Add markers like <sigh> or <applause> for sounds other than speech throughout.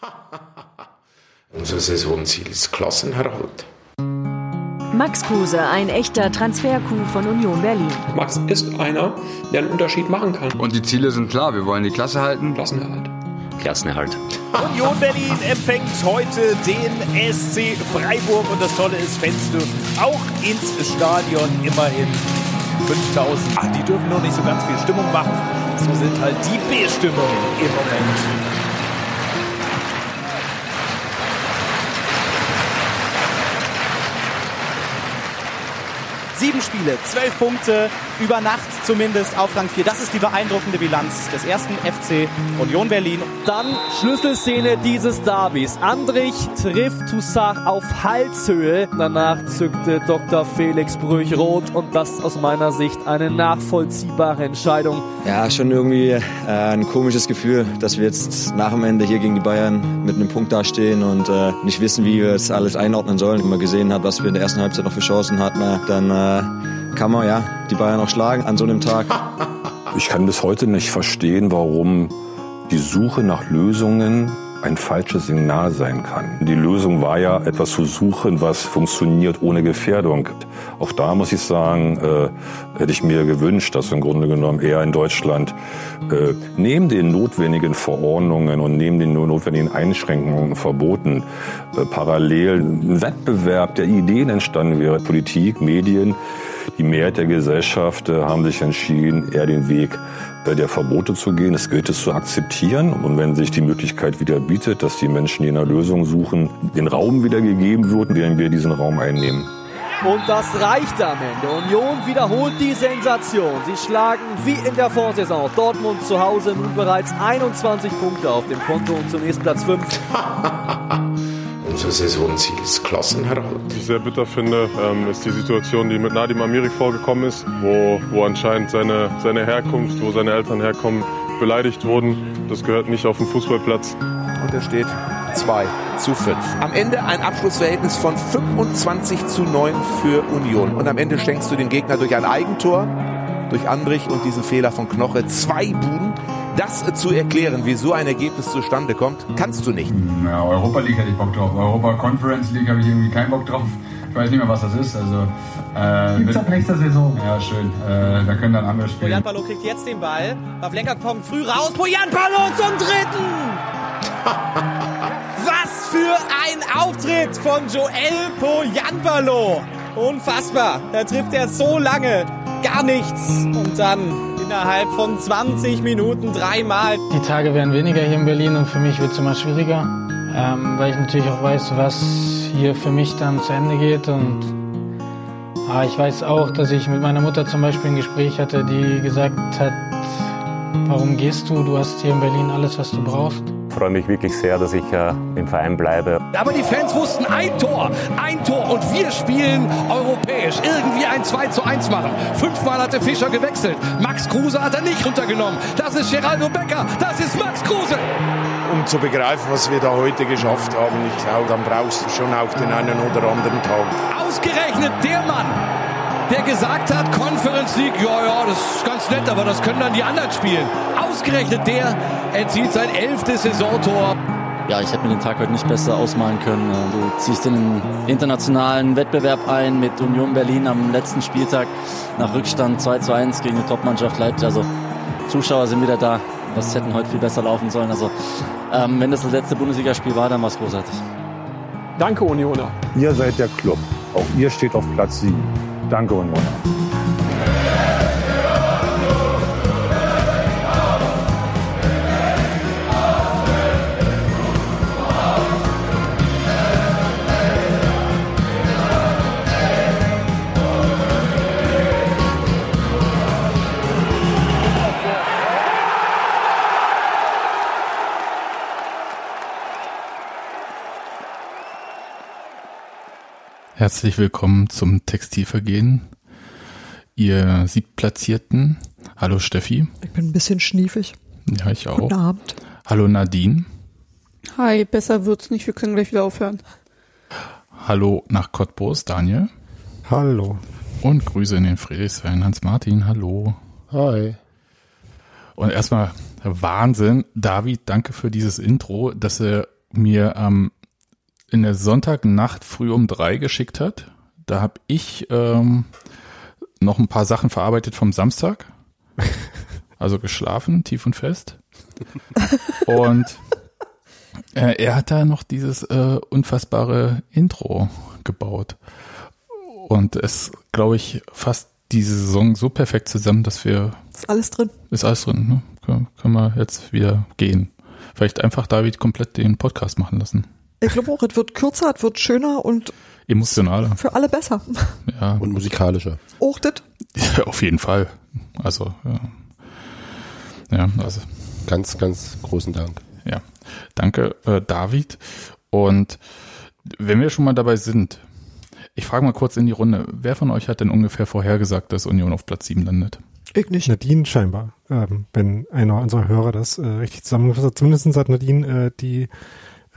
<laughs> Unser Saisonziel ist Klassenerhalt. Max Kruse, ein echter Transfer-Coup von Union Berlin. Max ist einer, der einen Unterschied machen kann. Und die Ziele sind klar. Wir wollen die Klasse halten. Klassenerhalt. Klassenerhalt. Union Berlin empfängt heute den SC Freiburg und das Tolle ist, Fans dürfen auch ins Stadion immerhin 5000. Ach, die dürfen nur nicht so ganz viel Stimmung machen. So sind halt die B-Stimmungen im Moment. Sieben Spiele, zwölf Punkte, über Nacht zumindest auf Rang 4. Das ist die beeindruckende Bilanz des ersten FC Union Berlin. Dann Schlüsselszene dieses Derbys. Andrich trifft Toussaint auf Halshöhe. Danach zückte Dr. Felix Brüch rot und das aus meiner Sicht eine nachvollziehbare Entscheidung. Ja, schon irgendwie äh, ein komisches Gefühl, dass wir jetzt nach dem Ende hier gegen die Bayern mit einem Punkt dastehen und äh, nicht wissen, wie wir es alles einordnen sollen. Wenn man gesehen hat, was wir in der ersten Halbzeit noch für Chancen hatten, dann äh, kann man ja die Bayern auch schlagen an so einem Tag. <laughs> Ich kann bis heute nicht verstehen, warum die Suche nach Lösungen ein falsches Signal sein kann. Die Lösung war ja, etwas zu suchen, was funktioniert ohne Gefährdung. Auch da muss ich sagen, äh, hätte ich mir gewünscht, dass im Grunde genommen eher in Deutschland äh, neben den notwendigen Verordnungen und neben den notwendigen Einschränkungen, Verboten äh, parallel ein Wettbewerb der Ideen entstanden wäre. Politik, Medien, die Mehrheit der Gesellschaft äh, haben sich entschieden, eher den Weg äh, der Verbote zu gehen. Es gilt es zu akzeptieren. Und wenn sich die Möglichkeit wieder bietet, dass die Menschen, die eine Lösung suchen, den Raum wieder gegeben wird, werden wir diesen Raum einnehmen. Und das reicht am Ende. Union wiederholt die Sensation. Sie schlagen wie in der Vorsaison Dortmund zu Hause nun bereits 21 Punkte auf dem Konto und zunächst Platz 5. <laughs> Unser Saisonziel ist Klassenerhalt. Was ich sehr bitter finde, ähm, ist die Situation, die mit Nadim Amiri vorgekommen ist, wo, wo anscheinend seine, seine Herkunft, wo seine Eltern herkommen, beleidigt wurden. Das gehört nicht auf den Fußballplatz. Und er steht 2 zu 5. Am Ende ein Abschlussverhältnis von 25 zu 9 für Union. Und am Ende schenkst du dem Gegner durch ein Eigentor, durch Andrich und diesen Fehler von Knoche zwei Buden. Das zu erklären, wie so ein Ergebnis zustande kommt, kannst du nicht. Ja, Europa League hätte ich Bock drauf. Europa Conference League habe ich irgendwie keinen Bock drauf. Ich weiß nicht mehr, was das ist. Also, äh, Gibt's ab nächster Saison. Ja, schön. Äh, da können dann andere spielen. Poyanpalo kriegt jetzt den Ball. Pavlenka kommt früh raus. Poyanpalo zum dritten! <laughs> Was für ein Auftritt von Joel Poyanpalo! Unfassbar. Da trifft er so lange gar nichts. Und dann innerhalb von 20 Minuten dreimal. Die Tage werden weniger hier in Berlin und für mich wird es immer schwieriger, ähm, weil ich natürlich auch weiß, was hier für mich dann zu Ende geht. Und ah, ich weiß auch, dass ich mit meiner Mutter zum Beispiel ein Gespräch hatte, die gesagt hat, warum gehst du? Du hast hier in Berlin alles, was du brauchst. Ich freue mich wirklich sehr, dass ich äh, im Verein bleibe. Aber die Fans wussten ein Tor, ein Tor und wir spielen europäisch. Irgendwie ein 2 zu 1 machen. Fünfmal hatte Fischer gewechselt. Max Kruse hat er nicht runtergenommen. Das ist Geraldo Becker, das ist Max Kruse. Um zu begreifen, was wir da heute geschafft haben, ich glaube, dann brauchst du schon auch den einen oder anderen Tag. Ausgerechnet der Mann, der gesagt hat, Conference League, ja, ja, das ist ganz nett, aber das können dann die anderen spielen. Ausgerechnet der erzielt sein elftes Saisontor. Ja, ich hätte mir den Tag heute nicht besser ausmalen können. Du ziehst in den internationalen Wettbewerb ein mit Union Berlin am letzten Spieltag nach Rückstand 2 zu 1 gegen die Topmannschaft Leipzig. Also Zuschauer sind wieder da. Das hätten heute viel besser laufen sollen. Also ähm, wenn das das letzte Bundesligaspiel war, dann war es großartig. Danke, Unioner. Ihr seid der Club. Auch ihr steht auf Platz 7. Danke, Unioner. Herzlich willkommen zum Textilvergehen. Ihr Siebtplatzierten. Hallo Steffi. Ich bin ein bisschen schniefig. Ja, ich auch. Guten Abend. Hallo Nadine. Hi, besser wird's nicht, wir können gleich wieder aufhören. Hallo nach Cottbus, Daniel. Hallo. Und Grüße in den Friedrichshain, Hans-Martin. Hallo. Hi. Und erstmal Wahnsinn. David, danke für dieses Intro, dass du mir ähm, in der Sonntagnacht früh um drei geschickt hat. Da habe ich ähm, noch ein paar Sachen verarbeitet vom Samstag. <laughs> Also geschlafen, tief und fest. Und äh, er hat da noch dieses äh, unfassbare Intro gebaut. Und es, glaube ich, fasst diese Saison so perfekt zusammen, dass wir. Ist alles drin. Ist alles drin, ne? Können, können wir jetzt wieder gehen. Vielleicht einfach David komplett den Podcast machen lassen. Ich glaube auch, es wird kürzer, es wird schöner und Emotionaler. für alle besser. Ja. Und musikalischer. Auch das. Ja, auf jeden Fall. Also, ja. Ja, also. Ganz, ganz großen Dank. Ja, danke, äh, David. Und wenn wir schon mal dabei sind, ich frage mal kurz in die Runde, wer von euch hat denn ungefähr vorhergesagt, dass Union auf Platz 7 landet? Ich nicht. Nadine scheinbar, ähm, wenn einer unserer Hörer das äh, richtig zusammengefasst hat. Zumindest hat Nadine äh, die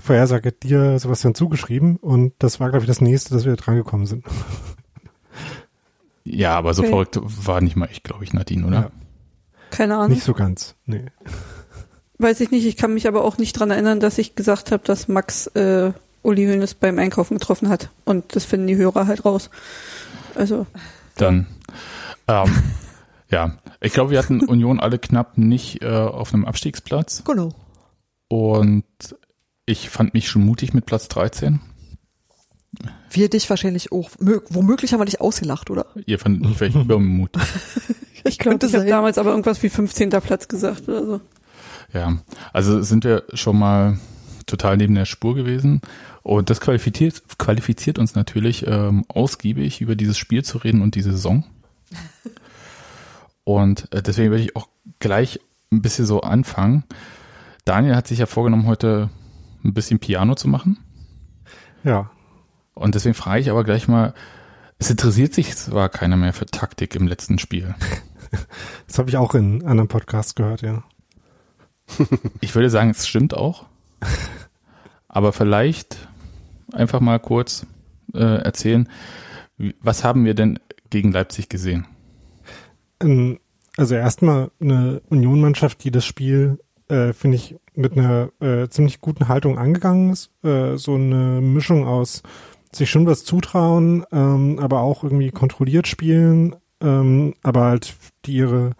Vorhersage dir, Sebastian, zugeschrieben und das war, glaube ich, das nächste, dass wir drangekommen sind. Ja, aber so Okay. verrückt war nicht mal ich, glaube ich, Nadine, oder? Ja. Keine Ahnung. Nicht so ganz, nee. Weiß ich nicht. Ich kann mich aber auch nicht dran erinnern, dass ich gesagt habe, dass Max äh, Uli Hoeneß beim Einkaufen getroffen hat. Und das finden die Hörer halt raus. Also, Dann, ähm, <laughs> ja, ich glaube, wir hatten Union alle knapp nicht äh, auf einem Abstiegsplatz. Genau. Und ich fand mich schon mutig mit Platz 13. Wir dich wahrscheinlich auch. Mö womöglich haben wir dich ausgelacht, oder? Ihr fandet mich vielleicht <laughs> übermutig. <laughs> Ich glaube, könnte ich habe damals aber irgendwas wie 15. Platz gesagt oder so. Ja, also sind wir schon mal total neben der Spur gewesen. Und das qualifiziert, qualifiziert uns natürlich, ähm, ausgiebig über dieses Spiel zu reden und diese Saison. <laughs> Und äh, deswegen werde ich auch gleich ein bisschen so anfangen. Daniel hat sich ja vorgenommen, heute ein bisschen Piano zu machen. Ja. Und deswegen frage ich aber gleich mal, es interessiert sich zwar keiner mehr für Taktik im letzten Spiel. <laughs> Das habe ich auch in anderen Podcasts gehört, ja. <laughs> Ich würde sagen, es stimmt auch. Aber vielleicht einfach mal kurz äh, erzählen, was haben wir denn gegen Leipzig gesehen? Ähm, Also erstmal eine Union-Mannschaft, die das Spiel, äh, finde ich, mit einer äh, ziemlich guten Haltung angegangen ist. Äh, so eine Mischung aus sich schon was zutrauen, ähm, aber auch irgendwie kontrolliert spielen, ähm, aber halt die ihre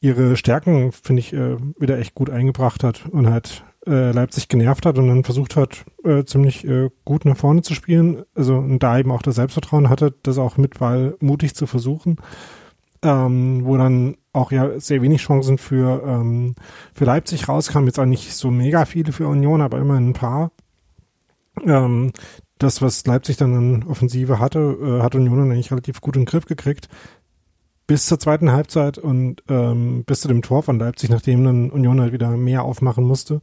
ihre Stärken, finde ich, äh, wieder echt gut eingebracht hat und halt äh, Leipzig genervt hat und dann versucht hat, äh, ziemlich äh, gut nach vorne zu spielen. Also und da eben auch das Selbstvertrauen hatte, das auch mit Ball mutig zu versuchen. Ähm, wo dann auch ja sehr wenig Chancen für, ähm, für Leipzig rauskamen. Jetzt auch nicht so mega viele für Union, aber immerhin ein paar. Ähm, das, was Leipzig dann in Offensive hatte, äh, hat Union dann eigentlich relativ gut in den Griff gekriegt. Bis zur zweiten Halbzeit und ähm, bis zu dem Tor von Leipzig, nachdem dann Union halt wieder mehr aufmachen musste.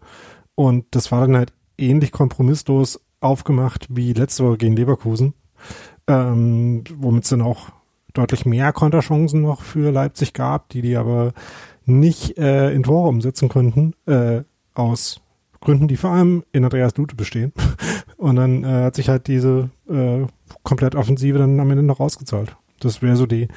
Und das war dann halt ähnlich kompromisslos aufgemacht wie letzte Woche gegen Leverkusen, ähm, womit es dann auch deutlich mehr Konterchancen noch für Leipzig gab, die die aber nicht äh, in Tore umsetzen konnten, äh, aus Gründen, die vor allem in Andreas Lute bestehen. <laughs> Und dann äh, hat sich halt diese äh, komplett Offensive dann am Ende noch rausgezahlt. Das wäre so die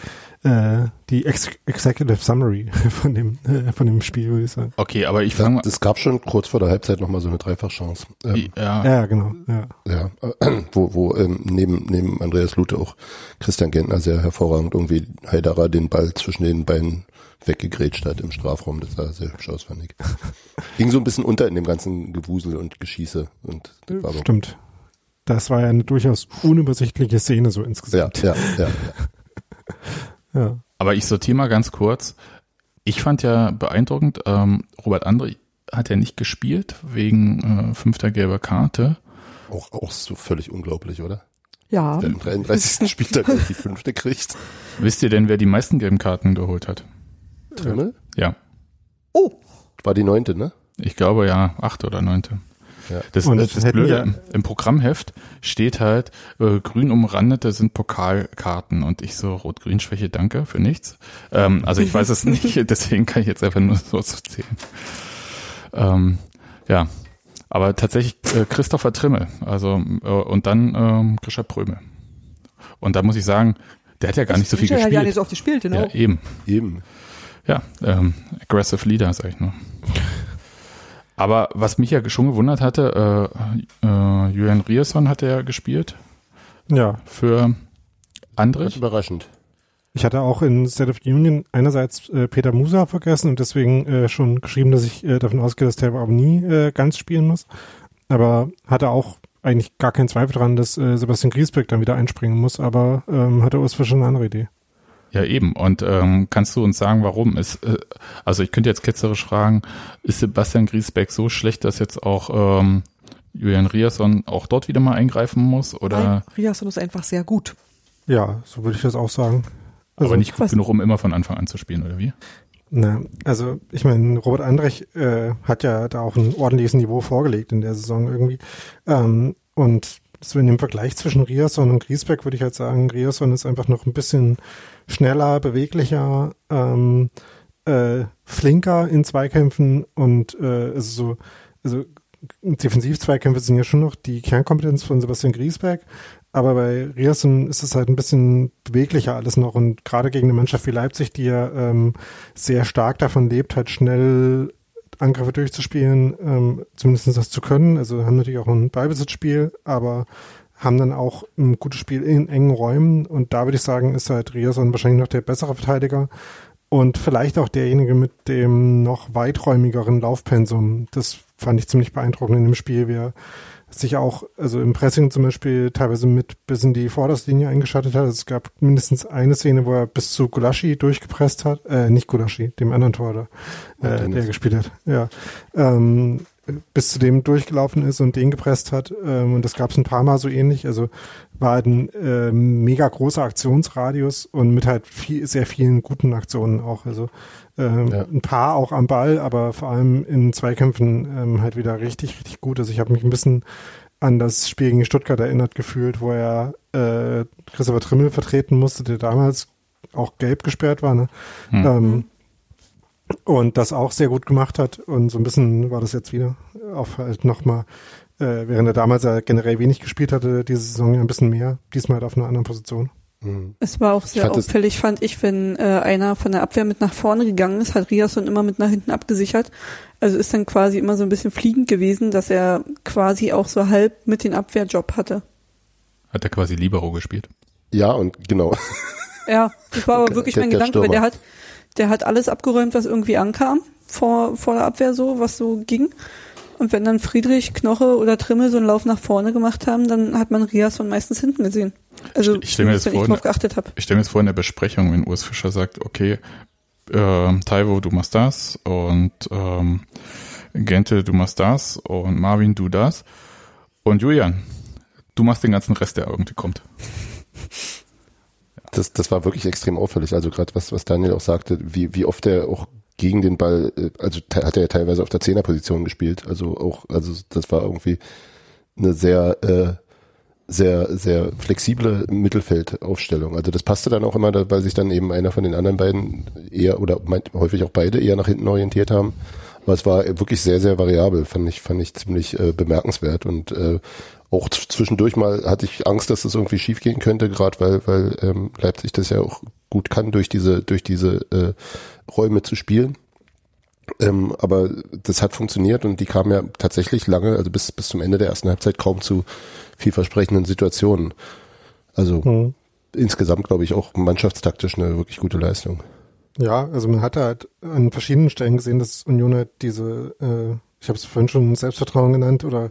äh, die Ex Executive Summary <laughs> von dem äh, von dem Spiel, würde ich sagen. Okay, aber ich fange mal. das gab schon kurz vor der Halbzeit nochmal so eine Dreifachchance. Ähm, Ja, Ja, genau. Ja. ja, äh, <clears throat> wo, wo ähm, neben, neben Andreas Lute auch Christian Gentner sehr hervorragend irgendwie Heiderer den Ball zwischen den Beinen weggegrätscht hat im Strafraum. Das sah sehr hübsch aus, fand ich. <laughs> Ging so ein bisschen unter in dem ganzen Gewusel und Geschieße. Und das war aber- Stimmt. Das war ja eine durchaus unübersichtliche Szene so insgesamt. Ja, ja, ja. <laughs> ja. aber ich sortiere mal ganz kurz. Ich fand ja beeindruckend, ähm, Robert André hat ja nicht gespielt wegen äh, fünfter gelber Karte. Auch, auch so völlig unglaublich, oder? Ja. Der im 33. Spieltag die fünfte kriegt. Wisst ihr denn, wer die meisten gelben Karten geholt hat? Trimmel? Ja. Oh. War die neunte, ne? Ich glaube ja, achte oder neunte. Ja. Das, Und das, das das Blöde im, Programmheft steht halt, äh, grün umrandete sind Pokalkarten und ich so, Rot-Grün-Schwäche, danke für nichts. Ähm, also ich weiß es <laughs> nicht, deswegen kann ich jetzt einfach nur so zu zählen. Ähm, ja, aber tatsächlich äh, Christopher Trimmel, also äh, und dann ähm, Grisha Prömel. Und da muss ich sagen, der hat ja gar nicht so viel Der hat gespielt. ja nicht so oft gespielt, genau. Ja, eben. Eben. Ja, ähm, aggressive Leader, sag ich nur. Aber was mich ja schon gewundert hatte, äh, äh, Julian Rierson hat ja gespielt. Ja. Für Andrich. Überraschend. Ich hatte auch in State of the Union einerseits äh, Peter Musa vergessen und deswegen äh, schon geschrieben, dass ich äh, davon ausgehe, dass der aber nie äh, ganz spielen muss. Aber hatte auch eigentlich gar keinen Zweifel dran, dass äh, Sebastian Griesbeck dann wieder einspringen muss, aber ähm, hatte Urs Fischer eine andere Idee. Ja, eben. Und ähm, kannst du uns sagen, warum? Ist, äh, also ich könnte jetzt ketzerisch fragen, ist Sebastian Griesbeck so schlecht, dass jetzt auch ähm, Julian Riasson auch dort wieder mal eingreifen muss? Oder? Nein, Riasson ist einfach sehr gut. Ja, so würde ich das auch sagen. Also, aber nicht gut genug, um immer von Anfang an zu spielen, oder wie? Na, also ich meine, Robert Andrich äh, hat ja da auch ein ordentliches Niveau vorgelegt in der Saison irgendwie. Ähm, und so in dem Vergleich zwischen Riasson und Griesbeck würde ich halt sagen, Riasson ist einfach noch ein bisschen schneller, beweglicher, ähm, äh, flinker in Zweikämpfen und äh, also so, also Defensiv-Zweikämpfe sind ja schon noch die Kernkompetenz von Sebastian Griesbeck, aber bei Rierson ist es halt ein bisschen beweglicher alles noch und gerade gegen eine Mannschaft wie Leipzig, die ja ähm, sehr stark davon lebt, halt schnell Angriffe durchzuspielen, ähm, zumindest das zu können. Also haben natürlich auch ein Ballbesitzspiel, aber haben dann auch ein gutes Spiel in engen Räumen. Und da würde ich sagen, ist halt Rierson wahrscheinlich noch der bessere Verteidiger. Und vielleicht auch derjenige mit dem noch weiträumigeren Laufpensum. Das fand ich ziemlich beeindruckend in dem Spiel, wie er sich auch, also im Pressing zum Beispiel teilweise mit bis in die Vorderlinie eingeschaltet hat. Es gab mindestens eine Szene, wo er bis zu Gulaschi durchgepresst hat, äh, nicht Gulaschi, dem anderen Tor, da, äh, der gespielt hat, ja, ähm, bis zu dem durchgelaufen ist und den gepresst hat. Ähm, und das gab es ein paar Mal so ähnlich. Also war halt ein äh, mega großer Aktionsradius und mit halt viel, sehr vielen guten Aktionen auch. Also ähm, ja. ein paar auch am Ball, aber vor allem in Zweikämpfen ähm, halt wieder richtig, richtig gut. Also ich habe mich ein bisschen an das Spiel gegen Stuttgart erinnert gefühlt, wo er äh, Christopher Trimmel vertreten musste, der damals auch gelb gesperrt war. Ne? Hm. Ähm, und das auch sehr gut gemacht hat. Und so ein bisschen war das jetzt wieder auf halt nochmal, äh, während er damals ja generell wenig gespielt hatte, diese Saison ein bisschen mehr, diesmal halt auf einer anderen Position. Mhm. Es war auch sehr fand auffällig, fand ich, wenn äh, einer von der Abwehr mit nach vorne gegangen ist, hat Riasson immer mit nach hinten abgesichert. Also ist dann quasi immer so ein bisschen fliegend gewesen, dass er quasi auch so halb mit den Abwehrjob hatte. Hat er quasi Libero gespielt? Ja, und genau. Ja, das war aber wirklich der, mein der Gedanke, weil der hat, der hat alles abgeräumt, was irgendwie ankam vor, vor der Abwehr so, was so ging. Und wenn dann Friedrich, Knoche oder Trimmel so einen Lauf nach vorne gemacht haben, dann hat man Riasson meistens hinten gesehen. Also ich stelle mir, jetzt vor, ich stell mir jetzt vor in der Besprechung, wenn Urs Fischer sagt, okay, äh, Taiwo, du machst das und ähm, Gente, du machst das und Marvin, du das und Julian, du machst den ganzen Rest, der irgendwie kommt. <laughs> Das, das war wirklich extrem auffällig. Also gerade was, was Daniel auch sagte, wie, wie oft er auch gegen den Ball, äh, also hat er ja teilweise auf der Zehnerposition gespielt. Also auch, also das war irgendwie eine sehr äh, sehr, sehr flexible Mittelfeldaufstellung. Also das passte dann auch immer, weil sich dann eben einer von den anderen beiden eher oder häufig auch beide eher nach hinten orientiert haben. Aber es war wirklich sehr, sehr variabel, fand ich, fand ich ziemlich äh, bemerkenswert und äh, auch zwischendurch mal hatte ich Angst, dass das irgendwie schiefgehen könnte, gerade weil, weil ähm, Leipzig das ja auch gut kann, durch diese, durch diese äh, Räume zu spielen. Ähm, aber das hat funktioniert und die kamen ja tatsächlich lange, also bis, bis zum Ende der ersten Halbzeit kaum zu vielversprechenden Situationen. Also mhm. insgesamt glaube ich auch mannschaftstaktisch eine wirklich gute Leistung. Ja, also man hat halt an verschiedenen Stellen gesehen, dass Union halt diese, äh, ich habe es vorhin schon Selbstvertrauen genannt oder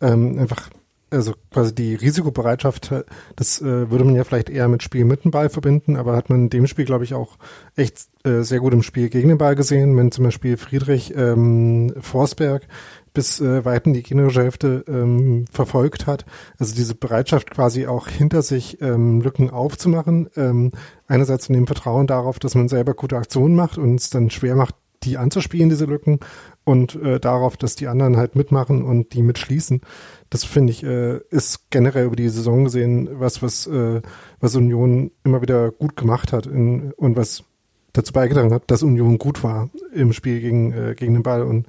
ähm, einfach also quasi die Risikobereitschaft, das äh, würde man ja vielleicht eher mit Spiel mit dem Ball verbinden, aber hat man in dem Spiel, glaube ich, auch echt äh, sehr gut im Spiel gegen den Ball gesehen, wenn zum Beispiel Friedrich ähm, Forsberg bis äh, weit in die gegnerische Hälfte ähm, verfolgt hat. Also diese Bereitschaft quasi auch hinter sich ähm, Lücken aufzumachen. Ähm, einerseits in dem Vertrauen darauf, dass man selber gute Aktionen macht und es dann schwer macht, die anzuspielen, diese Lücken, und äh, darauf, dass die anderen halt mitmachen und die mitschließen. Das finde ich, äh, ist generell über die Saison gesehen was, was, äh, was Union immer wieder gut gemacht hat in, und was dazu beigetragen hat, dass Union gut war im Spiel gegen, äh, gegen den Ball und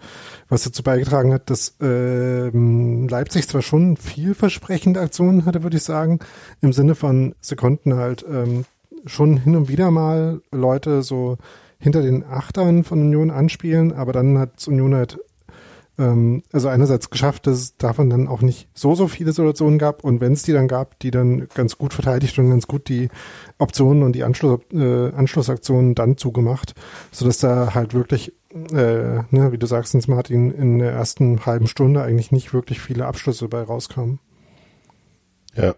was dazu beigetragen hat, dass äh, Leipzig zwar schon vielversprechende Aktionen hatte, würde ich sagen, im Sinne von sie konnten halt ähm, schon hin und wieder mal Leute so hinter den Achtern von Union anspielen, aber dann hat Union halt ähm, also einerseits geschafft, dass es davon dann auch nicht so, so viele Situationen gab und wenn es die dann gab, die dann ganz gut verteidigt und ganz gut die Optionen und die Anschluss, äh, Anschlussaktionen dann zugemacht, sodass da halt wirklich, äh, ne, wie du sagst, Martin, in der ersten halben Stunde eigentlich nicht wirklich viele Abschlüsse bei rauskamen. Ja,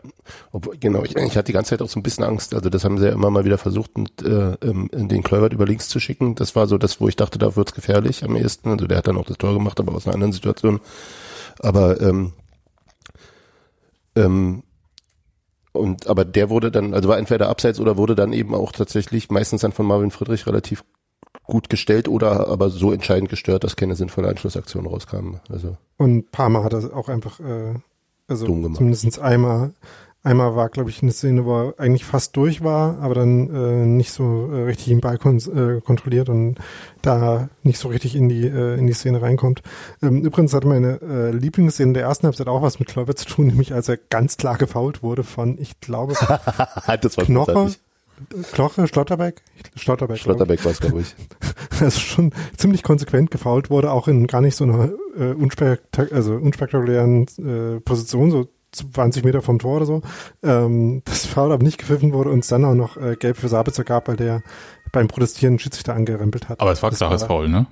Obwohl, genau. Ich, ich hatte die ganze Zeit auch so ein bisschen Angst. Also das haben sie ja immer mal wieder versucht, und, äh, ähm, den Kluivert über links zu schicken. Das war so das, wo ich dachte, da wird's gefährlich am ehesten. Also der hat dann auch das Tor gemacht, aber aus einer anderen Situation. Aber ähm, ähm, und aber der wurde dann, also war entweder abseits oder wurde dann eben auch tatsächlich meistens dann von Marvin Friedrich relativ gut gestellt oder aber so entscheidend gestört, dass keine sinnvolle Anschlussaktion rauskam. Also und Parma hat das auch einfach äh, also zumindest einmal, einmal war, glaube ich, eine Szene, wo er eigentlich fast durch war, aber dann äh, nicht so äh, richtig den Ball kon äh, kontrolliert und da nicht so richtig in die äh, in die Szene reinkommt. Ähm, übrigens hatte meine äh, Lieblingsszene der ersten Halbzeit auch was mit Klopp zu tun, <laughs> nämlich als er ganz klar gefault wurde von, ich glaube, <laughs> das war Knoche. Großartig. Kloche, Schlotterbeck? Schlotterbeck. Schlotterbeck war es, glaube ich. <laughs> Das schon ziemlich konsequent gefault wurde, auch in gar nicht so einer äh, unspektak also unspektakulären äh, Position, so 20 Meter vom Tor oder so. Ähm, das Foul aber nicht gepfiffen wurde und es dann auch noch äh, gelb für Sabitzer gab, weil der beim Protestieren Schiedsrichter angerempelt hat. Aber es war klares Foul, ne?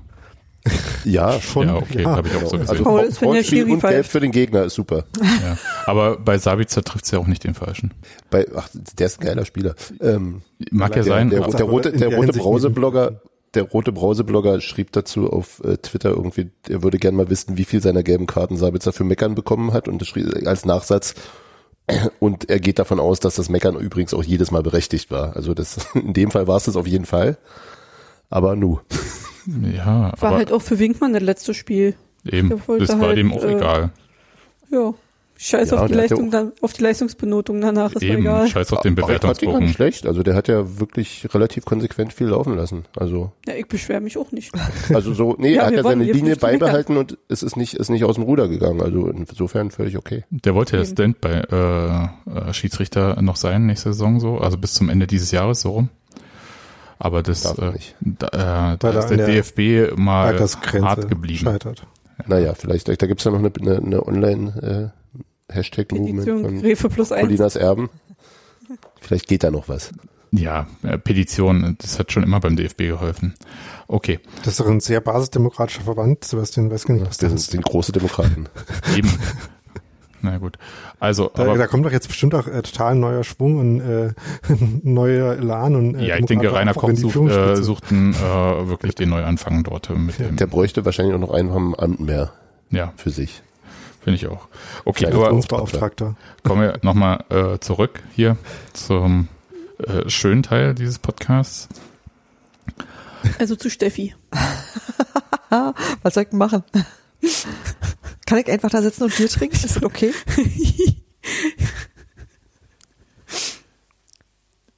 <laughs> Ja, schon. Ja, okay, ja. habe ich auch so gesehen. Also Foul ist, wenn der Schiri und Gelb für den Gegner ist super. Ja. Aber bei Sabitzer trifft es ja auch nicht den Falschen. Bei, ach, der ist ein geiler Spieler. Ähm, Mag ja der, sein. Der, der, der rote, der rote Browserblogger, der rote Browserblogger schrieb dazu auf äh, Twitter irgendwie, er würde gern mal wissen, wie viel seiner gelben Karten Sabitzer für Meckern bekommen hat und schrieb als Nachsatz, und er geht davon aus, dass das Meckern übrigens auch jedes Mal berechtigt war. Also das, <laughs> in dem Fall war es das auf jeden Fall. Aber nu. Ja, war halt auch für Winkmann das letzte Spiel. Eben, das war halt, dem auch äh, egal. Ja, scheiß ja, auf, die Leistung, dann, auf die Leistungsbenotung danach, ist Eben, egal. scheiß auf den Bewertungsbogen. nicht schlecht, also der hat ja wirklich relativ konsequent viel laufen lassen. Also Ja, ich beschwere mich auch nicht. <laughs> Also so, nee, Ja, er hat ja seine Linie beibehalten und es ist nicht, ist nicht aus dem Ruder gegangen. Also insofern völlig okay. Der wollte ja. Stand bei äh, äh, Schiedsrichter noch sein nächste Saison so, also bis zum Ende dieses Jahres so rum. Aber das äh, da, äh, da ist der der DFB mal hart geblieben. scheitert. Naja, vielleicht, da gibt's ja noch eine, eine, eine Online äh, von plus. Colinas Erben. Vielleicht geht da noch was. Ja, äh, Petition, das hat schon immer beim DFB geholfen. Okay, Das ist doch ein sehr basisdemokratischer Verband, Sebastian, weiß gar nicht, was Das das sind große Demokraten. eben. <laughs> Na gut. Also, Da, aber da kommt doch jetzt bestimmt auch äh, total neuer Schwung und äh, <laughs> neuer Elan und äh, ja, ich denke, Rainer Koch sucht, äh, sucht einen, äh, wirklich den Neuanfang dort äh, mit dem. Der bräuchte wahrscheinlich auch noch einen vom Amt mehr Ja, für sich. finde ich auch. Okay, Kleiner aber Bundesbeauftragter. kommen wir nochmal äh, zurück hier zum äh, schönen Teil dieses Podcasts. Also zu Steffi. <laughs> Was soll ich machen? <laughs> Kann ich einfach da sitzen und Bier trinken? Ist das okay? <laughs>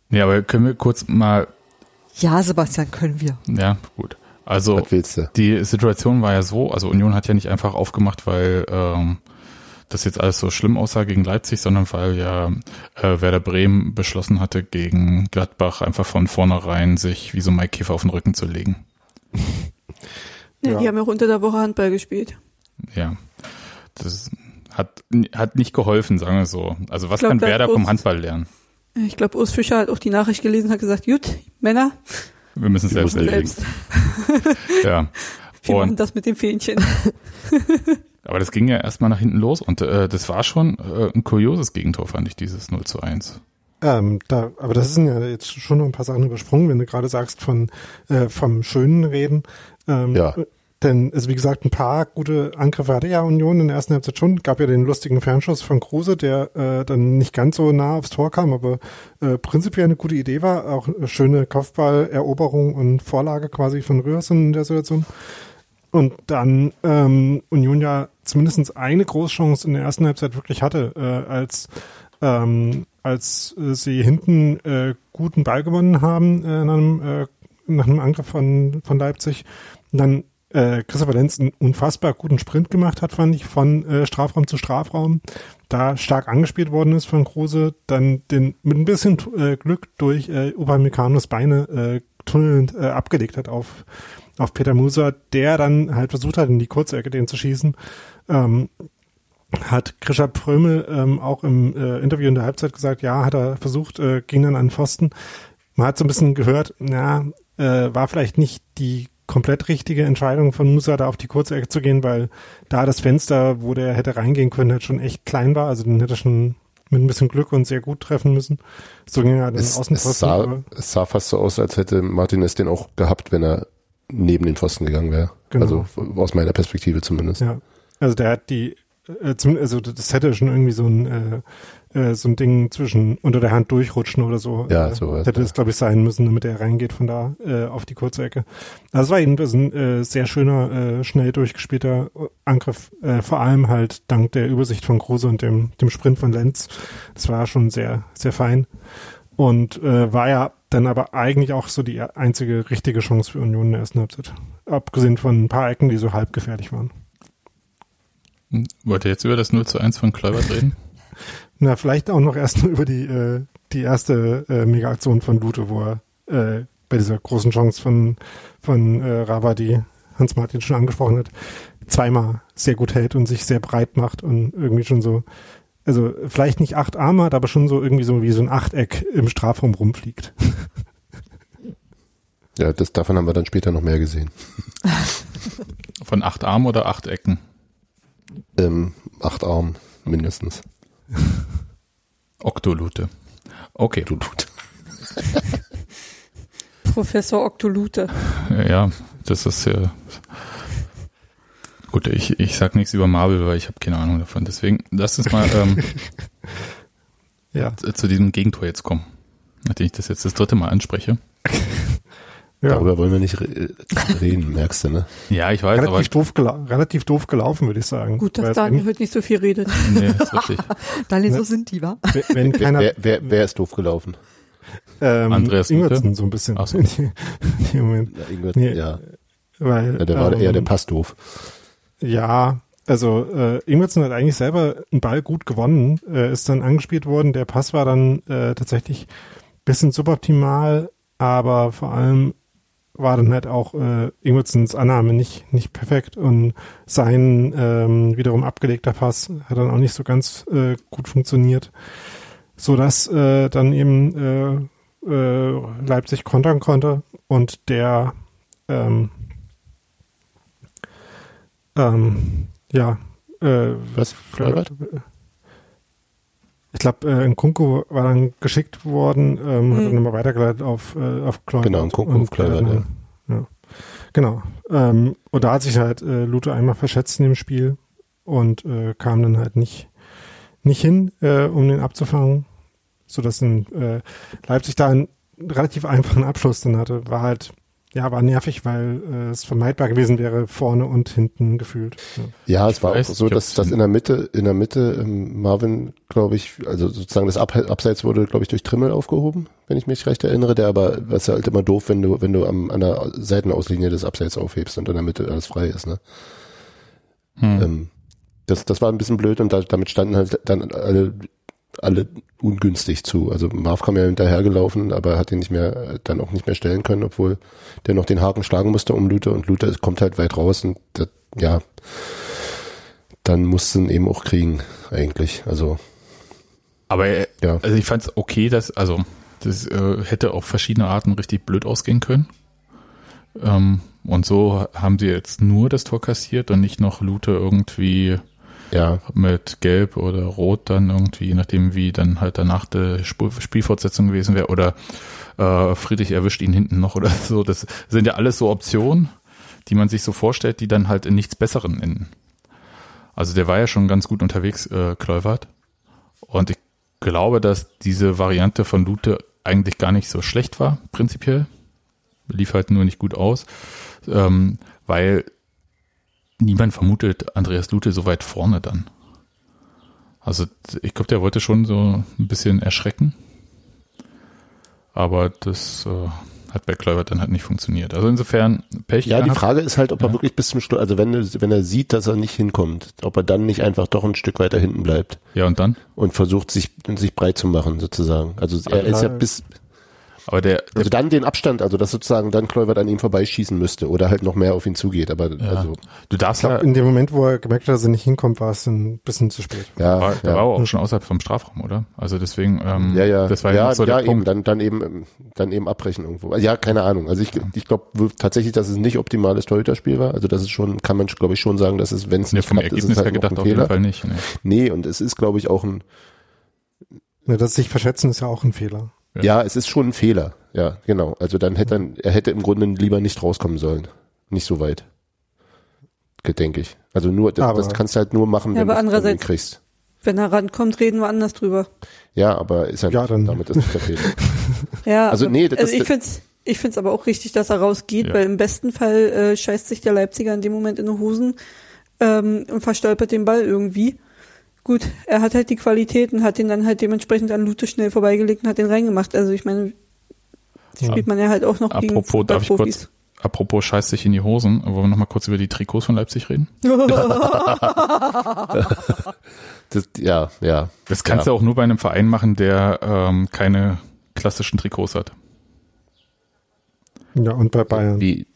Ja, aber können wir kurz mal, Ja, Sebastian, können wir. ja, gut. Also Was willst du? die Situation war ja so, also Union hat ja nicht einfach aufgemacht, weil ähm, das jetzt alles so schlimm aussah gegen Leipzig, sondern weil ja äh, Werder Bremen beschlossen hatte, gegen Gladbach einfach von vornherein sich wie so Mike Käfer auf den Rücken zu legen. Ja, Ja. Die haben ja auch unter der Woche Handball gespielt. Ja, das hat, hat nicht geholfen, sagen wir so. Also was glaub, kann da Werder vom Handball lernen? Ich glaube, Urs Fischer hat auch die Nachricht gelesen, hat gesagt, gut, Männer, Wir müssen es Wir selbst erledigen. selbst. <laughs> <laughs> Ja. Wir machen Und, das mit dem Fähnchen. <laughs> aber das ging ja erstmal nach hinten los und äh, das war schon äh, ein kurioses Gegentor, fand ich, dieses 0 zu 1. Ähm, da, aber das sind ja jetzt schon noch ein paar Sachen übersprungen, wenn du gerade sagst von äh, vom schönen Reden. Ähm, Ja. Denn, also wie gesagt, ein paar gute Angriffe hatte ja Union in der ersten Halbzeit schon. Gab ja den lustigen Fernschuss von Kruse, der äh, dann nicht ganz so nah aufs Tor kam, aber äh, prinzipiell eine gute Idee war. Auch eine schöne Kopfballeroberung und Vorlage quasi von Rührsen in der Situation. Und dann ähm, Union ja zumindest eine Großchance in der ersten Halbzeit wirklich hatte, äh, als ähm, als äh, sie hinten äh, guten Ball gewonnen haben äh, nach, einem, äh, nach einem Angriff von, von Leipzig. Und dann äh, Christopher Lenz einen unfassbar guten Sprint gemacht hat, fand ich, von äh, Strafraum zu Strafraum. Da stark angespielt worden ist von Kruse, dann den mit ein bisschen äh, Glück durch äh, Upamecano's Beine äh, tunnelnd äh, abgelegt hat auf auf Peter Musa, der dann halt versucht hat, in die Kurzecke den zu schießen. Ähm, hat Krischer Prömel ähm, auch im äh, Interview in der Halbzeit gesagt, ja, hat er versucht, äh, ging dann an Pfosten. Man hat so ein bisschen gehört, na, äh, war vielleicht nicht die komplett richtige Entscheidung von Musa, da auf die kurze Ecke zu gehen, weil da das Fenster, wo der hätte reingehen können, halt schon echt klein war. Also den hätte er schon mit ein bisschen Glück und sehr gut treffen müssen. So ging er den Es, es, sah, es sah fast so aus, als hätte Martinez den auch gehabt, wenn er neben den Pfosten gegangen wäre. Genau. Also aus meiner Perspektive zumindest. Ja, also der hat die, äh, zum, also das hätte schon irgendwie so ein äh, äh, so ein Ding zwischen unter der Hand durchrutschen oder so. Ja, äh, sowas, Hätte ja. es, glaube ich, sein müssen, damit er reingeht von da äh, auf die kurze Ecke. Also es war jedenfalls ein äh, sehr schöner, äh, schnell durchgespielter Angriff, äh, vor allem halt dank der Übersicht von Kruse und dem, dem Sprint von Lenz. Das war schon sehr, sehr fein. Und äh, war ja dann aber eigentlich auch so die einzige richtige Chance für Union in der ersten Halbzeit. Abgesehen von ein paar Ecken, die so halb gefährlich waren. Wollt ihr jetzt über das 0 zu 1 von Kluivert reden? <laughs> Na, vielleicht auch noch erst nur <laughs> über die, äh, die erste äh, Mega-Aktion von Lute, wo er äh, bei dieser großen Chance von, von äh, Rava, die Hans-Martin schon angesprochen hat, zweimal sehr gut hält und sich sehr breit macht und irgendwie schon so, also vielleicht nicht acht Arme hat, aber schon so irgendwie so wie so ein Achteck im Strafraum rumfliegt. <laughs> Ja, das, davon haben wir dann später noch mehr gesehen. Von acht Armen oder acht Ecken? Ähm, acht Armen mindestens. <laughs> Oktolute. Okay. <laughs> Professor Oktolute. Ja, das ist ja. Gut, ich, ich sag nichts über Marvel, weil ich habe keine Ahnung davon. Deswegen lass uns mal ähm, <laughs> Ja. zu, zu diesem Gegentor jetzt kommen. Nachdem ich das jetzt das dritte Mal anspreche. Ja. Darüber wollen wir nicht re reden, <laughs> merkst du, ne? Ja, ich weiß, relativ, doof gela- relativ doof gelaufen, würde ich sagen. Gut, dass Daniel heute nicht so viel redet. Nee, ist richtig. <laughs> Daniel, so Ne? sind die, wa? Wenn- keiner, wer, wer, wer ist doof gelaufen? ähm, Andreas Lute? Ingwertsen so ein bisschen. Ach so. <laughs> Moment. Ja, irgendwas, Nee, ja. Weil, ja, der war ähm, eher der Pass doof. Ja, also äh, Ingwertsen hat eigentlich selber einen Ball gut gewonnen, äh, ist dann angespielt worden. Der Pass war dann äh, tatsächlich bisschen suboptimal, aber vor allem war dann halt auch äh, Ingwertsens Annahme nicht nicht perfekt und sein ähm, wiederum abgelegter Pass hat dann auch nicht so ganz äh, gut funktioniert, so dass äh, dann eben äh, äh, Leipzig kontern konnte und der ähm, ähm, ja, äh, Was? Kluivert? Ich glaube, äh, Nkunku war dann geschickt worden, ähm, hat Mhm. dann nochmal weitergeleitet auf, äh, auf Kluivert. Genau, Nkunku Und auf Kluivert, der dann- ja. Genau. Ähm, und da hat sich halt äh, Lute einmal verschätzt in dem Spiel und äh, kam dann halt nicht, nicht hin, äh, um den abzufangen, sodass ein, äh, Leipzig da einen relativ einfachen Abschluss dann hatte. War halt, ja, war nervig, weil äh, es vermeidbar gewesen wäre, vorne und hinten gefühlt. Ja. Ja, es war weiß auch so, dass dass in der Mitte, in der Mitte ähm, Marvin, glaube ich, also sozusagen das Ab Abseits wurde, glaube ich, durch Trimmel aufgehoben, wenn ich mich recht erinnere. Der aber, was ist halt immer doof, wenn du, wenn du am, an der Seitenauslinie des Abseits aufhebst und in der Mitte alles frei ist, ne? Hm. Ähm, das, das war ein bisschen blöd und da, damit standen halt dann alle, alle ungünstig zu. Also Marv kam ja hinterhergelaufen, aber hat ihn nicht mehr, dann auch nicht mehr stellen können, obwohl der noch den Haken schlagen musste um Luther und Luther kommt halt weit raus und das, ja, dann mussten ihn eben auch kriegen, eigentlich. Also, Aber Ja. also ich fand es okay, dass, also das äh, hätte auf verschiedene Arten richtig blöd ausgehen können. Ähm, und so haben sie jetzt nur das Tor kassiert und nicht noch Lute irgendwie ja, mit Gelb oder Rot dann irgendwie, je nachdem wie dann halt danach die Sp- Spielfortsetzung gewesen wäre oder äh, Friedrich erwischt ihn hinten noch oder <laughs> so. Das sind ja alles so Optionen, die man sich so vorstellt, die dann halt in nichts Besseren enden. Also der war ja schon ganz gut unterwegs, äh, Kluivert. Und ich glaube, dass diese Variante von Lute eigentlich gar nicht so schlecht war, prinzipiell. Lief halt nur nicht gut aus, ähm, weil niemand vermutet Andreas Lute so weit vorne dann. Also ich glaube, der wollte schon so ein bisschen erschrecken. Aber das äh, hat bei Kluivert dann halt nicht funktioniert. Also insofern Pech. ja, die gehabt. Frage ist halt, ob er Ja. wirklich bis zum Schluss, also wenn, er- wenn er sieht, dass er nicht hinkommt, ob er dann nicht einfach doch ein Stück weiter hinten bleibt Ja, und dann? und versucht, sich, sich breit zu machen, sozusagen. Also er ist ja bis, Aber der, der also dann den Abstand, also dass sozusagen dann Kluivert an ihm vorbeischießen müsste oder halt noch mehr auf ihn zugeht. Aber Ja. also Du darfst Ich glaube, ja, in dem Moment, wo er gemerkt hat, dass er nicht hinkommt, war es ein bisschen zu spät. ja, war, der ja. war auch schon außerhalb vom Strafraum, oder? Also deswegen, ähm, Ja, ja, das war ja, ja, so ja der eben, Punkt. dann, dann eben, ähm, dann eben abbrechen irgendwo. Ja, keine Ahnung. Also ich, ich glaube tatsächlich, dass es nicht optimales Torhüterspiel war. Also das ist schon, kann man glaube ich schon sagen, dass es, wenn es Nee, nicht vom klappt, ist Ergebnis es her halt gedacht ein auf jeden Fehler. Fall nicht. Nee. Nee, und es ist glaube ich auch ein, Ne, das sich verschätzen ist ja auch ein Fehler. Ja. ja. es ist schon ein Fehler. Ja, genau. Also dann hätte er, er hätte im Grunde lieber nicht rauskommen sollen. Nicht so weit. Denke ich. Also nur, das, Aber- das kannst du halt nur machen, Ja, wenn du es andererseits- kriegst. Wenn er rankommt, reden wir anders drüber. Ja, aber ist halt, Ja, dann- damit ist es der Fehler. <laughs> Ja, Also aber- nee, das also ich find's, ich find's aber auch richtig, dass er rausgeht, Ja. weil im besten Fall äh, scheißt sich der Leipziger in dem Moment in die Hosen ähm, und verstolpert den Ball irgendwie. Gut, er hat halt die Qualität und hat den dann halt dementsprechend an Lute schnell vorbeigelegt und hat den reingemacht. Also ich meine, die Ja. spielt man ja halt auch noch gegen Apropos, darf ich kurz, apropos scheiß sich in die Hosen, wollen wir noch mal kurz über die Trikots von Leipzig reden? <laughs> Das, ja, ja. Das kannst ja. du auch nur bei einem Verein machen, der ähm, keine klassischen Trikots hat. Ja, und bei Bayern. Wie,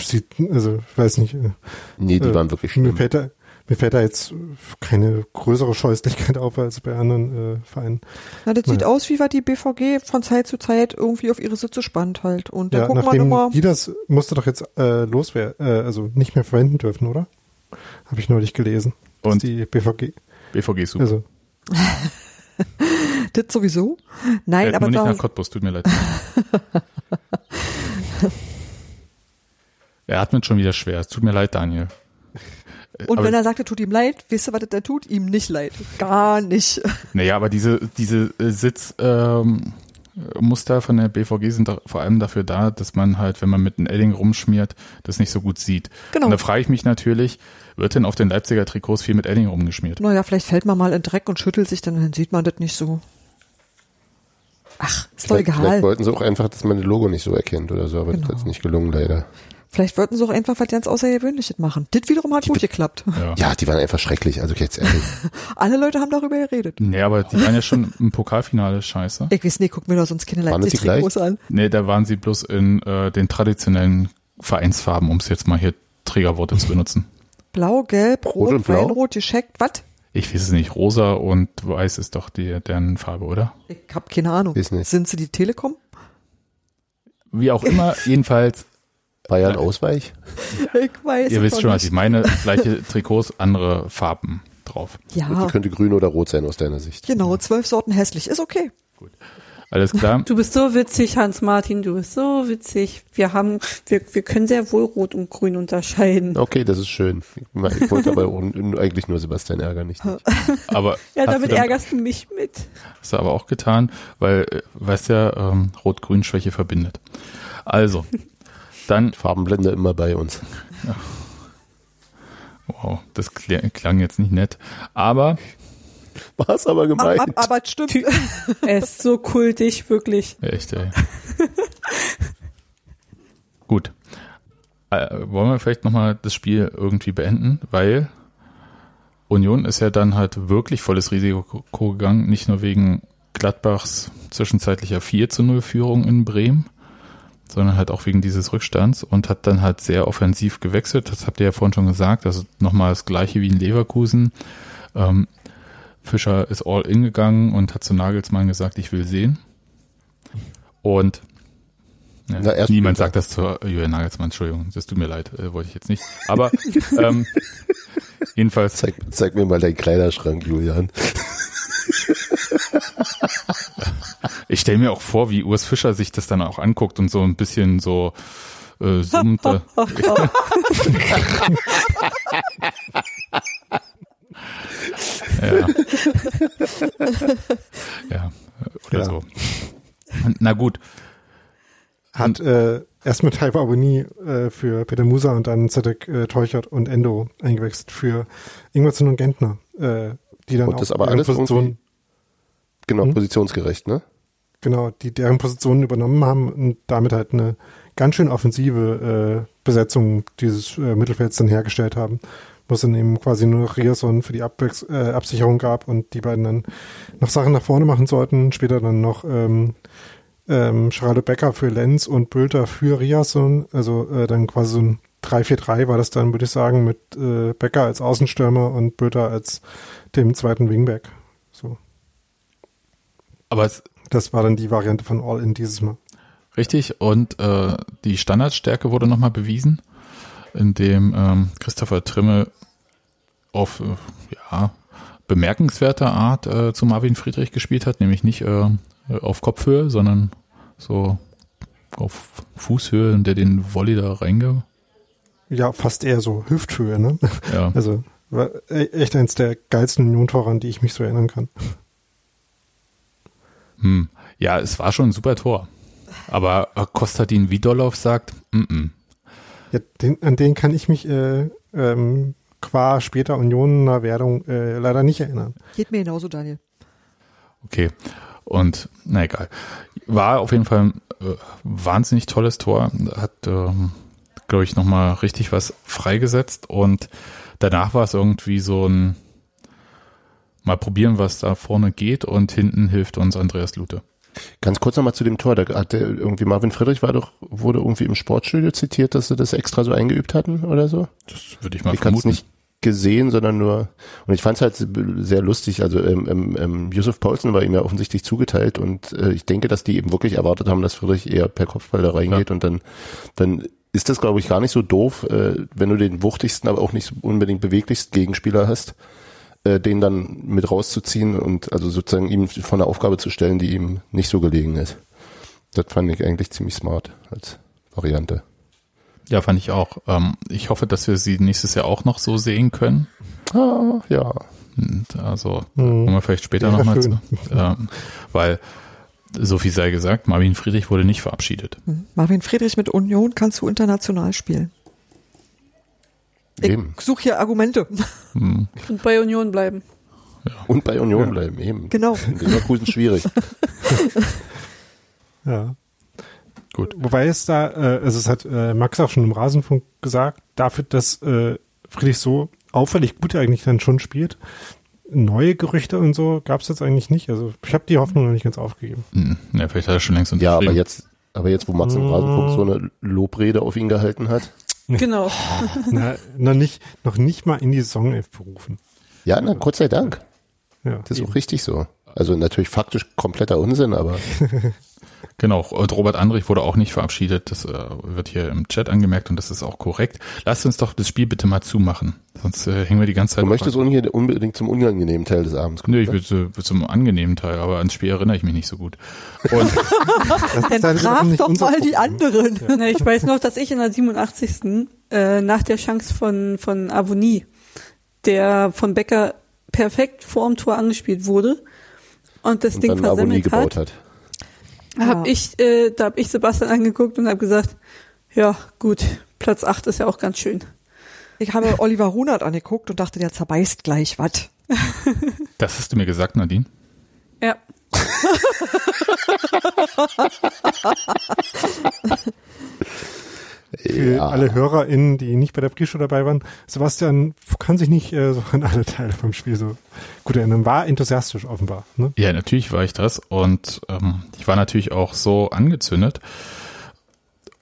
Sieht, also, ich weiß nicht. äh, nee, die äh, waren wirklich Mir schlimm. fällt, da, mir fällt da jetzt keine größere Scheußlichkeit auf als bei anderen äh, Vereinen. Na, das sieht Ja. aus, wie was die BVG von Zeit zu Zeit irgendwie auf ihre Sitze spannt halt. Und da Ja, man nachdem immer. die das musste doch jetzt äh, loswerden, äh, also nicht mehr verwenden dürfen, oder? Habe ich neulich gelesen. Und? die BVG. BVG ist super. Also, <laughs> Das sowieso? Nein, Fällt aber nur nicht nach Cottbus, tut mir leid. <laughs> er atmet schon wieder schwer. Es tut mir leid, Daniel. Und aber- wenn er sagt, er tut ihm leid, wisst ihr, was er tut? Ihm nicht leid. Gar nicht. <laughs> Naja, aber diese, diese äh, Sitzmuster ähm, von der BVG sind doch vor allem dafür da, dass man halt, wenn man mit einem Edding rumschmiert, das nicht so gut sieht. Genau. Und da frage ich mich natürlich, wird denn auf den Leipziger Trikots viel mit Edding rumgeschmiert? Naja, vielleicht fällt man mal in Dreck und schüttelt sich, dann, dann sieht man das nicht so. Ach, ist doch Vielleicht, vielleicht egal. wollten sie auch einfach, dass man das Logo nicht so erkennt oder so, aber Genau. das ist nicht gelungen leider. Vielleicht wollten sie auch einfach was ganz Außergewöhnliches machen. Das wiederum hat gut geklappt. Ja. Ja, die waren einfach schrecklich, also jetzt ehrlich. <laughs> Alle Leute haben darüber geredet. Nee, aber die waren ja schon im Pokalfinale scheiße. Ich weiß nicht, guck mir doch sonst keine die Leipzig-Trikots an. Nee, da waren sie bloß in äh, den traditionellen Vereinsfarben, um es jetzt mal hier Trägerworte zu benutzen. <laughs> Blau, gelb, rot, und blau? Weinrot, gescheckt, was? Ich weiß es nicht, rosa und weiß ist doch die, deren Farbe, oder? Ich hab keine Ahnung. Weiß nicht. Sind sie die Telekom? Wie auch immer, jedenfalls, Bayern Ausweich? Ich weiß ihr wisst schon, was ich meine, <laughs> gleiche Trikots, andere Farben drauf. Und Ja, die könnte grün oder rot sein aus deiner Sicht. genau, zwölf Sorten hässlich. Ist okay. Alles klar? Du bist so witzig, Hans-Martin, du bist so witzig. Wir haben, wir, wir können sehr wohl Rot und Grün unterscheiden. Okay, das ist schön. Ich, wollte aber eigentlich nur Sebastian ärgern, nicht dich. <laughs> Aber <laughs> Ja, damit du dann- ärgerst du mich mit. Hast du aber auch getan, weil, äh, weißt ja, ähm, Rot-Grün-Schwäche verbindet. Also, dann, Farbenblende immer bei uns. <laughs> wow, das kl klang jetzt nicht nett, aber War es aber Ab, gemeint. ab, aber es stimmt. Er ist so kultig, wirklich. echt, ey. Gut. Äh, wollen wir vielleicht nochmal das Spiel irgendwie beenden, weil Union ist ja dann halt wirklich volles Risiko gegangen, nicht nur wegen Gladbachs zwischenzeitlicher 4 zu 0 Führung in Bremen, sondern halt auch wegen dieses Rückstands und hat dann halt sehr offensiv gewechselt. Das habt ihr ja vorhin schon gesagt. Also nochmal das gleiche wie in Leverkusen. Ähm, Fischer ist all in gegangen und hat zu Nagelsmann gesagt, ich will sehen. Und ja, niemand sagt das zu Julian Nagelsmann, Entschuldigung, das tut mir leid, äh, wollte ich jetzt nicht. Aber ähm, <laughs> jedenfalls Zeig, zeig mir mal deinen Kleiderschrank, Julian. Ich stelle mir auch vor, wie Urs Fischer sich das dann auch anguckt und so ein bisschen so äh, summt. äh, <laughs> ja. ja, oder Ja. so. Na gut. Hat äh, erst mit Taiwo Aboni äh, für Peter Musa und dann Zedek äh, Teuchert und Endo eingewechselt für Ingwertsen und Gentner, äh, die dann Und auch das aber deren alles Position, Genau, Hm? positionsgerecht, ne? Genau, die deren Positionen übernommen haben und damit halt eine ganz schön offensive äh, Besetzung dieses äh, Mittelfelds dann hergestellt haben, wo es dann eben quasi nur noch Rierson für die Abwechs äh, Absicherung gab und die beiden dann noch Sachen nach vorne machen sollten, später dann noch ähm, ähm, Charlotte Becker für Lenz und Bülter für Riasson. Also äh, dann quasi so ein 3-4-3 war das dann, würde ich sagen, mit äh, Becker als Außenstürmer und Bülter als dem zweiten Wingback. So. Aber es, das war dann die Variante von All-In dieses Mal. Richtig, und äh, die Standardstärke wurde nochmal bewiesen, indem ähm, Christopher Trimmel auf äh, ja, bemerkenswerter Art äh, zu Marvin Friedrich gespielt hat, nämlich nicht äh, auf Kopfhöhe, sondern so auf Fußhöhe der den Volley da reinge. Ja, fast eher so Hüfthöhe, ne? Ja. Also war e- echt eins der geilsten Union-Tore, an die ich mich so erinnern kann. Hm. Ja, es war schon ein super Tor. Aber Kostadin Vidolov sagt, mm -mm. Ja, den, an den kann ich mich äh, ähm, qua später Unioner Werdung äh, leider nicht erinnern. Geht mir genauso, Daniel. Okay. Und na egal. War auf jeden Fall ein äh, wahnsinnig tolles Tor. Hat, ähm, glaube ich, nochmal richtig was freigesetzt. Und danach war es irgendwie so ein mal probieren, was da vorne geht. Und hinten hilft uns Andreas Lute. Ganz kurz nochmal zu dem Tor. Da hat der irgendwie Marvin Friedrich war doch, wurde irgendwie im Sportstudio zitiert, dass sie das extra so eingeübt hatten oder so. Das würde ich mal ich vermuten. nicht gesehen, sondern nur, und ich fand es halt sehr lustig, also ähm, ähm, ähm, Yusuf Paulsen war ihm ja offensichtlich zugeteilt und äh, ich denke, dass die eben wirklich erwartet haben, dass Friedrich eher per Kopfball da reingeht Ja. und dann, dann ist das, glaube ich, gar nicht so doof, äh, wenn du den wuchtigsten, aber auch nicht so unbedingt beweglichsten Gegenspieler hast, äh, den dann mit rauszuziehen und also sozusagen ihm vor eine Aufgabe zu stellen, die ihm nicht so gelegen ist. Das fand ich eigentlich ziemlich smart als Variante. Ja, fand ich auch. Ähm, ich hoffe, dass wir sie nächstes Jahr auch noch so sehen können. Ah, ja. Und also Mhm. kommen wir vielleicht später Wäre nochmal zu. Ähm, weil, so viel sei gesagt, Marvin Friedrich wurde nicht verabschiedet. Marvin Friedrich mit Union kannst du international spielen. Eben. Ich suche hier Argumente. Hm. Und bei Union bleiben. Und bei Union bleiben, eben. Genau. In Leverkusen schwierig. <laughs> Ja. Gut. Wobei es da, äh, also es hat äh, Max auch schon im Rasenfunk gesagt, dafür, dass äh, Friedrich so auffällig gut eigentlich dann schon spielt, neue Gerüchte und so gab es jetzt eigentlich nicht. Also ich habe die Hoffnung noch nicht ganz aufgegeben. Hm, Ja, vielleicht hat er schon längst Ja, aber jetzt, aber jetzt, wo Max im Rasenfunk so eine Lobrede auf ihn gehalten hat. Genau. <laughs> Na, noch nicht, noch nicht mal in die Saisonelf berufen. Ja, na, Gott sei Dank. Ja, Das ist auch richtig so. Also natürlich faktisch kompletter Unsinn, aber <laughs> Genau, und Robert Andrich wurde auch nicht verabschiedet. Das äh, wird hier im Chat angemerkt und das ist auch korrekt. Lasst uns doch das Spiel bitte mal zumachen. Sonst äh, hängen wir die ganze Zeit. du möchtest unbedingt zum unangenehmen Teil des Abends kommen. Nö, ich will, zu- will zum angenehmen Teil, aber ans Spiel erinnere ich mich nicht so gut. Und <laughs> Dann frag doch mal die anderen. Na, ich weiß noch, dass ich in der 87. Äh, nach der Chance von, von Avonie, der von Becker perfekt vorm Tor angespielt wurde und das Und Ding dann Avonie versemmelt gebaut hat, hat. hab ich, äh, da habe ich Sebastian angeguckt und habe gesagt, ja gut, Platz 8 ist ja auch ganz schön. Ich habe <laughs> Oliver Runert angeguckt und dachte, der zerbeißt gleich was. das hast du mir gesagt, Nadine. Ja. <laughs> <laughs> Für Ja. alle HörerInnen, die nicht bei der Pre-Show dabei waren, Sebastian kann sich nicht äh, so an alle Teile vom Spiel so gut erinnern. War enthusiastisch offenbar. Ne? Ja, natürlich war ich das und ähm, ich war natürlich auch so angezündet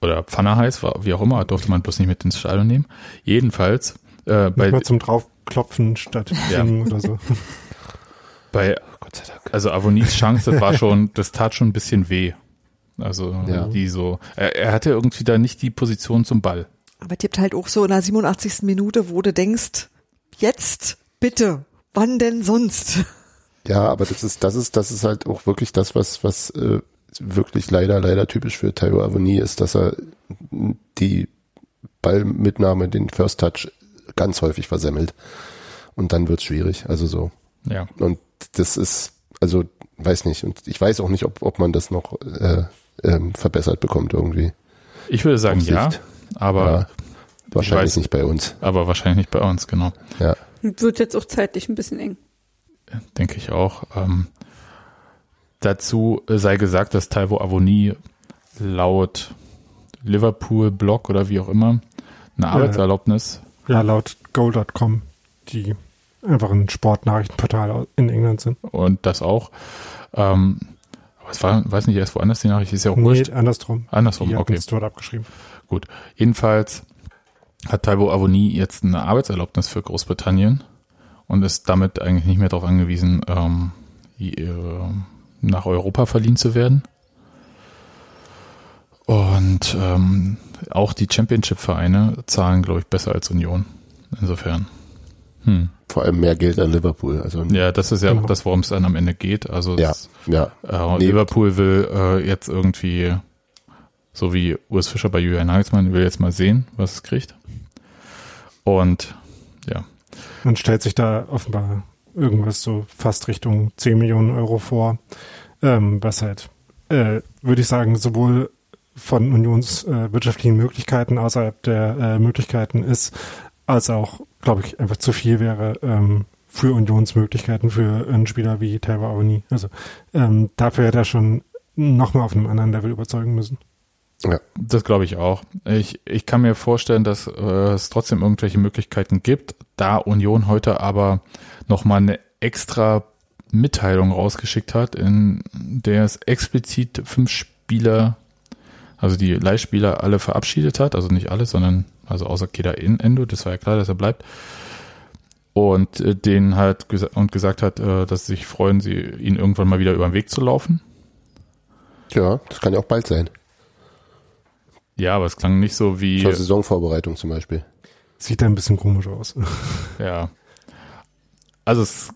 oder Pfanne heiß, war, wie auch immer, durfte man bloß nicht mit ins Stadion nehmen. Jedenfalls äh, bei, mal zum Draufklopfen statt Ja. Singen oder so. bei Gott sei Dank. also Avonis Chance, das war schon, das tat schon ein bisschen weh. Also Ja. die so, er, er hatte irgendwie da nicht die Position zum Ball. Aber es gibt halt auch so in der 87. Minute, wo du denkst, jetzt, bitte, wann denn sonst? Ja, aber das ist, das ist, das ist halt auch wirklich das, was, was äh, wirklich leider, leider typisch für Tayo Avoni ist, dass er die Ballmitnahme, den First Touch ganz häufig versemmelt. Und dann wird's schwierig. Also so. Ja. Und das ist, also weiß nicht. Und ich weiß auch nicht, ob, ob man das noch äh, ähm, verbessert bekommt irgendwie. Ich würde sagen ja, aber Ja, wahrscheinlich ich weiß- nicht bei uns. aber wahrscheinlich nicht bei uns, genau. Ja. Wird jetzt auch zeitlich ein bisschen eng. denke ich auch. Ähm, dazu sei gesagt, dass Taiwo Avoni laut Liverpool Blog oder wie auch immer eine Arbeitserlaubnis Ja, laut Goal.com, die einfach ein Sportnachrichtenportal in England sind. und das auch. Ähm, es war, weiß nicht, erst woanders die Nachricht, ist ja auch Nee, wurscht. andersrum. Andersrum, Die okay. es dort abgeschrieben. Gut. Jedenfalls hat Taiwo Avoni jetzt eine Arbeitserlaubnis für Großbritannien und ist damit eigentlich nicht mehr darauf angewiesen, ähm, äh, nach Europa verliehen zu werden. Und ähm, auch die Championship-Vereine zahlen, glaube ich, besser als Union. Insofern. Hm. Vor allem mehr Geld an Liverpool. Also Ja, das ist ja Genau. auch das, worum es dann am Ende geht. Also Ja, es- ja. Äh, Nee. Liverpool will äh, jetzt irgendwie, so wie Urs Fischer bei Julian Nagelsmann, will jetzt mal sehen, was es kriegt. Und ja, Man stellt sich da offenbar irgendwas so fast Richtung 10 Millionen Euro vor, ähm, was halt, äh, würde ich sagen, sowohl von Unions äh, wirtschaftlichen Möglichkeiten außerhalb der äh, Möglichkeiten ist, als auch, glaube ich, einfach zu viel wäre ähm, für Unionsmöglichkeiten für einen Spieler wie Taiwo Awoni. Also ähm, dafür hätte er schon nochmal auf einem anderen Level überzeugen müssen. Ja. das glaube ich auch. Ich, ich kann mir vorstellen, dass äh, es trotzdem irgendwelche Möglichkeiten gibt, da Union heute aber nochmal eine extra Mitteilung rausgeschickt hat, in der es explizit fünf Spieler, also die Leihspieler alle verabschiedet hat, also nicht alle, sondern also außer Keda in Endo, das war ja klar, dass er bleibt. Und äh, denen halt gesa und gesagt hat, äh, dass sie sich freuen, sie ihn irgendwann mal wieder über den Weg zu laufen. Ja, das kann ja auch bald sein. Ja, aber es klang nicht so wie. Zur Saisonvorbereitung zum Beispiel. Sieht da ein bisschen komisch aus. <laughs> Ja. Also es.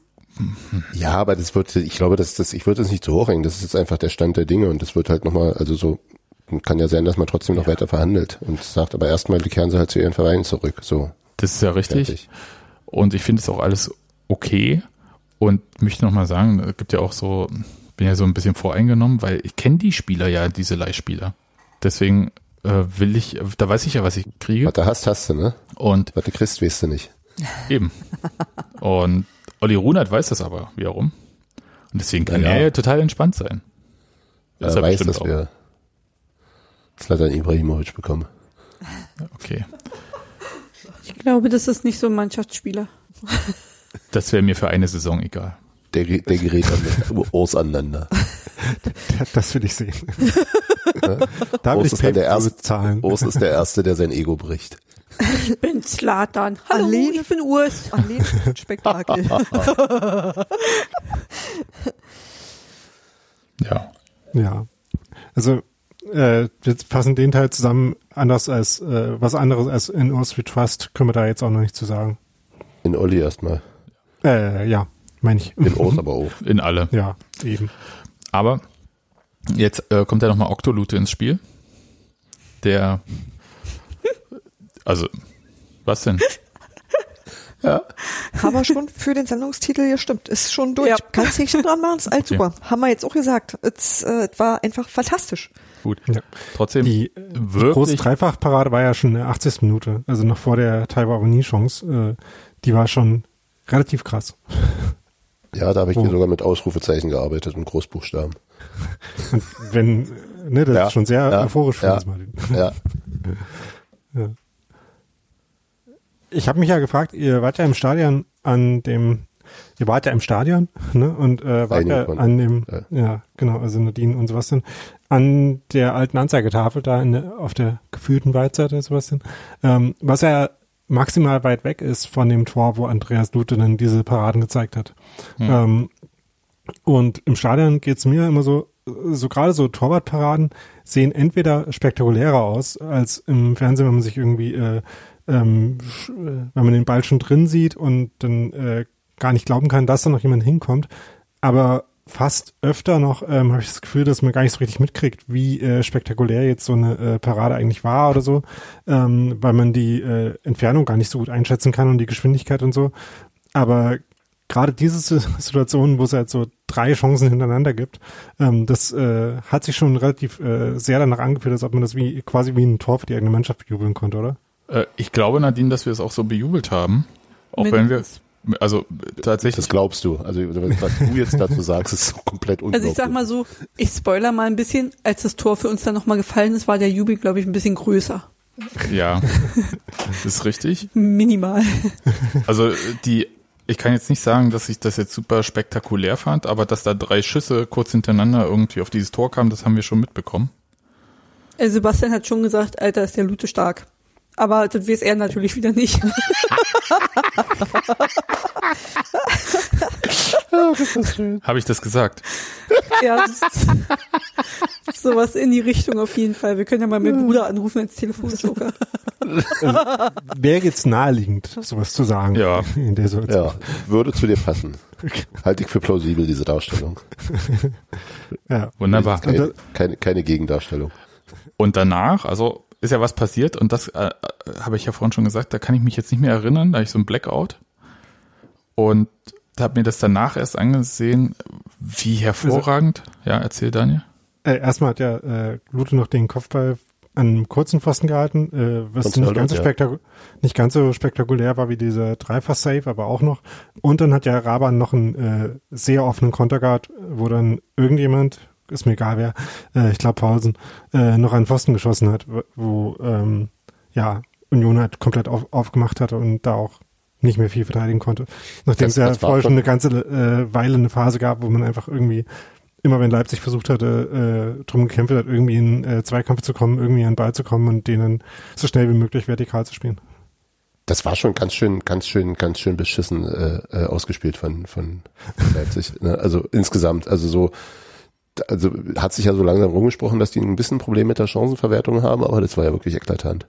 Ja, aber das wird, ich glaube, dass das, ich würde es nicht zu hoch hängen. Das ist jetzt einfach der Stand der Dinge und das wird halt nochmal, also so, kann ja sein, dass man trotzdem noch weiter verhandelt und sagt, aber erstmal kehren sie halt zu ihren Vereinen zurück. So. Das ist ja richtig. Fertig. Und ich finde es auch alles okay. Und möchte nochmal sagen, es gibt ja auch so, bin ja so ein bisschen voreingenommen, weil ich kenne die Spieler ja, diese Leihspieler. Deswegen äh, will ich, da weiß ich ja, was ich kriege. Was du hast, hast du, ne? Und Was du kriegst, weißt du nicht. eben. <laughs> Und Olli Runert weiß das aber wiederum. Und deswegen kann Ja, ja. er ja total entspannt sein. Er weiß, dass wir Slatan Ibrahimovic bekommen. Okay. Ich glaube, das ist nicht so ein Mannschaftsspieler. Das wäre mir für eine Saison egal. Der, der gerät dann auseinander. Das will ich sehen. Ne? Da Urs ist der erste. Urs ist der Erste, der sein Ego bricht. Ich bin Slatan. Hallo, Arlene- ich bin Urs. Arlene Spektakel. <laughs> Ja. Ja. Also äh, wir fassen den Teil zusammen, anders als äh, was anderes als in Urs We Trust, können wir da jetzt auch noch nicht zu sagen. In Olli erstmal. Äh, ja, meine ich. In Urs aber auch. In alle. Ja, eben. Aber jetzt äh, kommt ja nochmal Octolute ins Spiel. Der, also, was denn? <laughs> Ja. Haben wir schon für den Sendungstitel gestimmt. Ist schon durch. Ja. Kannst Häkchen dran machen, ist alles Okay. super. Haben wir jetzt auch gesagt. Es äh, war einfach fantastisch. Gut. Ja. Trotzdem, Die, äh, die große Dreifachparade war ja schon in der 80. Minute, also noch vor der Taiwan Chance. Äh, die war schon relativ krass. <laughs> Ja, da habe ich Oh. hier sogar mit Ausrufezeichen gearbeitet und Großbuchstaben. Und wenn, ne, das Ja, ist schon sehr ja, euphorisch für ja, uns, Martin. Ja. <laughs> Ja. Ich habe mich ja gefragt, ihr wart ja im Stadion an dem, ihr wart ja im Stadion, ne? Und äh, wart Einige ja an dem, ja. ja. genau, also Nadine und Sebastian, an der alten Anzeigetafel da in auf der gefühlten Waldseite, Sebastian, ähm, was ja maximal weit weg ist von dem Tor, wo Andreas Lute dann diese Paraden gezeigt hat. Hm. Ähm, und im Stadion geht's mir immer so, so gerade so Torwartparaden sehen entweder spektakulärer aus als im Fernsehen, wenn man sich irgendwie, äh, ähm, äh, wenn man den Ball schon drin sieht und dann äh, gar nicht glauben kann, dass da noch jemand hinkommt. Aber fast öfter noch ähm, habe ich das Gefühl, dass man gar nicht so richtig mitkriegt, wie äh, spektakulär jetzt so eine äh, Parade eigentlich war oder so, ähm, weil man die äh, Entfernung gar nicht so gut einschätzen kann und die Geschwindigkeit und so. Aber gerade diese Si- <laughs> Situation, wo es halt so drei Chancen hintereinander gibt, ähm, das äh, hat sich schon relativ äh, sehr danach angefühlt, als ob man das wie quasi wie ein Tor für die eigene Mannschaft jubeln konnte, oder? äh, ich glaube, Nadine, dass wir es auch so bejubelt haben. Auch wenn wir, also tatsächlich. Das glaubst du. Also was du jetzt dazu sagst, ist komplett Also unglaublich. ich sag mal so, ich spoiler mal ein bisschen, als das Tor für uns dann nochmal gefallen ist, war der Jubel, glaube ich, ein bisschen größer. Ja, das <laughs> ist richtig. Minimal. Also die ich kann jetzt nicht sagen, dass ich das jetzt super spektakulär fand, aber dass da drei Schüsse kurz hintereinander irgendwie auf dieses Tor kamen, das haben wir schon mitbekommen. Äh, Sebastian hat schon gesagt, Alter, ist der Lute stark. Aber das weiß er natürlich wieder nicht. oh, ist. Habe ich das gesagt? Ja, das sowas in die Richtung auf jeden Fall. Wir können ja mal mit Bruder anrufen als Telefonjoker. Wäre jetzt naheliegend, sowas zu sagen. Ja. In der Situation. Ja, würde zu dir passen. Halte ich für plausibel, diese Darstellung. ja. Wunderbar. Keine, keine, keine Gegendarstellung. Und danach, also ist ja was passiert und das äh, habe ich ja vorhin schon gesagt, da kann ich mich jetzt nicht mehr erinnern, da habe ich so ein Blackout und habe mir das danach erst angesehen, wie hervorragend. Also, ja, erzähl Daniel. Äh, erstmal hat ja äh, Lute noch den Kopfball an einem kurzen Pfosten gehalten, äh, was nicht ganz, so spektakulär, nicht ganz so spektakulär war wie dieser Dreifach-Save, aber auch noch. Und dann hat ja Raban noch einen äh, sehr offenen Konterguard, wo dann irgendjemand, ist mir egal wer, äh, ich glaube Paulsen, äh, noch einen Pfosten geschossen hat, wo ähm, ja Union halt komplett auf, aufgemacht hatte und da auch nicht mehr viel verteidigen konnte. Nachdem das, es ja vorher schon eine ganze äh, Weile eine Phase gab, wo man einfach irgendwie immer wenn Leipzig versucht hatte, äh, drum gekämpft hat, irgendwie in äh, Zweikampf zu kommen, irgendwie an den Ball zu kommen und denen so schnell wie möglich vertikal zu spielen. Das war schon ganz schön, ganz schön, ganz schön beschissen äh, äh, ausgespielt von, von Leipzig. ne? Also insgesamt, also so, also hat sich ja so langsam rumgesprochen, dass die ein bisschen Problem mit der Chancenverwertung haben, aber das war ja wirklich eklatant.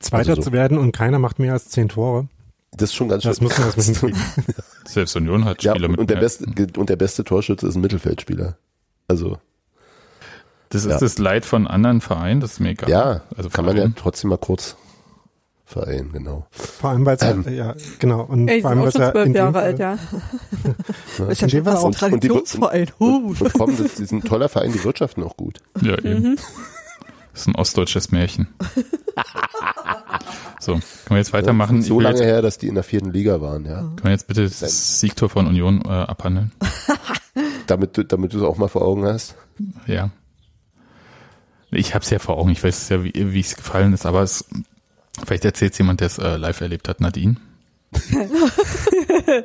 Zweiter also so. zu werden und keiner macht mehr als zehn Tore. Das ist schon ganz schön. Das muss man erstmal hinkriegen. <laughs> Selbst Union hat Spieler ja, und, mit und der beste und der beste Torschütze ist ein Mittelfeldspieler. Also das ist ja. das Leid von anderen Vereinen, das ist mir egal. Ja, also kann man ja trotzdem mal kurz vereinen, genau. Vor allem, weil es ähm, ja, genau. Und ey, vor allem, weil ja in Jahre alt, <laughs> ja. ist ja schon fast ein Traditionsverein. Und, und, und, das ist ein toller Verein, die wirtschaften auch gut. Ja, eben. Mhm. Das ist ein ostdeutsches Märchen. <laughs> So, können wir jetzt weitermachen? So lange her, dass die in der vierten Liga waren, ja. Können wir jetzt bitte das Siegtor von Union äh, abhandeln? <laughs> damit du damit du es auch mal vor Augen hast. Ja. Ich habe es ja vor Augen. Ich weiß ja, wie es gefallen ist, aber es, vielleicht erzählt jemand, der es äh, live erlebt hat. Nadine. <laughs>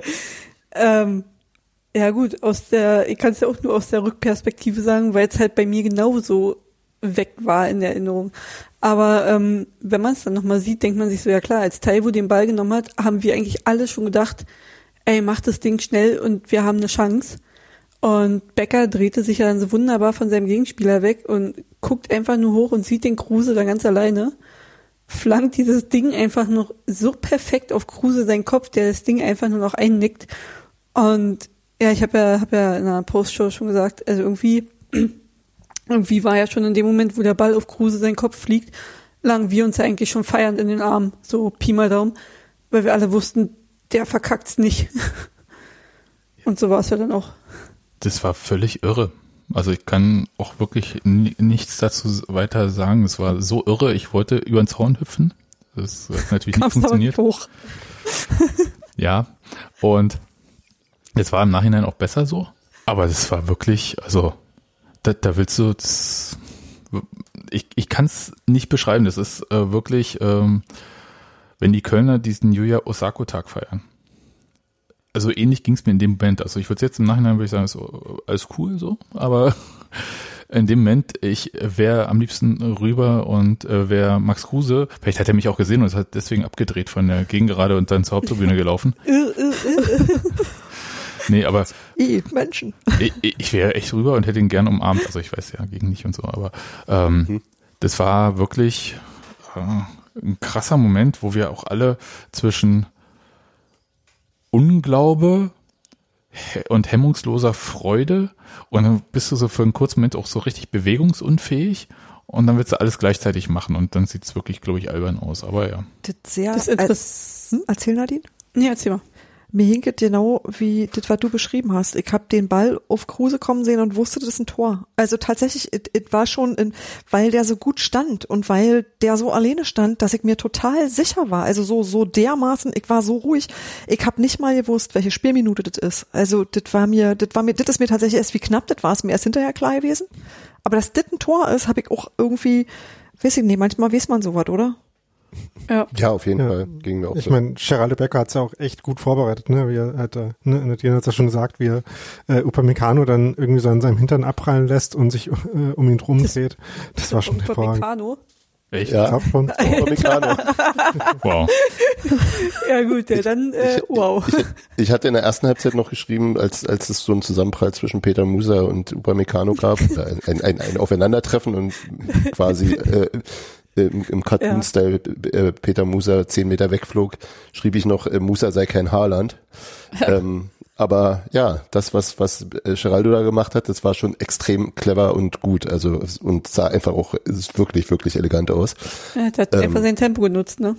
ähm, ja gut, aus der, ich kann es ja auch nur aus der Rückperspektive sagen, weil es halt bei mir genauso weg war in der Erinnerung. Aber ähm, wenn man es dann nochmal sieht, denkt man sich so, ja klar, als Taiwo den Ball genommen hat, haben wir eigentlich alle schon gedacht, ey, mach das Ding schnell und wir haben eine Chance. Und Becker drehte sich ja dann so wunderbar von seinem Gegenspieler weg und guckt einfach nur hoch und sieht den Kruse da ganz alleine. Flankt dieses Ding einfach noch so perfekt auf Kruse seinen Kopf, der das Ding einfach nur noch einnickt. Und ja, ich habe ja, hab ja in einer Postshow schon gesagt, also irgendwie <clears throat> irgendwie war ja schon in dem Moment, wo der Ball auf Kruse seinen Kopf fliegt, lagen wir uns ja eigentlich schon feiernd in den Armen, so Pi mal Daumen, weil wir alle wussten, der verkackt's nicht. <laughs> Und so war es ja dann auch. Das war völlig irre. Also ich kann auch wirklich nichts dazu weiter sagen. Es war so irre. Ich wollte über den Zaun hüpfen. Das hat <laughs> natürlich nicht funktioniert. Hoch. <laughs> ja. Und es war im Nachhinein auch besser so. Aber es war wirklich, also da, da willst du, das, ich, ich kann es nicht beschreiben. Das ist äh, wirklich, ähm, wenn die Kölner diesen Yuya Osako-Tag feiern. Also ähnlich ging es mir in dem Moment. Also ich würde jetzt im Nachhinein würde ich sagen, ist alles cool so, aber <laughs> in dem Moment, ich wäre am liebsten rüber und äh, wäre Max Kruse, vielleicht hat er mich auch gesehen und hat deswegen abgedreht von der Gegengerade und dann zur Haupttribüne <laughs> gelaufen. <laughs> Nee, aber. I, Menschen. Ich, ich wäre echt rüber und hätte ihn gern umarmt. Also ich weiß ja gegen mich und so, aber ähm, mhm. das war wirklich äh, ein krasser Moment, wo wir auch alle zwischen Unglaube und hemmungsloser Freude und dann bist du so für einen kurzen Moment auch so richtig bewegungsunfähig und dann willst du alles gleichzeitig machen und dann sieht es wirklich, glaube ich, albern aus. Aber ja. Das sehr, das ist hm? Erzähl Nadine. Nee, erzähl mal mir hinket genau wie das, was du beschrieben hast. Ich habe den Ball auf Kruse kommen sehen und wusste, das ist ein Tor. Also tatsächlich, es war schon, in, weil der so gut stand und weil der so alleine stand, dass ich mir total sicher war. Also so so dermaßen, ich war so ruhig. Ich habe nicht mal gewusst, welche Spielminute das ist. Also das war mir, das war mir, das ist mir tatsächlich erst wie knapp, das war es mir erst hinterher klar gewesen. Aber dass das ein Tor ist, habe ich auch irgendwie, weiß ich nicht, manchmal weiß man sowas, oder? Ja, ja auf jeden Ja. Fall. Ging mir auch Ich so. meine, Geraldo Becker hat es ja auch echt gut vorbereitet, ne? Wie er hat, äh, ne, Nadine hat ja schon gesagt, wie er äh, Upamecano dann irgendwie so an seinem Hintern abprallen lässt und sich äh, um ihn drum dreht. Das war schon hervorragend. Upamecano. Echt? Ja. Ich glaub schon. Upamecano. Wow. <laughs> Ja gut, ja, dann äh, wow. Ich hatte in der ersten Halbzeit noch geschrieben, als, als es so einen Zusammenprall zwischen Peter Musa und Upamecano gab, ein, <laughs> ein, ein, ein Aufeinandertreffen und quasi äh, im, im Cartoon-Style äh, Peter Musa zehn Meter wegflog, schrieb ich noch, äh, Musa sei kein Haaland. ähm, aber ja, das, was, was äh, Geraldo da gemacht hat, das war schon extrem clever und gut. Also und sah einfach auch ist wirklich, wirklich elegant aus. Er hat Ähm, einfach sein Tempo genutzt, ne?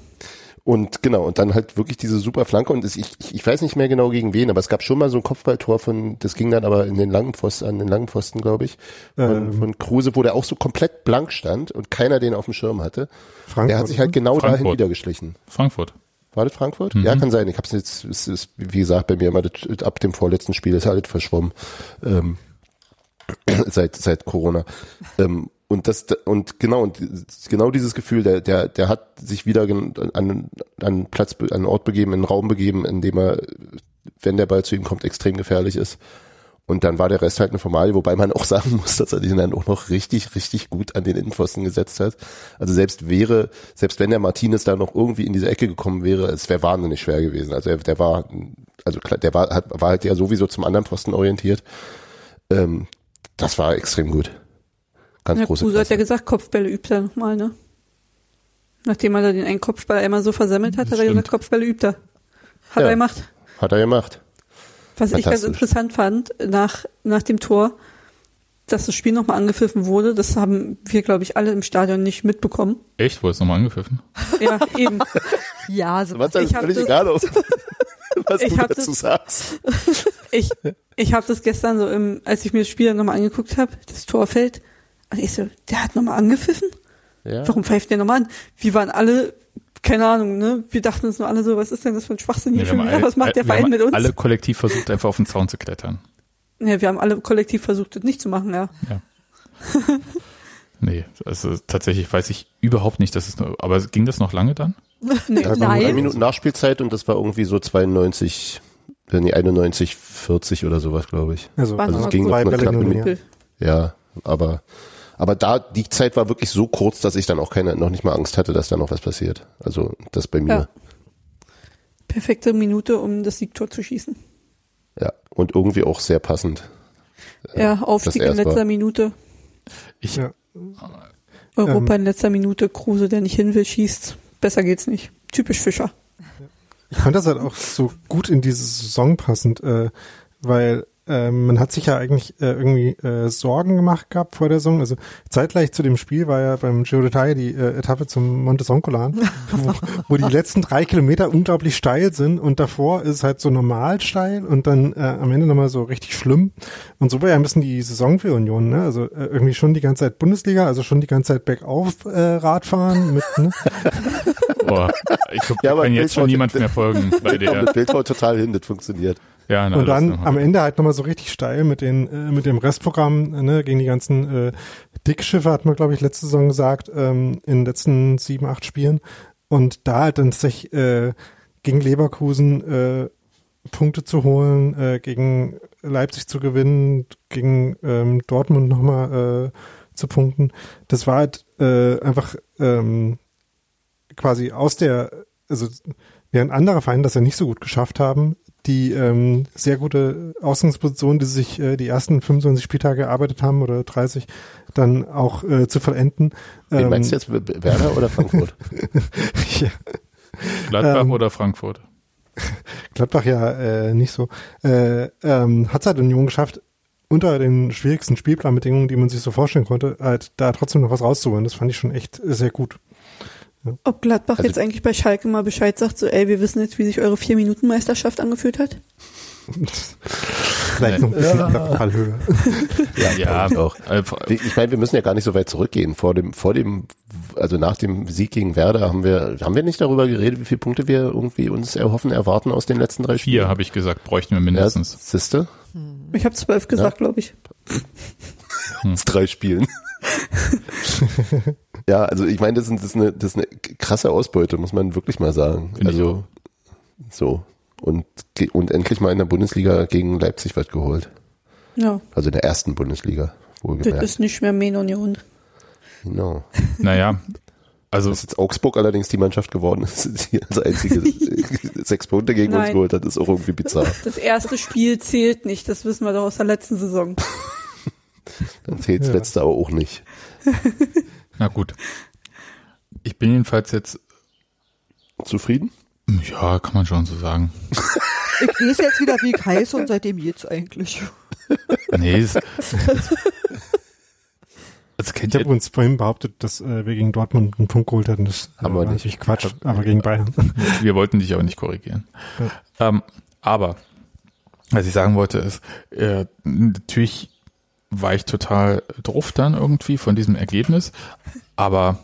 Und genau, und dann halt wirklich diese super Flanke und es, ich, ich, ich weiß nicht mehr genau gegen wen, aber es gab schon mal so ein Kopfballtor von, das ging dann aber in den langen Pfosten, an den langen Pfosten, glaube ich, von, Ähm. von Kruse, wo der auch so komplett blank stand und keiner den auf dem Schirm hatte. Frankfurt, der hat sich halt genau dahin Frankfurt. wieder geschlichen. Frankfurt. War das Frankfurt? Mhm. Ja, kann sein. Ich hab's jetzt, es ist, wie gesagt, bei mir immer das, ab dem vorletzten Spiel ist halt verschwommen. Ähm, <clears throat> seit, seit Corona. Ähm, und das, und genau, und genau dieses Gefühl, der, der, der hat sich wieder an, an Platz, an einen Ort begeben, in einen Raum begeben, in dem er, wenn der Ball zu ihm kommt, extrem gefährlich ist. Und dann war der Rest halt eine Formalie, wobei man auch <laughs> sagen muss, dass er den dann auch noch richtig, richtig gut an den Innenpfosten gesetzt hat. Also selbst wäre, selbst wenn der Martinez da noch irgendwie in diese Ecke gekommen wäre, es wäre wahnsinnig schwer gewesen. Also er, der war, also der war, hat, war halt ja sowieso zum anderen Pfosten orientiert. Ähm, das war extrem gut. Ganz ja, große Kruse hat ja gesagt, Kopfbälle übt er nochmal, ne? Nachdem er da den einen Kopfball einmal so versammelt hat, hat er gesagt, Kopfbälle übt er. Hat Ja. er gemacht. Hat er gemacht. Was ich ganz interessant fand, nach, nach dem Tor, dass das Spiel nochmal angepfiffen wurde, das haben wir, glaube ich, alle im Stadion nicht mitbekommen. Echt? Wurde es nochmal angepfiffen? Ja, eben. <laughs> Ja, so Was ist völlig das- egal, ob- <laughs> was Ich du dazu das- sagst. Ich, ich habe das gestern so im, als ich mir das Spiel nochmal angeguckt habe, das Tor fällt, und ich so, der hat nochmal angepfiffen? Ja. Warum pfeift der nochmal an? Wir waren alle, keine Ahnung, ne? Wir dachten uns nur alle so, was ist denn das für ein Schwachsinn hier Nee, schon haben wieder? alle- Was macht der Verein mit uns? alle kollektiv versucht, einfach auf den Zaun zu klettern. Ja, wir haben alle kollektiv versucht, das nicht zu machen, ja. Nee, also tatsächlich weiß ich überhaupt nicht, dass es nur, aber ging das noch lange dann? Nee, <laughs> Ja, war drei Minuten Nachspielzeit und das war irgendwie so 92, äh, nee, 91, 40 oder sowas, glaube ich. Also, also es ging noch eine knappe Minute. Ja, aber, aber da, die Zeit war wirklich so kurz, dass ich dann auch keine, noch nicht mal Angst hatte, dass da noch was passiert. Also, das bei mir. Ja. Perfekte Minute, um das Siegtor zu schießen. Ja. Und irgendwie auch sehr passend. Ja, Aufstieg in letzter war. Minute. Ich, Ja. Europa Ähm. in letzter Minute, Kruse, der nicht hin will, schießt. Besser geht's nicht. Typisch Fischer. Ich fand das halt auch so gut in diese Saison passend, äh, weil äh, man hat sich ja eigentlich äh, irgendwie äh, Sorgen gemacht gehabt vor der Saison. Also zeitgleich zu dem Spiel war ja beim Giro d'Italia die äh, Etappe zum Monte Soncolan, <laughs> wo, wo die letzten drei Kilometer unglaublich steil sind und davor ist es halt so normal steil und dann äh, am Ende nochmal so richtig schlimm. Und so war ja ein bisschen die Saison für Union, ne? Also äh, irgendwie schon die ganze Zeit Bundesliga, also schon die ganze Zeit bergauf äh, Radfahren mit, ne? <laughs> boah, ich glaub, Ja, kann jetzt schon Bild- niemand mehr folgen bei <laughs> der. das Bild total hin, das funktioniert. Ja, na, und dann am Ende halt nochmal so richtig steil mit den äh, mit dem Restprogramm ne, gegen die ganzen äh, Dickschiffe hat man glaube ich letzte Saison gesagt ähm, in den letzten sieben acht Spielen und da halt dann sich äh, gegen Leverkusen äh, Punkte zu holen, äh, gegen Leipzig zu gewinnen, gegen ähm, Dortmund nochmal äh, zu punkten. Das war halt äh, einfach ähm, quasi aus der, also während andere Vereine das ja nicht so gut geschafft haben, die ähm, sehr gute Ausgangsposition, die sich äh, die ersten 25 Spieltage erarbeitet haben oder 30, dann auch äh, zu vollenden. Wen Ähm, meinst du jetzt, Werder oder Frankfurt? <laughs> ja. Gladbach ähm, oder Frankfurt? <laughs> Gladbach ja äh, nicht so. Äh, ähm, hat es halt Union geschafft, unter den schwierigsten Spielplanbedingungen, die man sich so vorstellen konnte, halt da trotzdem noch was rauszuholen. Das fand ich schon echt sehr gut. Ob Gladbach Also- jetzt eigentlich bei Schalke mal Bescheid sagt, so, ey, wir wissen jetzt, wie sich eure Vier-Minuten-Meisterschaft angefühlt hat? <laughs> Vielleicht noch ein bisschen Fallhöhe. <laughs> Ja, Ja, glaub ich auch. äh, Ich meine, wir müssen ja gar nicht so weit zurückgehen. Vor dem, vor dem, also nach dem Sieg gegen Werder haben wir, haben wir nicht darüber geredet, wie viele Punkte wir irgendwie uns erhoffen, erwarten aus den letzten drei Spielen? Vier habe ich gesagt, bräuchten wir mindestens. Ja, siehste? Ich habe zwölf gesagt, glaube ich. Aus <laughs> drei Spielen. Ja, also ich meine, das, das, ist eine, das ist eine krasse Ausbeute, muss man wirklich mal sagen. Find also so. Und, und endlich mal in der Bundesliga gegen Leipzig was geholt. Ja, Also in der ersten Bundesliga, das wohlgemerkt. ist nicht mehr Main Union. Genau. Naja, also. Dass jetzt Augsburg allerdings die Mannschaft geworden ist, <laughs> die als einzige <laughs> sechs Punkte gegen uns Nein. geholt hat, ist auch irgendwie bizarr. <laughs> Das erste Spiel zählt nicht, das wissen wir doch aus der letzten Saison. Dann zählt das Ja. letzte aber auch nicht. Na gut. Ich bin jedenfalls jetzt. Zufrieden? Ja, kann man schon so sagen. Ich weiß jetzt wieder, wie ich heiße und seitdem geht's eigentlich. Nee, es, das kennt Ich habe uns vorhin behauptet, dass äh, wir gegen Dortmund einen Punkt geholt hatten. Das Haben äh, wir war nicht. natürlich Quatsch, aber gegen Bayern. <laughs> Wir wollten dich auch nicht korrigieren. Ähm, aber, was ich sagen wollte, ist, äh, natürlich war ich total drauf dann irgendwie von diesem Ergebnis, aber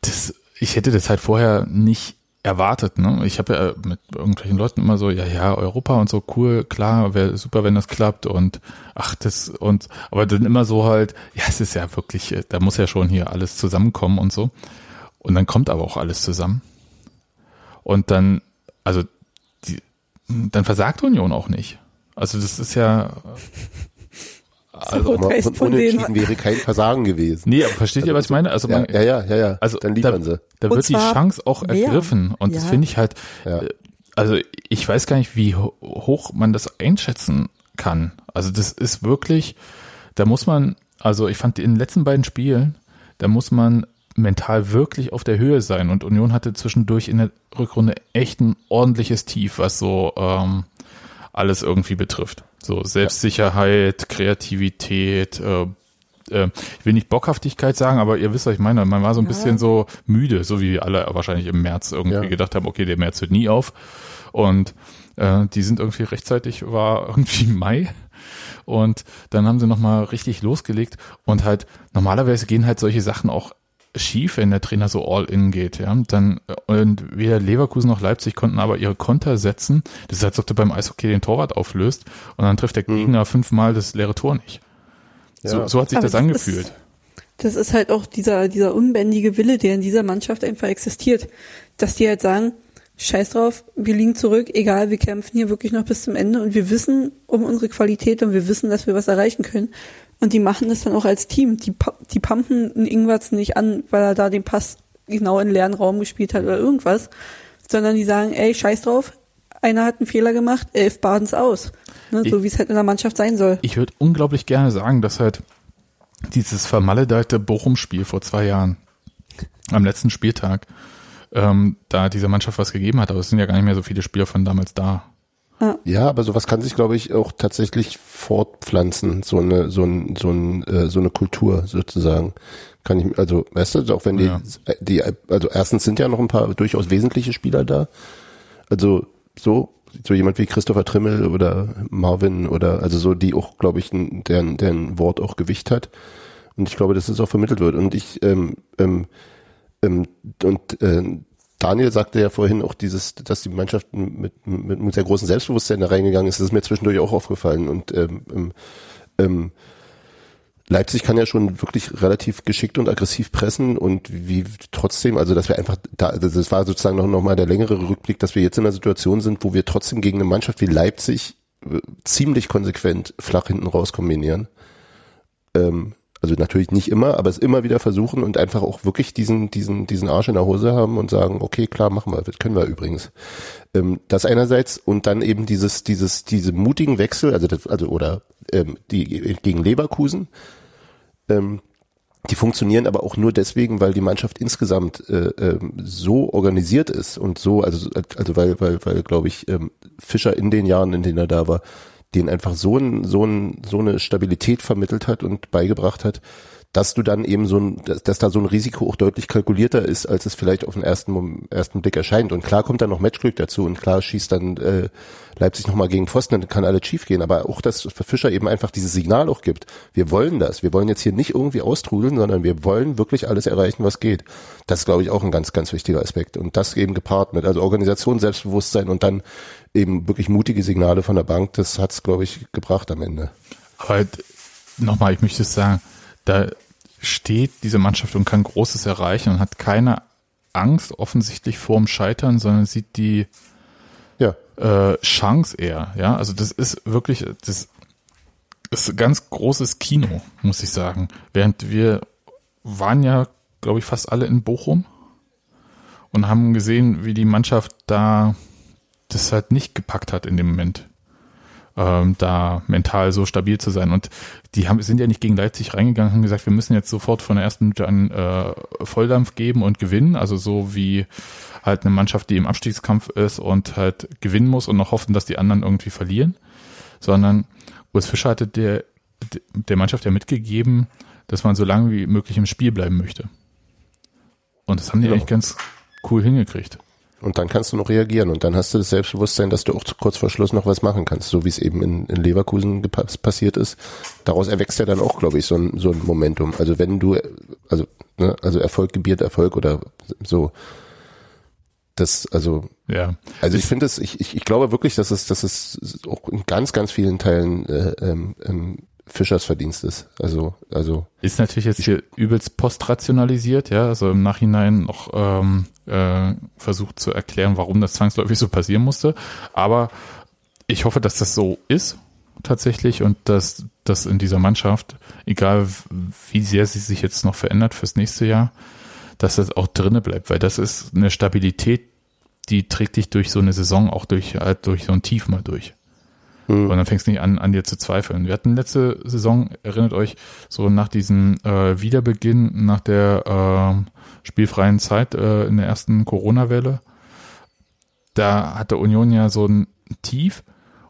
das, ich hätte das halt vorher nicht erwartet. Ne? Ich habe ja mit irgendwelchen Leuten immer so, ja, ja, Europa und so, cool, klar, wäre super, wenn das klappt und ach, das und, aber dann immer so halt, ja, es ist ja wirklich, äh, da muss ja schon hier alles zusammenkommen und so. Und dann kommt aber auch alles zusammen. Und dann, also, die, dann versagt Union auch nicht. Also das ist ja, <laughs> also, Aber von Unentschieden wäre kein Versagen gewesen. Nee, aber versteht ihr, was ich meine? Also ja, man, ja, ja, ja, ja. Also Dann da, liefern sie. da wird die Chance auch mehr. ergriffen. Und das Ja. finde ich halt, äh, also ich weiß gar nicht, wie ho- hoch man das einschätzen kann. Also das ist wirklich, da muss man, also ich fand in den letzten beiden Spielen, da muss man mental wirklich auf der Höhe sein. Und Union hatte zwischendurch in der Rückrunde echt ein ordentliches Tief, was so ähm, alles irgendwie betrifft. So Selbstsicherheit, Kreativität, äh, äh, ich will nicht Bockhaftigkeit sagen, aber ihr wisst, was ich meine. Man war so ein Ja. bisschen so müde, so wie wir alle wahrscheinlich im März irgendwie gedacht haben, okay, der März hört nie auf. Und äh, die sind irgendwie rechtzeitig, war <laughs> irgendwie Mai. Und dann haben sie nochmal richtig losgelegt. Und halt, normalerweise gehen halt solche Sachen auch schief, wenn der Trainer so all in geht, ja. Dann, äh, und weder Leverkusen noch Leipzig konnten aber ihre Konter setzen. Das ist, als ob du beim Eishockey den Torwart auflöst und dann trifft der Gegner fünfmal das leere Tor nicht. So, Ja. so hat sich Aber das das angefühlt. Ist, das ist halt auch dieser, dieser unbändige Wille, der in dieser Mannschaft einfach existiert. Dass die halt sagen, scheiß drauf, wir liegen zurück, egal, wir kämpfen hier wirklich noch bis zum Ende und wir wissen um unsere Qualität und wir wissen, dass wir was erreichen können. Und die machen das dann auch als Team. Die, die pumpen einen Ingwerts nicht an, weil er da den Pass genau in leeren Raum gespielt hat oder irgendwas, sondern die sagen, ey, scheiß drauf, einer hat einen Fehler gemacht, elf baden's aus. Ne, so Ich- wie es halt in der Mannschaft sein soll. Ich würde unglaublich gerne sagen, dass halt dieses vermaledeite Bochum-Spiel vor zwei Jahren am letzten Spieltag ähm, da dieser Mannschaft was gegeben hat, aber es sind ja gar nicht mehr so viele Spieler von damals da. Ja, aber sowas kann sich, glaube ich, auch tatsächlich fortpflanzen, so eine, so ein, so ein, äh, so eine Kultur sozusagen. Kann ich, also, weißt du, auch wenn die, Ja. die, also erstens sind ja noch ein paar durchaus wesentliche Spieler da. Also so, so jemand wie Christopher Trimmel oder Marvin oder also so, die auch, glaube ich, deren, deren Wort auch Gewicht hat. Und ich glaube, dass es auch vermittelt wird. Und ich, ähm, ähm, ähm, und äh, Daniel sagte ja vorhin auch dieses, dass die Mannschaft mit, mit, mit sehr großem Selbstbewusstsein da reingegangen ist. Das ist mir zwischendurch auch aufgefallen. Und ähm, ähm, ähm, Leipzig kann ja schon wirklich relativ geschickt und aggressiv pressen und wie trotzdem, also dass wir einfach da, also das war sozusagen noch, noch mal der längere Rückblick, dass wir jetzt in einer Situation sind, wo wir trotzdem gegen eine Mannschaft wie Leipzig äh, ziemlich konsequent flach hinten raus kombinieren. Ähm, also natürlich nicht immer, aber es immer wieder versuchen und einfach auch wirklich diesen, diesen, diesen Arsch in der Hose haben und sagen, okay, klar, machen wir, das können wir übrigens. Ähm, das einerseits und dann eben dieses, dieses, diese mutigen Wechsel, also, das, also oder ähm, die gegen Leverkusen, ähm, die funktionieren aber auch nur deswegen, weil die Mannschaft insgesamt äh, ähm, so organisiert ist und so, also, also weil, weil, weil, glaube ich, ähm, Fischer in den Jahren, in denen er da war, den einfach so, ein, so, ein, so eine Stabilität vermittelt hat und beigebracht hat, dass du dann eben so ein, dass, dass da so ein Risiko auch deutlich kalkulierter ist, als es vielleicht auf den ersten, ersten Blick erscheint. Und klar kommt dann noch Matchglück dazu und klar schießt dann äh, Leipzig nochmal gegen Pfosten, dann kann alles schief gehen. Aber auch, dass Fischer eben einfach dieses Signal auch gibt. Wir wollen das. Wir wollen jetzt hier nicht irgendwie austrudeln, sondern wir wollen wirklich alles erreichen, was geht. Das ist, glaube ich, auch ein ganz, ganz wichtiger Aspekt. Und das eben gepaart mit, also Organisation, Selbstbewusstsein und dann eben wirklich mutige Signale von der Bank, das hat's, glaube ich, gebracht am Ende. Aber halt, nochmal, ich möchte es sagen, da, steht diese Mannschaft und kann Großes erreichen und hat keine Angst offensichtlich vorm Scheitern, sondern sieht die ja. äh, Chance eher. Ja, also das ist wirklich, das ist ganz großes Kino, muss ich sagen. Während wir waren ja, glaube ich, fast alle in Bochum und haben gesehen, wie die Mannschaft da das halt nicht gepackt hat in dem Moment ähm, da mental so stabil zu sein. Und die haben, sind ja nicht gegen Leipzig reingegangen, haben gesagt, wir müssen jetzt sofort von der ersten Minute an äh, Volldampf geben und gewinnen. Also so wie halt eine Mannschaft, die im Abstiegskampf ist und halt gewinnen muss und noch hoffen, dass die anderen irgendwie verlieren. Sondern Urs Fischer hatte der, der Mannschaft ja mitgegeben, dass man so lange wie möglich im Spiel bleiben möchte. Und das haben die ja. eigentlich ganz cool hingekriegt. Und dann kannst du noch reagieren und dann hast du das Selbstbewusstsein, dass du auch kurz vor Schluss noch was machen kannst, so wie es eben in, in Leverkusen passiert ist. Daraus erwächst ja dann auch, glaube ich, so ein, so ein Momentum. Also wenn du, also, ne, also Erfolg gebiert Erfolg oder so. Das, also, ja. Also ich finde es, ich, ich, ich glaube wirklich, dass es, dass es auch in ganz, ganz vielen Teilen äh, ähm, ähm, Fischers Verdienst ist. Also, also. Ist natürlich jetzt hier übelst postrationalisiert, ja, also im Nachhinein noch ähm, äh, versucht zu erklären, warum das zwangsläufig so passieren musste. Aber ich hoffe, dass das so ist tatsächlich und dass das in dieser Mannschaft, egal wie sehr sie sich jetzt noch verändert fürs nächste Jahr, dass das auch drinne bleibt, weil das ist eine Stabilität, die trägt dich durch so eine Saison auch durch halt durch so ein Tief mal durch. Mhm. Und dann fängst du nicht an, an dir zu zweifeln. Wir hatten letzte Saison, erinnert euch, so nach diesem äh, Wiederbeginn, nach der äh, spielfreien Zeit äh, in der ersten Corona-Welle, da hatte Union ja so ein Tief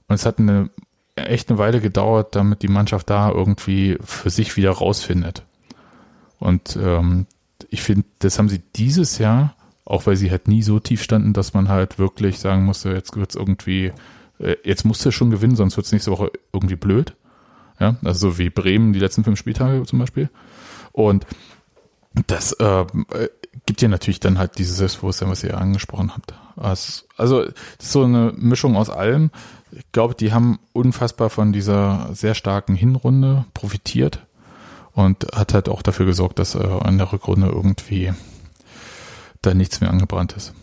und es hat eine echt eine Weile gedauert, damit die Mannschaft da irgendwie für sich wieder rausfindet. Und ähm, ich finde, das haben sie dieses Jahr, auch weil sie halt nie so tief standen, dass man halt wirklich sagen musste, jetzt wird's irgendwie äh, jetzt musst du schon gewinnen, sonst wird es nächste Woche irgendwie blöd. Ja, also so wie Bremen die letzten fünf Spieltage zum Beispiel. Und das äh, gibt ja natürlich dann halt dieses Selbstbewusstsein, was ihr angesprochen habt. Also, also das ist so eine Mischung aus allem. Ich glaube, die haben unfassbar von dieser sehr starken Hinrunde profitiert und hat halt auch dafür gesorgt, dass äh, an der Rückrunde irgendwie da nichts mehr angebrannt ist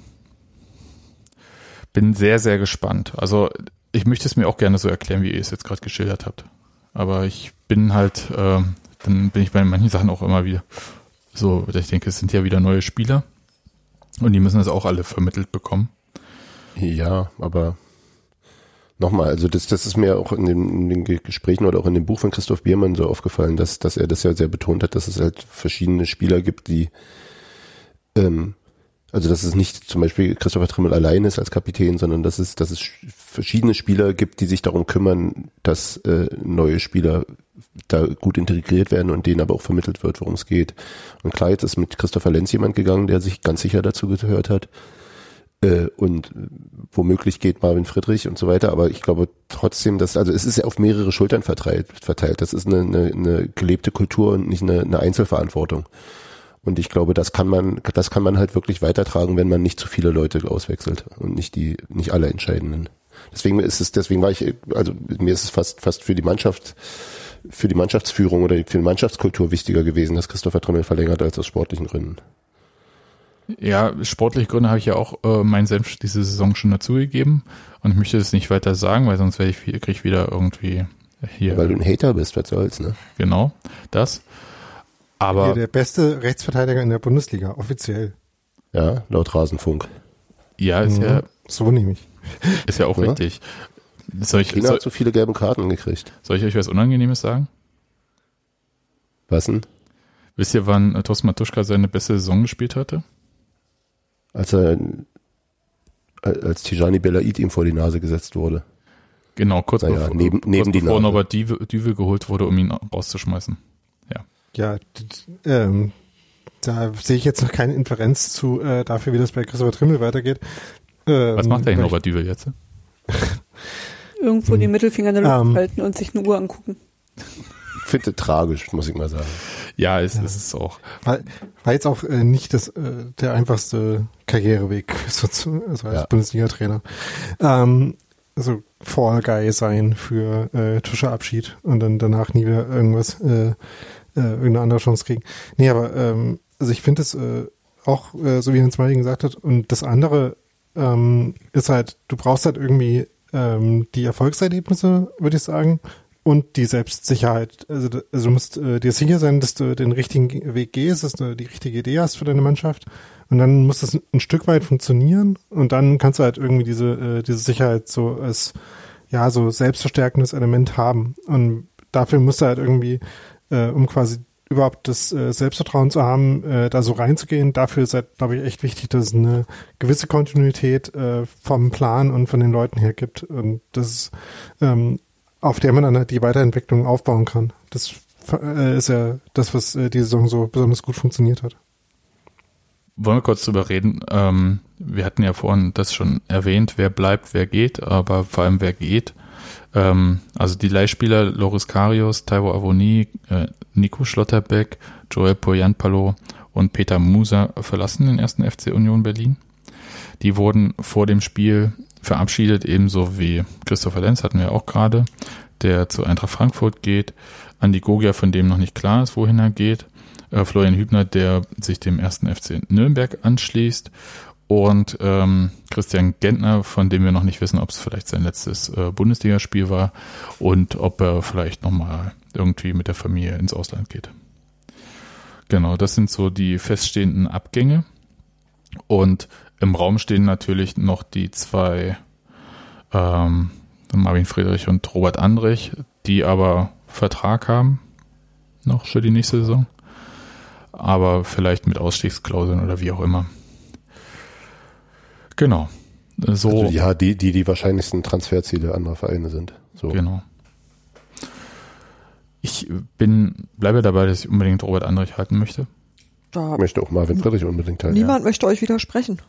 bin sehr, sehr gespannt. Also ich möchte es mir auch gerne so erklären, wie ihr es jetzt gerade geschildert habt. Aber ich bin halt, äh, dann bin ich bei manchen Sachen auch immer wieder so, ich denke, es sind ja wieder neue Spieler und die müssen das auch alle vermittelt bekommen. Ja, aber nochmal, also das, das ist mir auch in den, in den, Gesprächen oder auch in dem Buch von Christoph Biermann so aufgefallen, dass, dass er das ja sehr betont hat, dass es halt verschiedene Spieler gibt, die ähm, also dass es nicht zum Beispiel Christopher Trimmel allein ist als Kapitän, sondern dass es, dass es verschiedene Spieler gibt, die sich darum kümmern, dass äh, neue Spieler da gut integriert werden und denen aber auch vermittelt wird, worum es geht. Und klar, jetzt ist mit Christopher Lenz jemand gegangen, der sich ganz sicher dazu gehört hat. Äh, und womöglich geht Marvin Friedrich und so weiter, aber ich glaube trotzdem, dass, also es ist ja auf mehrere Schultern verteilt, verteilt. Das ist eine, eine, eine gelebte Kultur und nicht eine, eine Einzelverantwortung. Und ich glaube, das kann man, das kann man halt wirklich weitertragen, wenn man nicht zu viele Leute auswechselt und nicht die, nicht alle Entscheidenden. Deswegen ist es, deswegen war ich, also mir ist es fast, fast für die Mannschaft, für die Mannschaftsführung oder für die Mannschaftskultur wichtiger gewesen, dass Christopher Trimmel verlängert als aus sportlichen Gründen. Ja, sportliche Gründe habe ich ja auch äh, meinen Senf diese Saison schon dazugegeben und ich möchte das nicht weiter sagen, weil sonst werde ich krieg ich wieder irgendwie hier. Weil du ein Hater bist, was soll's, ne? Genau, das. Aber Hier der beste Rechtsverteidiger in der Bundesliga, offiziell. Ja, laut Rasenfunk. Ja, ist mhm. ja. So nehme ich. Ist ja auch ja. richtig. Soll ich, China soll, hat so viele gelbe Karten gekriegt. Soll ich euch was Unangenehmes sagen? Was denn? Wisst ihr, wann Thorsten Matuschka seine beste Saison gespielt hatte? Als er, als Tijani Belaid ihm vor die Nase gesetzt wurde. Genau, kurz, naja, bevor, neben, neben kurz bevor Norbert Düvel geholt wurde, um ihn rauszuschmeißen. Ja, ähm, da sehe ich jetzt noch keine Inferenz zu äh, dafür, wie das bei Christopher Trimmel weitergeht. Ähm, Was macht der Norbert Dübel jetzt? Irgendwo hm. die Mittelfinger in der Luft um, halten und sich eine Uhr angucken. Finde tragisch, muss ich mal sagen. Ja, ist, ja. ist es auch. War, war jetzt auch äh, nicht das, äh, der einfachste Karriereweg <laughs> so zu, also als ja. Bundesliga-Trainer. Ähm, so Fall Guy sein für äh, Tuscheabschied und dann danach nie wieder irgendwas, äh, äh, irgendeine andere Chance kriegen. Nee, aber ähm, also ich finde es äh, auch, äh, so wie Hans Meiling gesagt hat, und das andere ähm, ist halt, du brauchst halt irgendwie ähm, die Erfolgserlebnisse, würde ich sagen, und die Selbstsicherheit. Also, also du musst äh, dir sicher sein, dass du den richtigen Weg gehst, dass du die richtige Idee hast für deine Mannschaft. Und dann muss das ein Stück weit funktionieren. Und dann kannst du halt irgendwie diese, äh, diese Sicherheit so als, ja, so selbstverstärkendes Element haben. Und dafür musst du halt irgendwie, äh, um quasi überhaupt das äh, Selbstvertrauen zu haben, äh, da so reinzugehen. Dafür ist halt, glaube ich, echt wichtig, dass es eine gewisse Kontinuität äh, vom Plan und von den Leuten her gibt. Und das ist, ähm, auf der man dann halt die Weiterentwicklung aufbauen kann. Das äh, ist ja das, was äh, die Saison so besonders gut funktioniert hat. Wollen wir kurz drüber reden? Ähm, wir hatten ja vorhin das schon erwähnt, wer bleibt, wer geht, aber vor allem wer geht. Ähm, also die Leihspieler Loris Karius, Taiwo Avoni, äh, Nico Schlotterbeck, Joel Poyanpalo und Peter Musa verlassen den ersten FC Union Berlin. Die wurden vor dem Spiel verabschiedet, ebenso wie Christopher Lenz hatten wir auch gerade, der zu Eintracht Frankfurt geht, Andi Gogia, von dem noch nicht klar ist, wohin er geht, äh, Florian Hübner, der sich dem ersten FC Nürnberg anschließt und ähm, Christian Gentner, von dem wir noch nicht wissen, ob es vielleicht sein letztes äh, Bundesligaspiel war und ob er vielleicht nochmal irgendwie mit der Familie ins Ausland geht. Genau, das sind so die feststehenden Abgänge. Und im Raum stehen natürlich noch die zwei ähm, Marvin Friedrich und Robert Andrich, die aber Vertrag haben noch für die nächste Saison. Aber vielleicht mit Ausstiegsklauseln oder wie auch immer. Genau. So. Also ja, die, die die wahrscheinlichsten Transferziele anderer Vereine sind. So. Genau. Ich bin, bleibe dabei, dass ich unbedingt Robert Andrich halten möchte. Da möchte auch Marvin Friedrich unbedingt halten. Niemand ja. möchte euch widersprechen.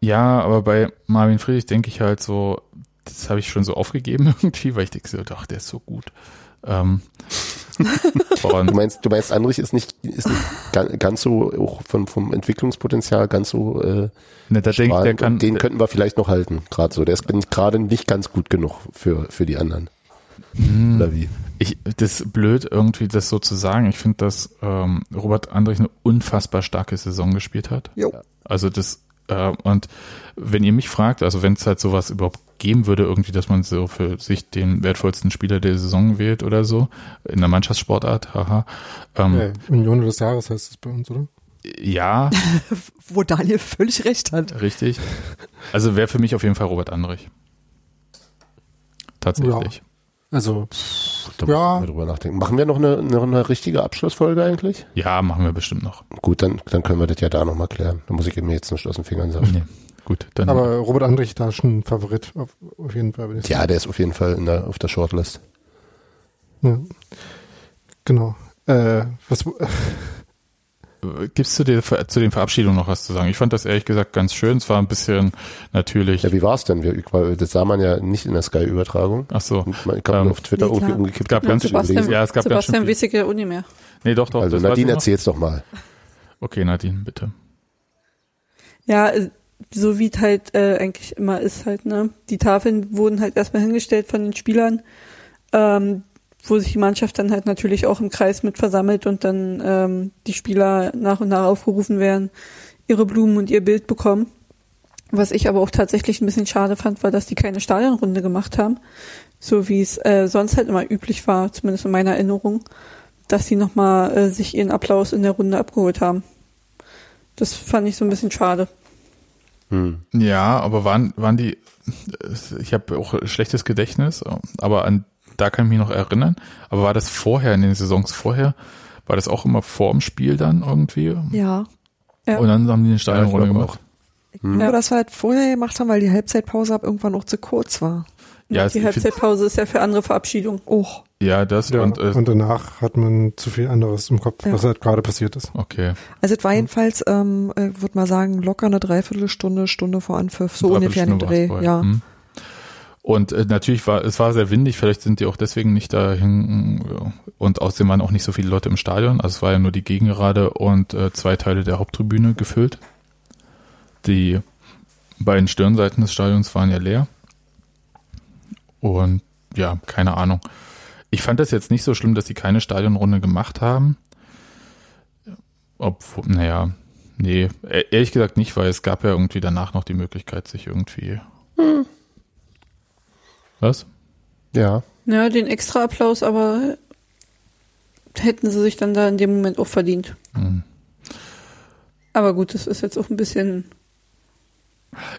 Ja, aber bei Marvin Friedrich denke ich halt so, das habe ich schon so aufgegeben <laughs> irgendwie, weil ich denke so, ach, der ist so gut. Ähm, du meinst, du meinst, Andrich ist nicht, ist nicht ganz so auch vom, vom Entwicklungspotenzial ganz so äh, ne, da denk, der kann, den könnten wir vielleicht noch halten, gerade so. Der ist gerade nicht ganz gut genug für, für die anderen. Hm. Oder wie? Ich, das ist blöd, irgendwie das so zu sagen. Ich finde, dass ähm, Robert Andrich eine unfassbar starke Saison gespielt hat. Jo. Also das äh, und wenn ihr mich fragt, also wenn es halt sowas überhaupt geben würde, irgendwie, dass man so für sich den wertvollsten Spieler der Saison wählt oder so, in der Mannschaftssportart, haha. Ähm, ja, Union des Jahres heißt es bei uns, oder? Ja. <laughs> Wo Daniel völlig recht hat. Richtig. Also wäre für mich auf jeden Fall Robert Andrich. Tatsächlich. Ja. Also, da ja. wir drüber nachdenken. Machen wir noch eine, noch eine richtige Abschlussfolge eigentlich? Ja, machen wir bestimmt noch. Gut, dann, dann können wir das ja da nochmal klären. Da muss ich mir jetzt nicht aus den Fingern sagen. Nee. Gut, dann. Aber Robert Andrich da schon ein Favorit, auf, auf jeden Fall. Ja, sagen. der ist auf jeden Fall in der, auf der Shortlist. Ja. Genau. Äh, was, Gibst du dir zu den Verabschiedungen noch was zu sagen? Ich fand das ehrlich gesagt ganz schön. Es war ein bisschen natürlich. Ja, wie war es denn? Das sah man ja nicht in der Sky-Übertragung. Ach so. Ich glaube, ähm, auf Twitter nee, irgendwie umgekippt. Gab ganz Sebastian, ja, es gab Sebastian ganz schön Uni mehr. Nee, doch, doch. Also Nadine, erzähl's doch mal. Okay, Nadine, bitte. Ja, äh, so wie es halt äh, eigentlich immer ist halt, ne? Die Tafeln wurden halt erstmal hingestellt von den Spielern. Ähm, wo sich die Mannschaft dann halt natürlich auch im Kreis mit versammelt und dann ähm, die Spieler nach und nach aufgerufen werden, ihre Blumen und ihr Bild bekommen. Was ich aber auch tatsächlich ein bisschen schade fand, war, dass die keine Stadionrunde gemacht haben, so wie es äh, sonst halt immer üblich war, zumindest in meiner Erinnerung, dass sie nochmal äh, sich ihren Applaus in der Runde abgeholt haben. Das fand ich so ein bisschen schade. Hm. Ja, aber waren, waren die, ich habe auch schlechtes Gedächtnis, aber an da kann ich mich noch erinnern. Aber war das vorher, in den Saisons vorher, war das auch immer vorm Spiel dann irgendwie? Ja. ja. Und dann haben die eine Stadionrunde ja, gemacht. Hm. Ja, das wir halt vorher gemacht haben, weil die Halbzeitpause ab irgendwann auch zu kurz war. Ja, die Halbzeitpause ist ja für andere Verabschiedung. Oh. Ja, das ja, und, äh, und danach hat man zu viel anderes im Kopf, ja. was halt gerade passiert ist. Okay. Also es war jedenfalls, ähm, äh, würde mal sagen, locker eine Dreiviertelstunde, Stunde vor Anpfiff, so ungefähr in den Dreh. Ja. Hm. Und äh, natürlich war es war sehr windig, vielleicht sind die auch deswegen nicht dahin und außerdem waren auch nicht so viele Leute im Stadion. Also es war ja nur die Gegengerade und äh, zwei Teile der Haupttribüne gefüllt. Die beiden Stirnseiten des Stadions waren ja leer. Und ja, keine Ahnung. Ich fand das jetzt nicht so schlimm, dass sie keine Stadionrunde gemacht haben. Ob, naja, nee, e- ehrlich gesagt nicht, weil es gab ja irgendwie danach noch die Möglichkeit, sich irgendwie. Hm. Was? Ja. Ja, den extra Applaus, aber hätten sie sich dann da in dem Moment auch verdient. Hm. Aber gut, das ist jetzt auch ein bisschen.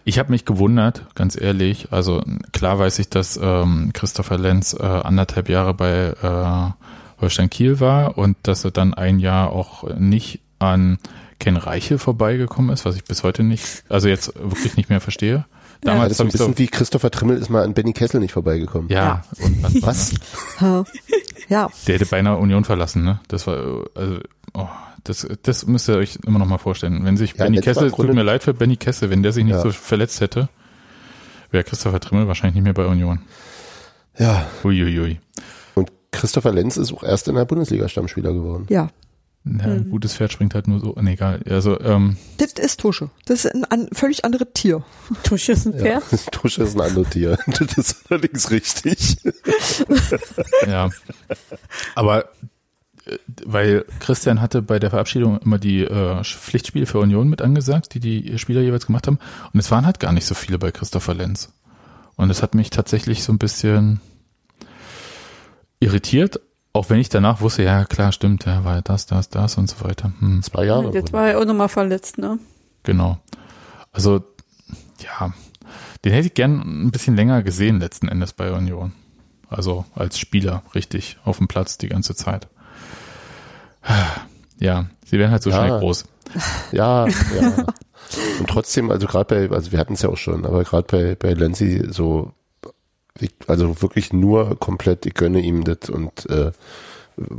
Ich habe mich gewundert, ganz ehrlich. Also klar weiß ich, dass ähm, Christopher Lenz äh, anderthalb Jahre bei äh, Holstein Kiel war und dass er dann ein Jahr auch nicht an Ken Reichel vorbeigekommen ist, was ich bis heute nicht, also jetzt wirklich nicht mehr verstehe. Damals ja, das ist ein bisschen so, wie Christopher Trimmel ist mal an Benny Kessel nicht vorbeigekommen. Ja. ja. Und was? was? <laughs> ja. Der hätte beinahe Union verlassen, ne? Das war, also, oh, das, das müsst ihr euch immer noch mal vorstellen. Wenn sich ja, Benny Kessel, tut mir leid für Benny Kessel, wenn der sich nicht ja. so verletzt hätte, wäre Christopher Trimmel wahrscheinlich nicht mehr bei Union. Ja. Uiuiui. Und Christopher Lenz ist auch erst in der Bundesliga Stammspieler geworden. Ja. Ein mhm. gutes Pferd springt halt nur so. Nee, egal. Also, ähm, das ist Tusche. Das ist ein, ein völlig anderes Tier. Tusche ist ein Pferd? Ja, <laughs> Tusche ist ein anderes Tier. Das ist allerdings richtig. ja. <laughs> Aber weil Christian hatte bei der Verabschiedung immer die äh, Pflichtspiele für Union mit angesagt, die die Spieler jeweils gemacht haben. Und es waren halt gar nicht so viele bei Christopher Lenz. Und es hat mich tatsächlich so ein bisschen irritiert, auch wenn ich danach wusste, ja klar, stimmt, ja, war das, das, das und so weiter. Hm. Zwei Jahre. Jetzt war er auch nochmal verletzt, ne? Genau. Also, ja, den hätte ich gern ein bisschen länger gesehen, letzten Endes bei Union. Also als Spieler, richtig, auf dem Platz die ganze Zeit. <sighs> Ja, sie werden halt so ja. schnell groß. <laughs> Ja, ja. Und trotzdem, also gerade bei, also wir hatten es ja auch schon, aber gerade bei, bei Lenzi so ich, also wirklich nur komplett, ich gönne ihm das und äh,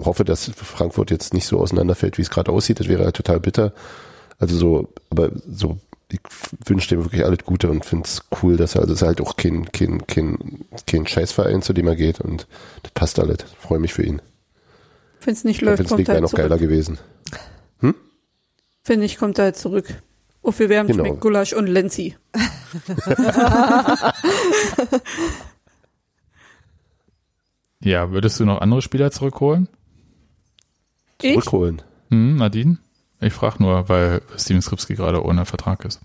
hoffe, dass Frankfurt jetzt nicht so auseinanderfällt, wie es gerade aussieht. Das wäre ja total bitter. Also so, aber so, ich wünsche dem wirklich alles Gute und finde es cool, dass er, also es ist halt auch kein, kein, kein, kein Scheißverein, zu dem er geht und das passt alles. Freue mich für ihn. Wenn es nicht läuft, kommt er halt noch zurück. geiler gewesen. Hm? Wenn nicht, kommt er halt zurück. Oh, wir wärmen genau. Gulasch und Lenzi. <laughs> Ja, würdest du noch andere Spieler zurückholen? Ich? Zurückholen? Hm, Nadine? Ich frage nur, weil Steven Skripski gerade ohne Vertrag ist.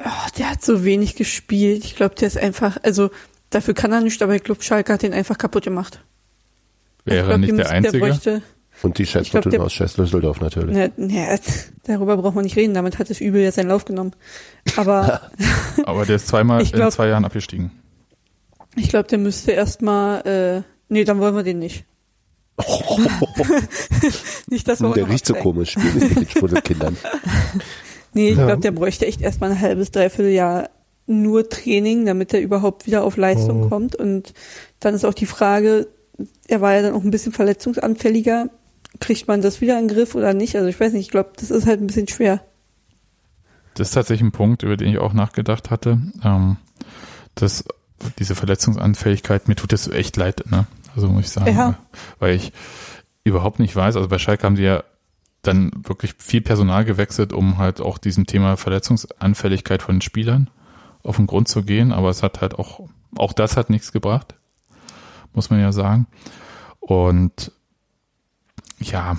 Oh, der hat so wenig gespielt. Ich glaube, der ist einfach, also dafür kann er nicht, aber ich glaube, Schalke hat den einfach kaputt gemacht. Wäre glaub, nicht der Einzige? Der bräuchte, und die Schätzmittel aus Schäßlösseldorf natürlich. Ne, ne, darüber braucht man nicht reden, damit hat das Übel ja seinen Lauf genommen. Aber, <laughs> aber der ist zweimal glaub, in zwei Jahren abgestiegen. Ich glaube, der müsste erstmal, äh, nee, dann wollen wir den nicht. <laughs> nicht, dass wir Der riecht so komisch, spielt mit den Schmuddelkindern. <laughs> nee, ich ja. glaube, der bräuchte echt erstmal ein halbes, dreiviertel Jahr nur Training, damit er überhaupt wieder auf Leistung oh. kommt. Und dann ist auch die Frage, er war ja dann auch ein bisschen verletzungsanfälliger. Kriegt man das wieder in den Griff oder nicht? Also ich weiß nicht, ich glaube, das ist halt ein bisschen schwer. Das ist tatsächlich ein Punkt, über den ich auch nachgedacht hatte. Ähm, dass diese Verletzungsanfälligkeit, mir tut das echt leid, ne? Also muss ich sagen. Ja. Weil ich überhaupt nicht weiß, also bei Schalke haben die ja dann wirklich viel Personal gewechselt, um halt auch diesem Thema Verletzungsanfälligkeit von Spielern auf den Grund zu gehen, aber es hat halt auch, auch das hat nichts gebracht, muss man ja sagen. Und ja,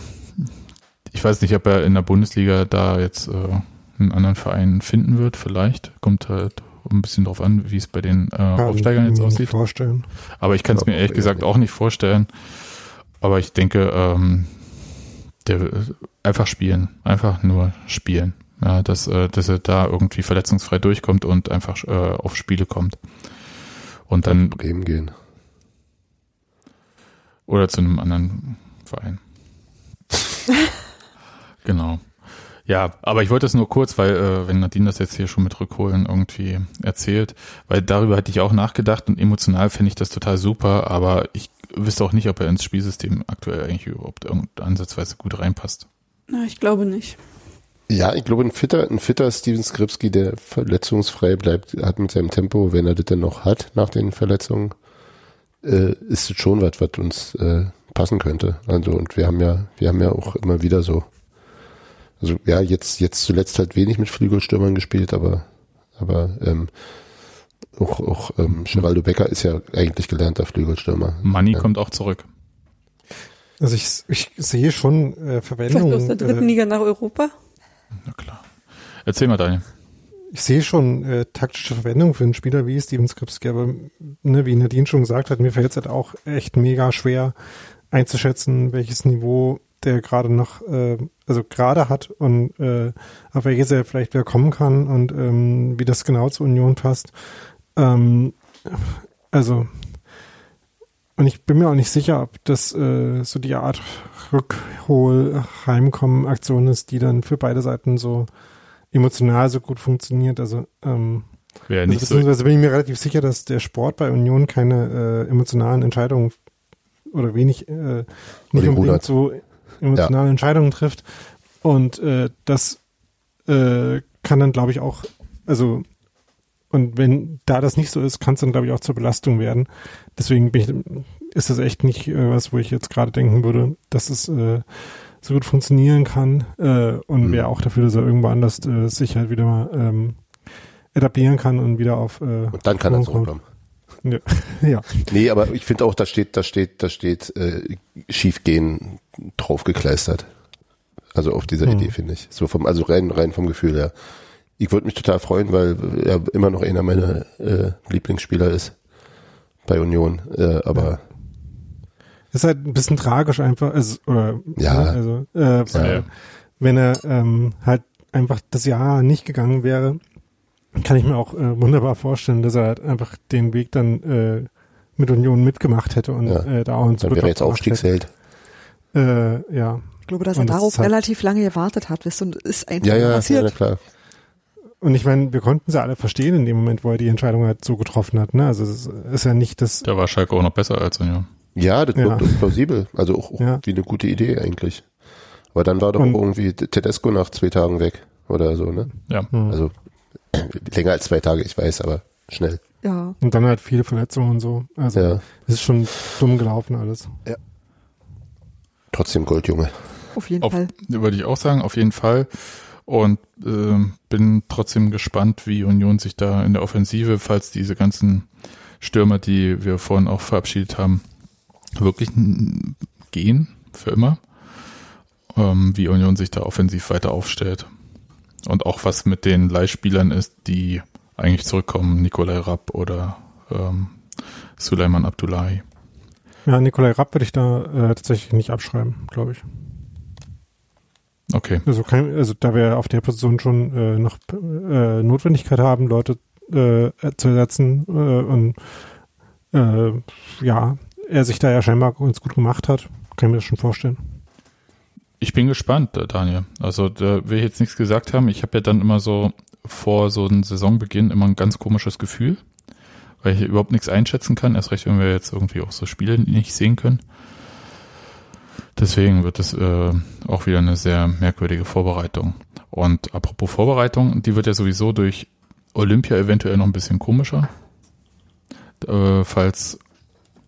ich weiß nicht, ob er in der Bundesliga da jetzt äh, einen anderen Verein finden wird, vielleicht. Kommt halt ein bisschen drauf an, wie es bei den äh, Aufsteigern jetzt aussieht. Vorstellen. Aber ich kann es mir ehrlich gesagt auch nicht vorstellen. Aber ich denke, ähm, der einfach spielen, einfach nur spielen. Ja, dass, äh, dass er da irgendwie verletzungsfrei durchkommt und einfach äh, auf Spiele kommt. Und dann. Bremen gehen. Oder zu einem anderen Verein. <laughs> genau. Ja, aber ich wollte es nur kurz, weil äh, wenn Nadine das jetzt hier schon mit Rückholen irgendwie erzählt, weil darüber hatte ich auch nachgedacht und emotional finde ich das total super, aber ich wüsste auch nicht, ob er ins Spielsystem aktuell eigentlich überhaupt ansatzweise gut reinpasst. Na, ich glaube nicht. Ja, ich glaube, ein fitter, ein fitter Steven Skripski, der verletzungsfrei bleibt, hat mit seinem Tempo, wenn er das denn noch hat nach den Verletzungen, äh, ist es schon was, was uns äh, passen könnte. Also, und wir haben ja, wir haben ja auch immer wieder so also ja, jetzt, jetzt zuletzt halt wenig mit Flügelstürmern gespielt, aber, aber ähm, auch, auch ähm, Geraldo Becker ist ja eigentlich gelernter Flügelstürmer. Manni ja. kommt auch zurück. Also ich, ich sehe schon äh, Verwendung. Vielleicht aus der dritten äh, Liga nach Europa. Na klar. Erzähl mal, Daniel. Ich sehe schon äh, taktische Verwendung für einen Spieler wie Steven Skripski, aber ne, wie Nadine schon gesagt hat, mir fällt es halt auch echt mega schwer einzuschätzen, welches Niveau der gerade noch, äh, also gerade hat und äh, auf welches er vielleicht wieder kommen kann und ähm, wie das genau zur Union passt. Ähm, also und ich bin mir auch nicht sicher, ob das äh, so die Art Rückhol-Heimkommen-Aktion ist, die dann für beide Seiten so emotional so gut funktioniert. Also, ähm, Wäre also nicht so. beziehungsweise bin ich mir relativ sicher, dass der Sport bei Union keine äh, emotionalen Entscheidungen oder wenig äh, nicht unbedingt so emotionale Entscheidungen trifft. Und äh, das äh, kann dann, glaube ich, auch, also und wenn da das nicht so ist, kann es dann, glaube ich, auch zur Belastung werden. Deswegen bin ich, ist das echt nicht äh, was, wo ich jetzt gerade denken würde, dass es äh, so gut funktionieren kann äh, und Mhm. wäre auch dafür, dass er irgendwo anders äh, sich halt wieder mal ähm, etablieren kann und wieder auf äh, Und dann kann er zurückkommen. Ja. <laughs> ja. Nee, aber ich finde auch, da steht, da steht, da steht äh, Schiefgehen draufgekleistert. Also auf dieser Hm. Idee, finde ich. So vom, also rein, rein vom Gefühl her. Ich würde mich total freuen, weil er immer noch einer meiner äh, Lieblingsspieler ist bei Union. Äh, aber Ist halt ein bisschen tragisch einfach, also, oder, Ja. ne, also, äh, weil, Ja. wenn er ähm, halt einfach das Jahr nicht gegangen wäre, kann ich mir auch äh, wunderbar vorstellen, dass er halt einfach den Weg dann äh, mit Union mitgemacht hätte und Ja. äh, da auch einen dann wäre er jetzt Aufstiegsheld. hätte. Äh, ja. Ich glaube, dass er Und das darauf ist halt- relativ lange gewartet hat, weißt du, und ist einfach Ja, ja, passiert. ja, klar. Und ich meine, wir konnten sie alle verstehen in dem Moment, wo er die Entscheidung halt so getroffen hat. Ne? Also es ist ja nicht das. Da war Schalke auch noch besser als Union. Ja, das Ja. wirkt plausibel. Also auch, auch Ja. wie eine gute Idee eigentlich. Aber dann war doch Und- irgendwie Tedesco nach zwei Tagen weg oder so, ne? Ja. Hm. Also <clears throat> länger als zwei Tage, ich weiß, aber schnell. Ja. Und dann halt viele Verletzungen und so. Also Ja. es ist schon dumm gelaufen alles. Trotzdem Goldjunge. Auf jeden Auf, Fall. würde ich auch sagen, auf jeden Fall. Und ähm, bin trotzdem gespannt, wie Union sich da in der Offensive, falls diese ganzen Stürmer, die wir vorhin auch verabschiedet haben, wirklich gehen für immer, ähm, wie Union sich da offensiv weiter aufstellt. Und auch was mit den Leihspielern ist, die eigentlich zurückkommen, Nikolai Rapp oder ähm, Suleiman Abdullahi. Ja, Nikolai Rapp würde ich da äh, tatsächlich nicht abschreiben, glaube ich. Okay. Also, kein, also da wir auf der Position schon äh, noch äh, Notwendigkeit haben, Leute äh, zu ersetzen äh, und äh, ja, er sich da ja scheinbar ganz gut gemacht hat, kann ich mir das schon vorstellen. Ich bin gespannt, äh, Daniel. Also da will ich jetzt nichts gesagt haben. Ich habe ja dann immer so vor so einem Saisonbeginn immer ein ganz komisches Gefühl, weil ich überhaupt nichts einschätzen kann. Erst recht, wenn wir jetzt irgendwie auch so Spiele nicht sehen können. Deswegen wird es äh, auch wieder eine sehr merkwürdige Vorbereitung. Und apropos Vorbereitung, die wird ja sowieso durch Olympia eventuell noch ein bisschen komischer. Äh, falls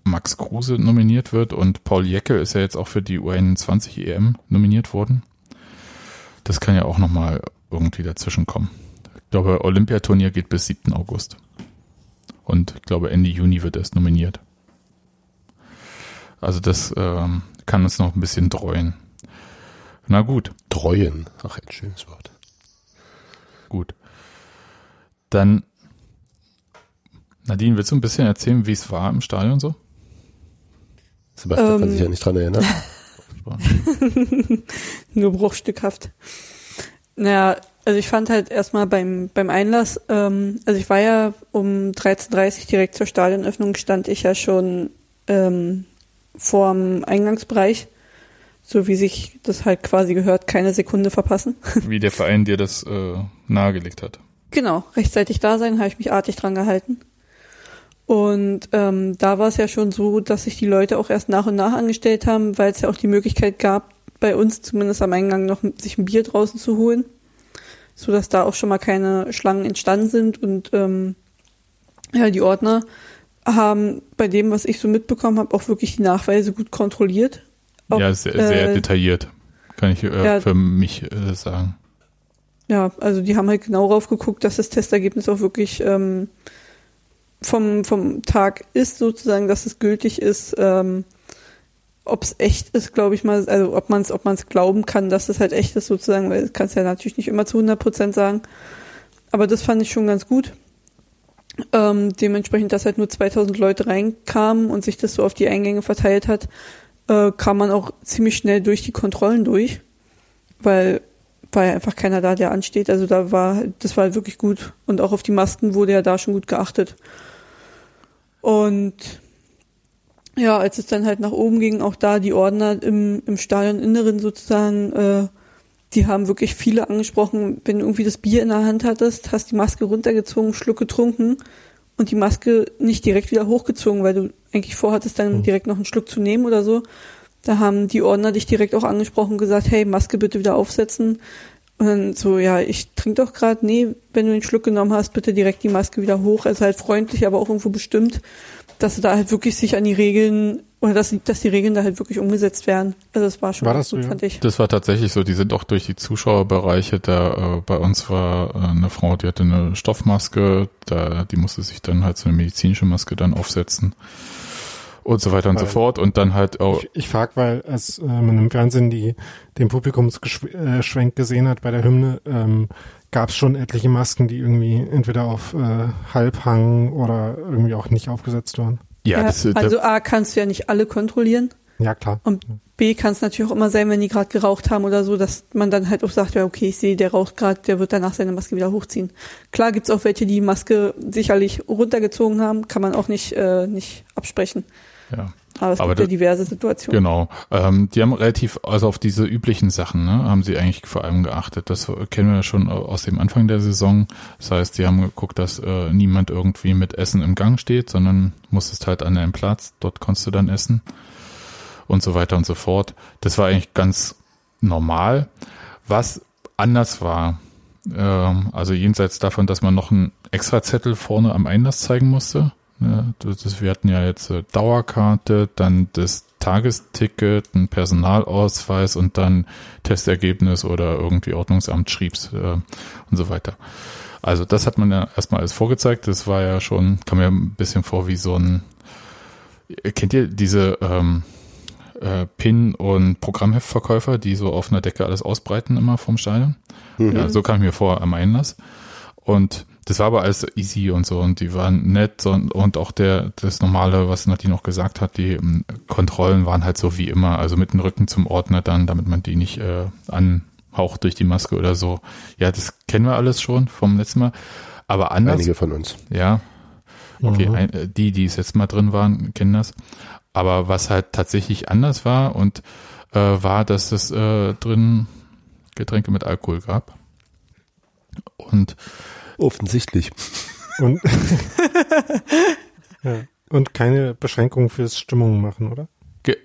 Max Kruse nominiert wird und Paul Jecke ist ja jetzt auch für die U21 EM nominiert worden. Das kann ja auch nochmal irgendwie dazwischen kommen. Ich glaube, Olympiaturnier geht bis 7. August. Und ich glaube, Ende Juni wird erst nominiert. Also das ähm, kann uns noch ein bisschen dreuen. Na gut. Treuen. Ach, ein schönes Wort. Gut. Dann, Nadine, willst du ein bisschen erzählen, wie es war im Stadion so? Sebastian kann Ähm. sich ja nicht dran erinnern. <laughs> <laughs> Nur bruchstückhaft. Naja, also ich fand halt erstmal beim, beim Einlass, ähm, also ich war ja um 13.30 Uhr direkt zur Stadionöffnung, stand ich ja schon ähm, vorm Eingangsbereich, so wie sich das halt quasi gehört, keine Sekunde verpassen. <laughs> Wie der Verein dir das äh, nahegelegt hat. Genau, rechtzeitig da sein, habe ich mich artig dran gehalten. Und ähm, da war es ja schon so, dass sich die Leute auch erst nach und nach angestellt haben, weil es ja auch die Möglichkeit gab, bei uns zumindest am Eingang noch sich ein Bier draußen zu holen, so dass da auch schon mal keine Schlangen entstanden sind und ähm, ja die Ordner haben bei dem, was ich so mitbekommen habe, auch wirklich die Nachweise gut kontrolliert. Ob, ja, sehr, sehr äh, detailliert, kann ich äh, ja. für mich äh, sagen. Ja, also die haben halt genau drauf geguckt, dass das Testergebnis auch wirklich ähm, vom, vom Tag ist, sozusagen, dass es gültig ist, ähm, ob es echt ist, glaube ich mal, also ob man es ob man's glauben kann, dass es halt echt ist, sozusagen, weil du kannst ja natürlich nicht immer zu 100 Prozent sagen. Aber das fand ich schon ganz gut. Ähm, dementsprechend, dass halt nur 2000 Leute reinkamen und sich das so auf die Eingänge verteilt hat, äh, kam man auch ziemlich schnell durch die Kontrollen durch, weil war ja einfach keiner da, der ansteht. Also da war, das war wirklich gut. Und auch auf die Masken wurde ja da schon gut geachtet. Und ja, als es dann halt nach oben ging, auch da die Ordner im, im Stadioninneren sozusagen, äh, die haben wirklich viele angesprochen, wenn du irgendwie das Bier in der Hand hattest, hast die Maske runtergezogen, Schluck getrunken und die Maske nicht direkt wieder hochgezogen, weil du eigentlich vorhattest, dann mhm. direkt noch einen Schluck zu nehmen oder so. Da haben die Ordner dich direkt auch angesprochen, gesagt, hey, Maske bitte wieder aufsetzen. Und dann so, ja, ich trinke doch gerade, nee, wenn du den Schluck genommen hast, bitte direkt die Maske wieder hoch. Also halt freundlich, aber auch irgendwo bestimmt, dass du da halt wirklich sich an die Regeln oder dass, dass die Regeln da halt wirklich umgesetzt werden. Also das war schon war das gut, so, fand ich. Das war tatsächlich so, die sind auch durch die Zuschauerbereiche, da äh, bei uns war äh, eine Frau, die hatte eine Stoffmaske, da die musste sich dann halt so eine medizinische Maske dann aufsetzen und so weiter und weil, so fort und dann halt auch. Ich, ich frage, weil als äh, man im Fernsehen die den Publikumsschwenk gesehen hat bei der Hymne, ähm, gab es schon etliche Masken, die irgendwie entweder auf äh, Halbhang oder irgendwie auch nicht aufgesetzt waren. Ja, ja das, also A kannst du ja nicht alle kontrollieren. Ja, klar. Und B kann es natürlich auch immer sein, wenn die gerade geraucht haben oder so, dass man dann halt auch sagt, ja, okay, ich sehe, der raucht gerade, der wird danach seine Maske wieder hochziehen. Klar gibt's auch welche, die die Maske sicherlich runtergezogen haben, kann man auch nicht, äh, nicht absprechen. Ja. Aber es aber gibt ja diverse Situationen. Genau. Ähm, die haben relativ, also auf diese üblichen Sachen, ne, haben sie eigentlich vor allem geachtet. Das kennen wir schon aus dem Anfang der Saison. Das heißt, die haben geguckt, dass äh, niemand irgendwie mit Essen im Gang steht, sondern musstest halt an deinem Platz, dort konntest du dann essen und so weiter und so fort. Das war eigentlich ganz normal. Was anders war, ähm, also jenseits davon, dass man noch einen Extrazettel vorne am Einlass zeigen musste, ja, das, wir hatten ja jetzt äh, Dauerkarte, dann das Tagesticket, ein Personalausweis und dann Testergebnis oder irgendwie Ordnungsamt schrieb's äh, und so weiter. Also das hat man ja erstmal alles vorgezeigt. Das war ja schon, kam mir ein bisschen vor wie so ein, kennt ihr diese ähm, äh, Pin- und Programmheftverkäufer, die so auf einer Decke alles ausbreiten immer vom Stadion? Mhm. Ja, so kam ich mir vor am Einlass. Und das war aber alles easy und so und die waren nett und, und auch der, das normale, was Nadine noch gesagt hat, die um, ähm, Kontrollen waren halt so wie immer, also mit dem Rücken zum Ordner dann, damit man die nicht äh, anhaucht durch die Maske oder so. Ja, das kennen wir alles schon vom letzten Mal. Aber anders. Einige von uns. Ja. Okay, mhm. ein, äh, die, die es jetzt mal drin waren, kennen das. Aber was halt tatsächlich anders war und äh, war, dass es äh, drin Getränke mit Alkohol gab. Und Offensichtlich. Und, <laughs> ja. Und keine Beschränkungen fürs Stimmung machen, oder?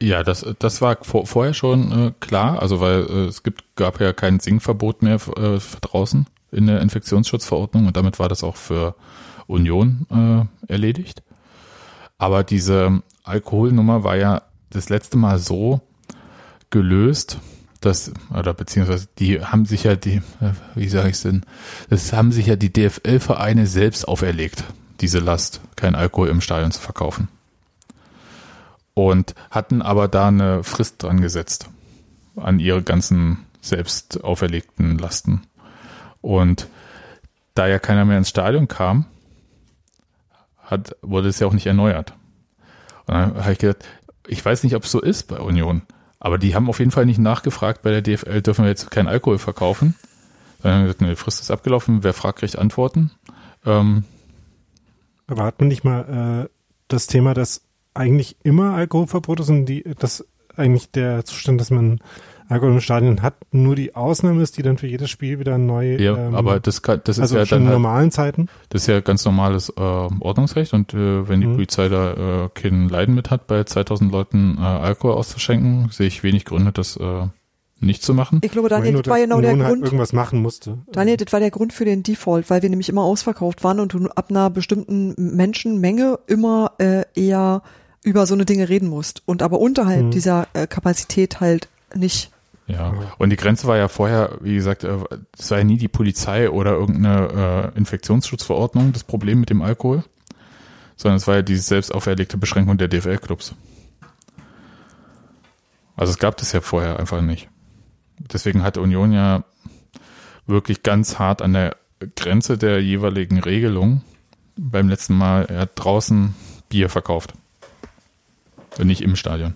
Ja, das, das war vor, vorher schon äh, klar, also weil äh, es gibt, gab ja kein Singverbot mehr äh, draußen in der Infektionsschutzverordnung und damit war das auch für Union äh, erledigt. Aber diese Alkoholnummer war ja das letzte Mal so gelöst, das, oder beziehungsweise die haben sich ja die, äh, wie sage ich denn, das haben sich ja die DFL-Vereine selbst auferlegt, diese Last, kein Alkohol im Stadion zu verkaufen. Und hatten aber da eine Frist dran gesetzt an ihre ganzen selbst auferlegten Lasten. Und da ja keiner mehr ins Stadion kam, hat, wurde es ja auch nicht erneuert. Und dann habe ich gedacht, ich weiß nicht, ob es so ist bei Union. Aber die haben auf jeden Fall nicht nachgefragt, bei der DFL dürfen wir jetzt keinen Alkohol verkaufen. Dann gesagt, eine Frist ist abgelaufen, wer fragt, kriegt Antworten. Ähm, Aber hat man nicht mal äh, das Thema, dass eigentlich immer Alkoholverbot ist und die, das eigentlich der Zustand, dass man Alkohol im Stadion hat, nur die Ausnahme ist, die dann für jedes Spiel wieder neu. Ja, ähm, aber das, kann, das ist also ja schon dann in normalen halt, Zeiten. Das ist ja ganz normales äh, Ordnungsrecht und äh, wenn die mhm. Polizei da äh, kein Leiden mit hat, bei 2000 Leuten äh, Alkohol auszuschenken, sehe ich wenig Gründe, das äh, nicht zu machen. Ich glaube, Daniel, das war genau der halt Grund. irgendwas machen musste. Daniel, das war der Grund für den Default, weil wir nämlich immer ausverkauft waren und du ab einer bestimmten Menschenmenge immer äh, eher über so eine Dinge reden musst und aber unterhalb mhm. dieser äh, Kapazität halt nicht. Ja, und die Grenze war ja vorher, wie gesagt, äh, es war ja nie die Polizei oder irgendeine äh, Infektionsschutzverordnung das Problem mit dem Alkohol, sondern es war ja diese selbst auferlegte Beschränkung der DFL-Clubs. Also es gab das ja vorher einfach nicht. Deswegen hat Union ja wirklich ganz hart an der Grenze der jeweiligen Regelung beim letzten Mal, er hat draußen Bier verkauft. Und nicht im Stadion.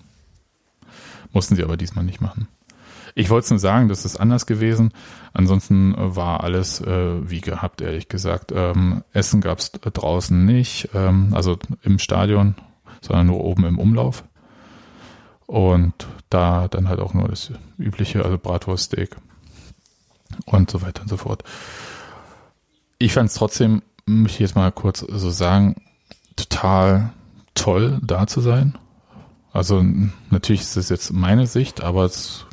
Mussten sie aber diesmal nicht machen. Ich wollte es nur sagen, das ist anders gewesen. Ansonsten war alles äh, wie gehabt, ehrlich gesagt. Ähm, Essen gab es draußen nicht, ähm, also im Stadion, sondern nur oben im Umlauf. Und da dann halt auch nur das übliche, also Bratwurststeak und so weiter und so fort. Ich fand es trotzdem, möchte ich jetzt mal kurz so sagen, total toll da zu sein. Also natürlich ist es jetzt meine Sicht, aber es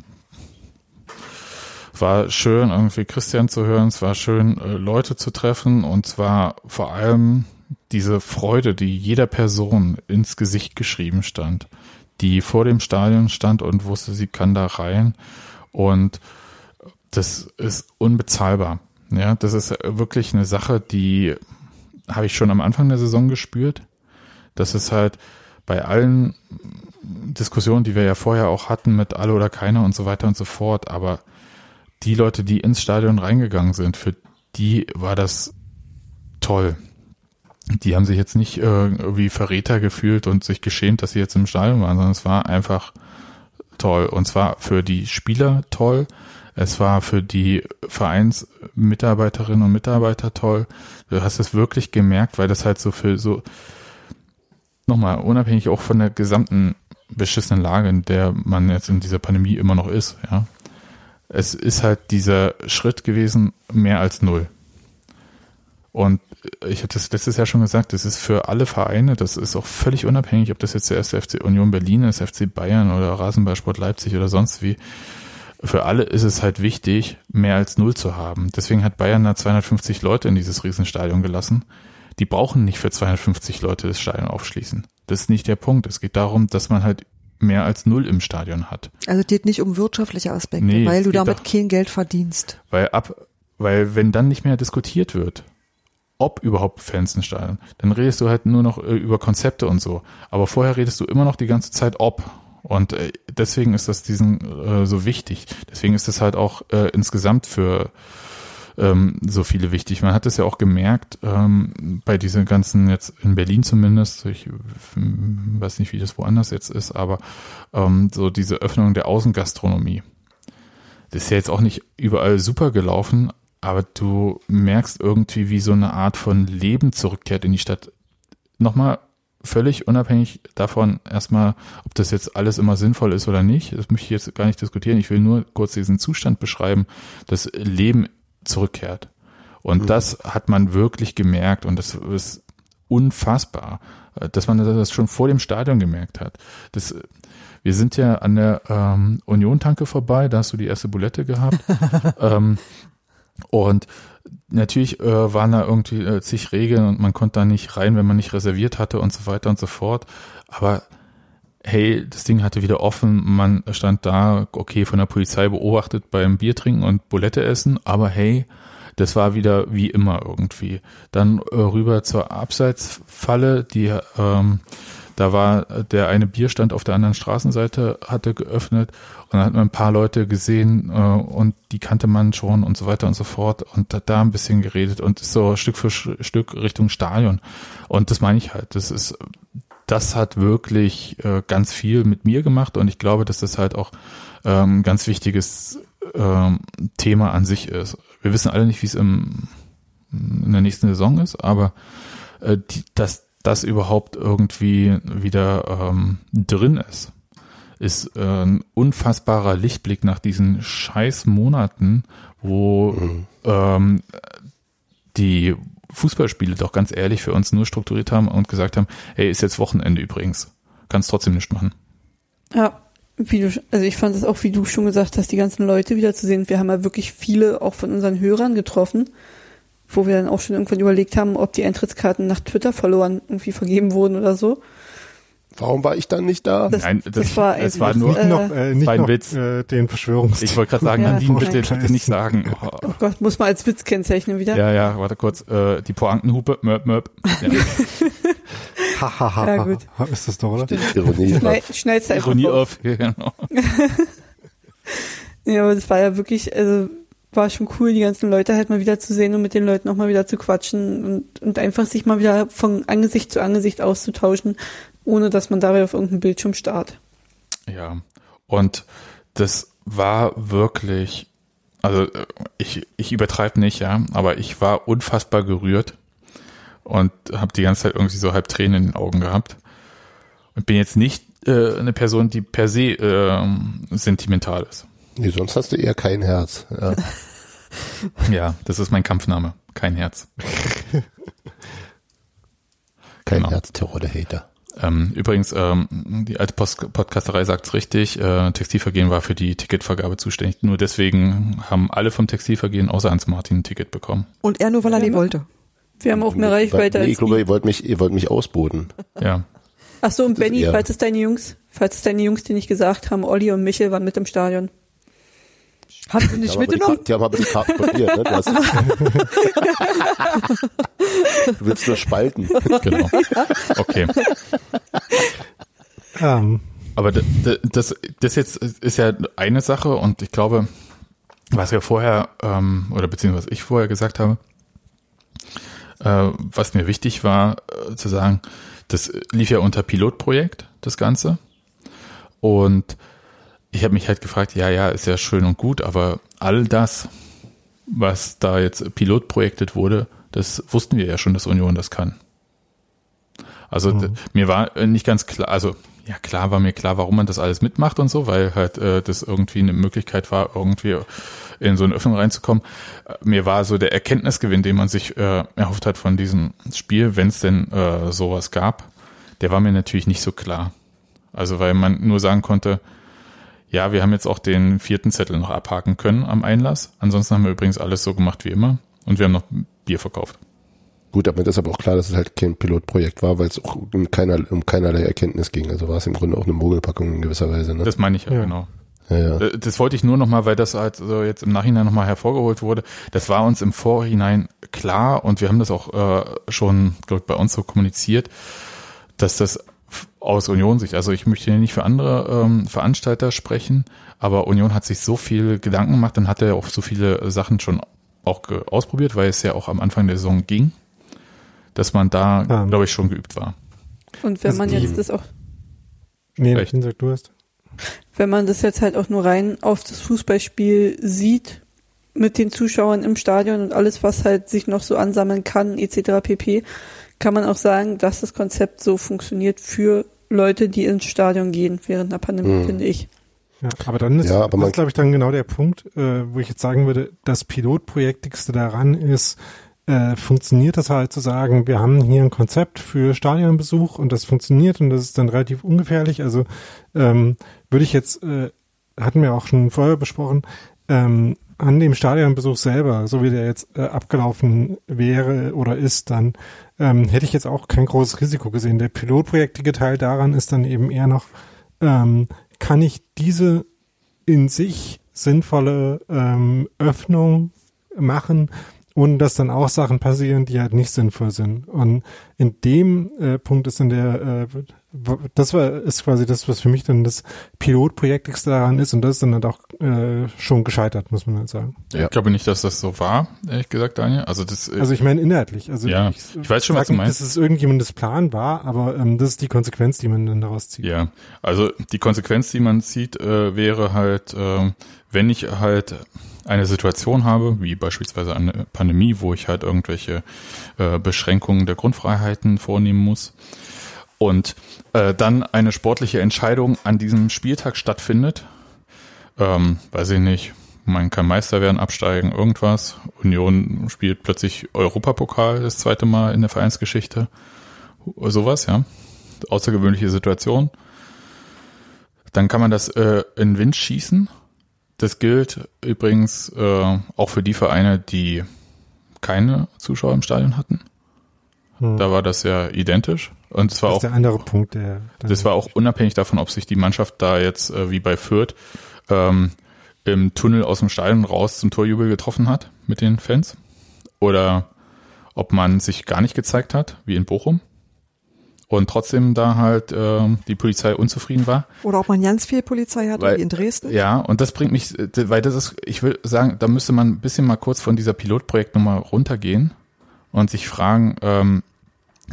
war schön, irgendwie Christian zu hören, es war schön, äh, Leute zu treffen und zwar vor allem diese Freude, die jeder Person ins Gesicht geschrieben stand, die vor dem Stadion stand und wusste, sie kann da rein und das ist unbezahlbar. Ja, das ist wirklich eine Sache, die habe ich schon am Anfang der Saison gespürt. Das ist halt bei allen Diskussionen, die wir ja vorher auch hatten mit alle oder keiner und so weiter und so fort, aber die Leute, die ins Stadion reingegangen sind, für die war das toll. Die haben sich jetzt nicht äh, irgendwie Verräter gefühlt und sich geschämt, dass sie jetzt im Stadion waren, sondern es war einfach toll. Und zwar für die Spieler toll, es war für die Vereinsmitarbeiterinnen und Mitarbeiter toll. Du hast es wirklich gemerkt, weil das halt so für so, nochmal, unabhängig auch von der gesamten beschissenen Lage, in der man jetzt in dieser Pandemie immer noch ist, ja. Es ist halt dieser Schritt gewesen, mehr als null. Und ich hatte das letztes Jahr schon gesagt, das ist für alle Vereine, das ist auch völlig unabhängig, ob das jetzt der erste FC Union Berlin ist, FC Bayern oder Rasenballsport Leipzig oder sonst wie für alle ist es halt wichtig, mehr als null zu haben. Deswegen hat Bayern da 250 Leute in dieses Riesenstadion gelassen. Die brauchen nicht für 250 Leute das Stadion aufschließen. Das ist nicht der Punkt. Es geht darum, dass man halt mehr als null im Stadion hat. Also es geht nicht um wirtschaftliche Aspekte, nee, weil du damit doch, kein Geld verdienst. Weil ab, weil wenn dann nicht mehr diskutiert wird, ob überhaupt Fans ein Stadion, dann redest du halt nur noch äh, über Konzepte und so. Aber vorher redest du immer noch die ganze Zeit ob. Und äh, deswegen ist das diesen äh, so wichtig. Deswegen ist das halt auch äh, insgesamt für ähm, so viele wichtig. Man hat es ja auch gemerkt, ähm, bei diesen ganzen, jetzt in Berlin zumindest, ich weiß nicht, wie das woanders jetzt ist, aber ähm, so diese Öffnung der Außengastronomie. Das ist ja jetzt auch nicht überall super gelaufen, aber du merkst irgendwie, wie so eine Art von Leben zurückkehrt in die Stadt. Nochmal völlig unabhängig davon erstmal, ob das jetzt alles immer sinnvoll ist oder nicht, das möchte ich jetzt gar nicht diskutieren. Ich will nur kurz diesen Zustand beschreiben, dass Leben zurückkehrt. Und mhm. das hat man wirklich gemerkt und das ist unfassbar, dass man das schon vor dem Stadion gemerkt hat. Das, wir sind ja an der ähm, Union-Tanke vorbei, da hast du die erste Bulette gehabt. <laughs> ähm, und natürlich äh, waren da irgendwie äh, zig Regeln und man konnte da nicht rein, wenn man nicht reserviert hatte und so weiter und so fort. Aber hey, das Ding hatte wieder offen, man stand da, okay, von der Polizei beobachtet beim Bier trinken und Bulette essen, aber hey, das war wieder wie immer irgendwie. Dann äh, rüber zur Abseitsfalle, die ähm, da war der eine Bierstand auf der anderen Straßenseite hatte geöffnet und dann hat man ein paar Leute gesehen äh, und die kannte man schon und so weiter und so fort und hat da ein bisschen geredet und so Stück für Stück Richtung Stadion. Und das meine ich halt. Das ist, das hat wirklich äh, ganz viel mit mir gemacht und ich glaube, dass das halt auch ähm, ganz wichtiges ähm, Thema an sich ist. Wir wissen alle nicht, wie es im, in der nächsten Saison ist, aber äh, die, das das überhaupt irgendwie wieder ähm, drin ist, ist äh, ein unfassbarer Lichtblick nach diesen scheiß Monaten, wo mhm. ähm, die Fußballspiele doch ganz ehrlich für uns nur strukturiert haben und gesagt haben, hey, ist jetzt Wochenende übrigens. Kannst trotzdem nicht machen. Ja, wie du, also ich fand es auch, wie du schon gesagt hast, die ganzen Leute wieder zu sehen. Wir haben ja wirklich viele auch von unseren Hörern getroffen, wo wir dann auch schon irgendwann überlegt haben, ob die Eintrittskarten nach Twitter verloren irgendwie vergeben wurden oder so. Warum war ich dann nicht da? Das, Nein, das, das war, es war nur nicht noch, äh, nicht noch, Witz. Äh, den Verschwörungs. Ich wollte gerade sagen, ja, Nadine, bitte, bitte nicht sagen. Oh. oh. Gott, muss man als Witz kennzeichnen wieder. Ja, ja, warte kurz. Äh, die Pointenhupe, möp, möp. Ja. ja, gut. Ist das doch, oder? Ironie. Schnell, schnellste Ironie auf, genau. <laughs> ja, aber das war ja wirklich, also war schon cool, die ganzen Leute halt mal wieder zu sehen und mit den Leuten auch mal wieder zu quatschen und, und einfach sich mal wieder von Angesicht zu Angesicht auszutauschen, ohne dass man dabei auf irgendeinem Bildschirm starrt. Ja, und das war wirklich, also ich, ich übertreibe nicht, ja, aber ich war unfassbar gerührt und habe die ganze Zeit irgendwie so halb Tränen in den Augen gehabt und bin jetzt nicht äh, eine Person, die per se äh, sentimental ist. Nee, sonst hast du eher kein Herz. Ja, <laughs> ja das ist mein Kampfname. Kein Herz. kein genau. Herz, Terror der Hater. Ähm, übrigens, ähm, die alte Post Podcasterei sagt's richtig, äh, Textilvergehen war für die Ticketvergabe zuständig. Nur deswegen haben alle vom Textilvergehen außer Hans Martin ein Ticket bekommen. Und er nur, weil er nicht wollte. Wir haben auch mehr Reichweite nee, als ich glaube, ihr wollt mich, ihr wollt mich ausboten. Ja. Ach so, und Benny, falls es deine Jungs, falls es deine Jungs, die nicht gesagt haben, Olli und Michel waren mit im Stadion. Haben sie nicht mitgenommen? Die haben aber die Karten von dir, ne? Du, hast, du willst nur spalten. Genau. Okay. Ähm, Aber d- d- das, das jetzt ist ja eine Sache und ich glaube, was wir vorher, ähm, oder beziehungsweise was ich vorher gesagt habe, äh, was mir wichtig war, äh, zu sagen, das lief ja unter Pilotprojekt, das Ganze. Und ich habe mich halt gefragt, ja, ja, ist ja schön und gut, aber all das, was da jetzt pilotprojektet wurde, das wussten wir ja schon, dass Union das kann. Also d- mir war äh, nicht ganz klar, also ja klar war mir klar, warum man das alles mitmacht und so, weil halt äh, das irgendwie eine Möglichkeit war, irgendwie in so eine Öffnung reinzukommen. Äh, Mir war so der Erkenntnisgewinn, den man sich äh, erhofft hat von diesem Spiel, wenn es denn äh, sowas gab, der war mir natürlich nicht so klar. Also weil man nur sagen konnte, ja, wir haben jetzt auch den vierten Zettel noch abhaken können am Einlass. Ansonsten haben wir übrigens alles so gemacht wie immer und wir haben noch Bier verkauft. Gut, aber das ist aber auch klar, dass es halt kein Pilotprojekt war, weil es auch um, keiner, um keinerlei Erkenntnis ging. Also war es im Grunde auch eine Mogelpackung in gewisser Weise. Ne? Das meine ich ja, genau. Ja, ja. Äh, Das wollte ich nur nochmal, weil das halt so jetzt im Nachhinein nochmal hervorgeholt wurde. Das war uns im Vorhinein klar und wir haben das auch äh, schon, glaube ich, bei uns so kommuniziert, dass das aus Union-Sicht, also ich möchte hier nicht für andere ähm, Veranstalter sprechen, aber Union hat sich so viel Gedanken gemacht und hat ja auch so viele Sachen schon auch ausprobiert, weil es ja auch am Anfang der Saison ging, dass man da, glaube ich, schon geübt war. Und wenn Also man jetzt das auch, nee. Finn, sag du hast. wenn man das jetzt halt auch nur rein auf das Fußballspiel sieht, mit den Zuschauern im Stadion und alles, was halt sich noch so ansammeln kann, etc. pp, kann man auch sagen, dass das Konzept so funktioniert für Leute, die ins Stadion gehen während der Pandemie, Mhm. finde ich. Ja, aber dann ist, Ja, aber das glaube ich dann genau der Punkt, äh, wo ich jetzt sagen würde, das Pilotprojektigste daran ist, äh, funktioniert das halt zu sagen, wir haben hier ein Konzept für Stadionbesuch und das funktioniert und das ist dann relativ ungefährlich. Also ähm, würde ich jetzt, äh, hatten wir auch schon vorher besprochen, ähm, an dem Stadionbesuch selber, so wie der jetzt äh, abgelaufen wäre oder ist, dann ähm, hätte ich jetzt auch kein großes Risiko gesehen. Der pilotprojektige Teil daran ist dann eben eher noch, ähm, kann ich diese in sich sinnvolle ähm, Öffnung machen, ohne dass dann auch Sachen passieren, die halt nicht sinnvoll sind. Und in dem äh, Punkt ist dann der, äh, das war ist quasi das, was für mich dann das Pilotprojektigste daran ist und das ist dann halt auch äh, schon gescheitert, muss man halt sagen. Ich glaube nicht, dass das so war, ehrlich gesagt, Daniel. Also das, äh, Also ich meine inhaltlich. Also Ja, ich, ich weiß schon, was du nicht, meinst. Dass es irgendjemandes Plan war, aber ähm, das ist die Konsequenz, die man dann daraus zieht. Ja, also die Konsequenz, die man sieht, äh, wäre halt, äh, wenn ich halt eine Situation habe, wie beispielsweise eine Pandemie, wo ich halt irgendwelche äh, Beschränkungen der Grundfreiheiten vornehmen muss und äh, dann eine sportliche Entscheidung an diesem Spieltag stattfindet, ähm, weiß ich nicht, man kann Meister werden, absteigen, irgendwas. Union spielt plötzlich Europapokal das zweite Mal in der Vereinsgeschichte. Sowas, ja. Außergewöhnliche Situation. Dann kann man das äh, in Wind schießen. Das gilt übrigens äh, auch für die Vereine, die keine Zuschauer im Stadion hatten. Hm. Da war das ja identisch. Und es war das auch ist der andere Punkt, der das war auch unabhängig davon, ob sich die Mannschaft da jetzt äh, wie bei Fürth ähm, im Tunnel aus dem Stadion raus zum Torjubel getroffen hat mit den Fans oder ob man sich gar nicht gezeigt hat, wie in Bochum. und trotzdem da halt äh, die Polizei unzufrieden war. Oder ob man ganz viel Polizei hat, Weil- wie in Dresden. Ja, und das bringt mich, äh, weil das ist, ich will sagen, da müsste man ein bisschen mal kurz von dieser Pilotprojektnummer runtergehen und sich fragen, ähm,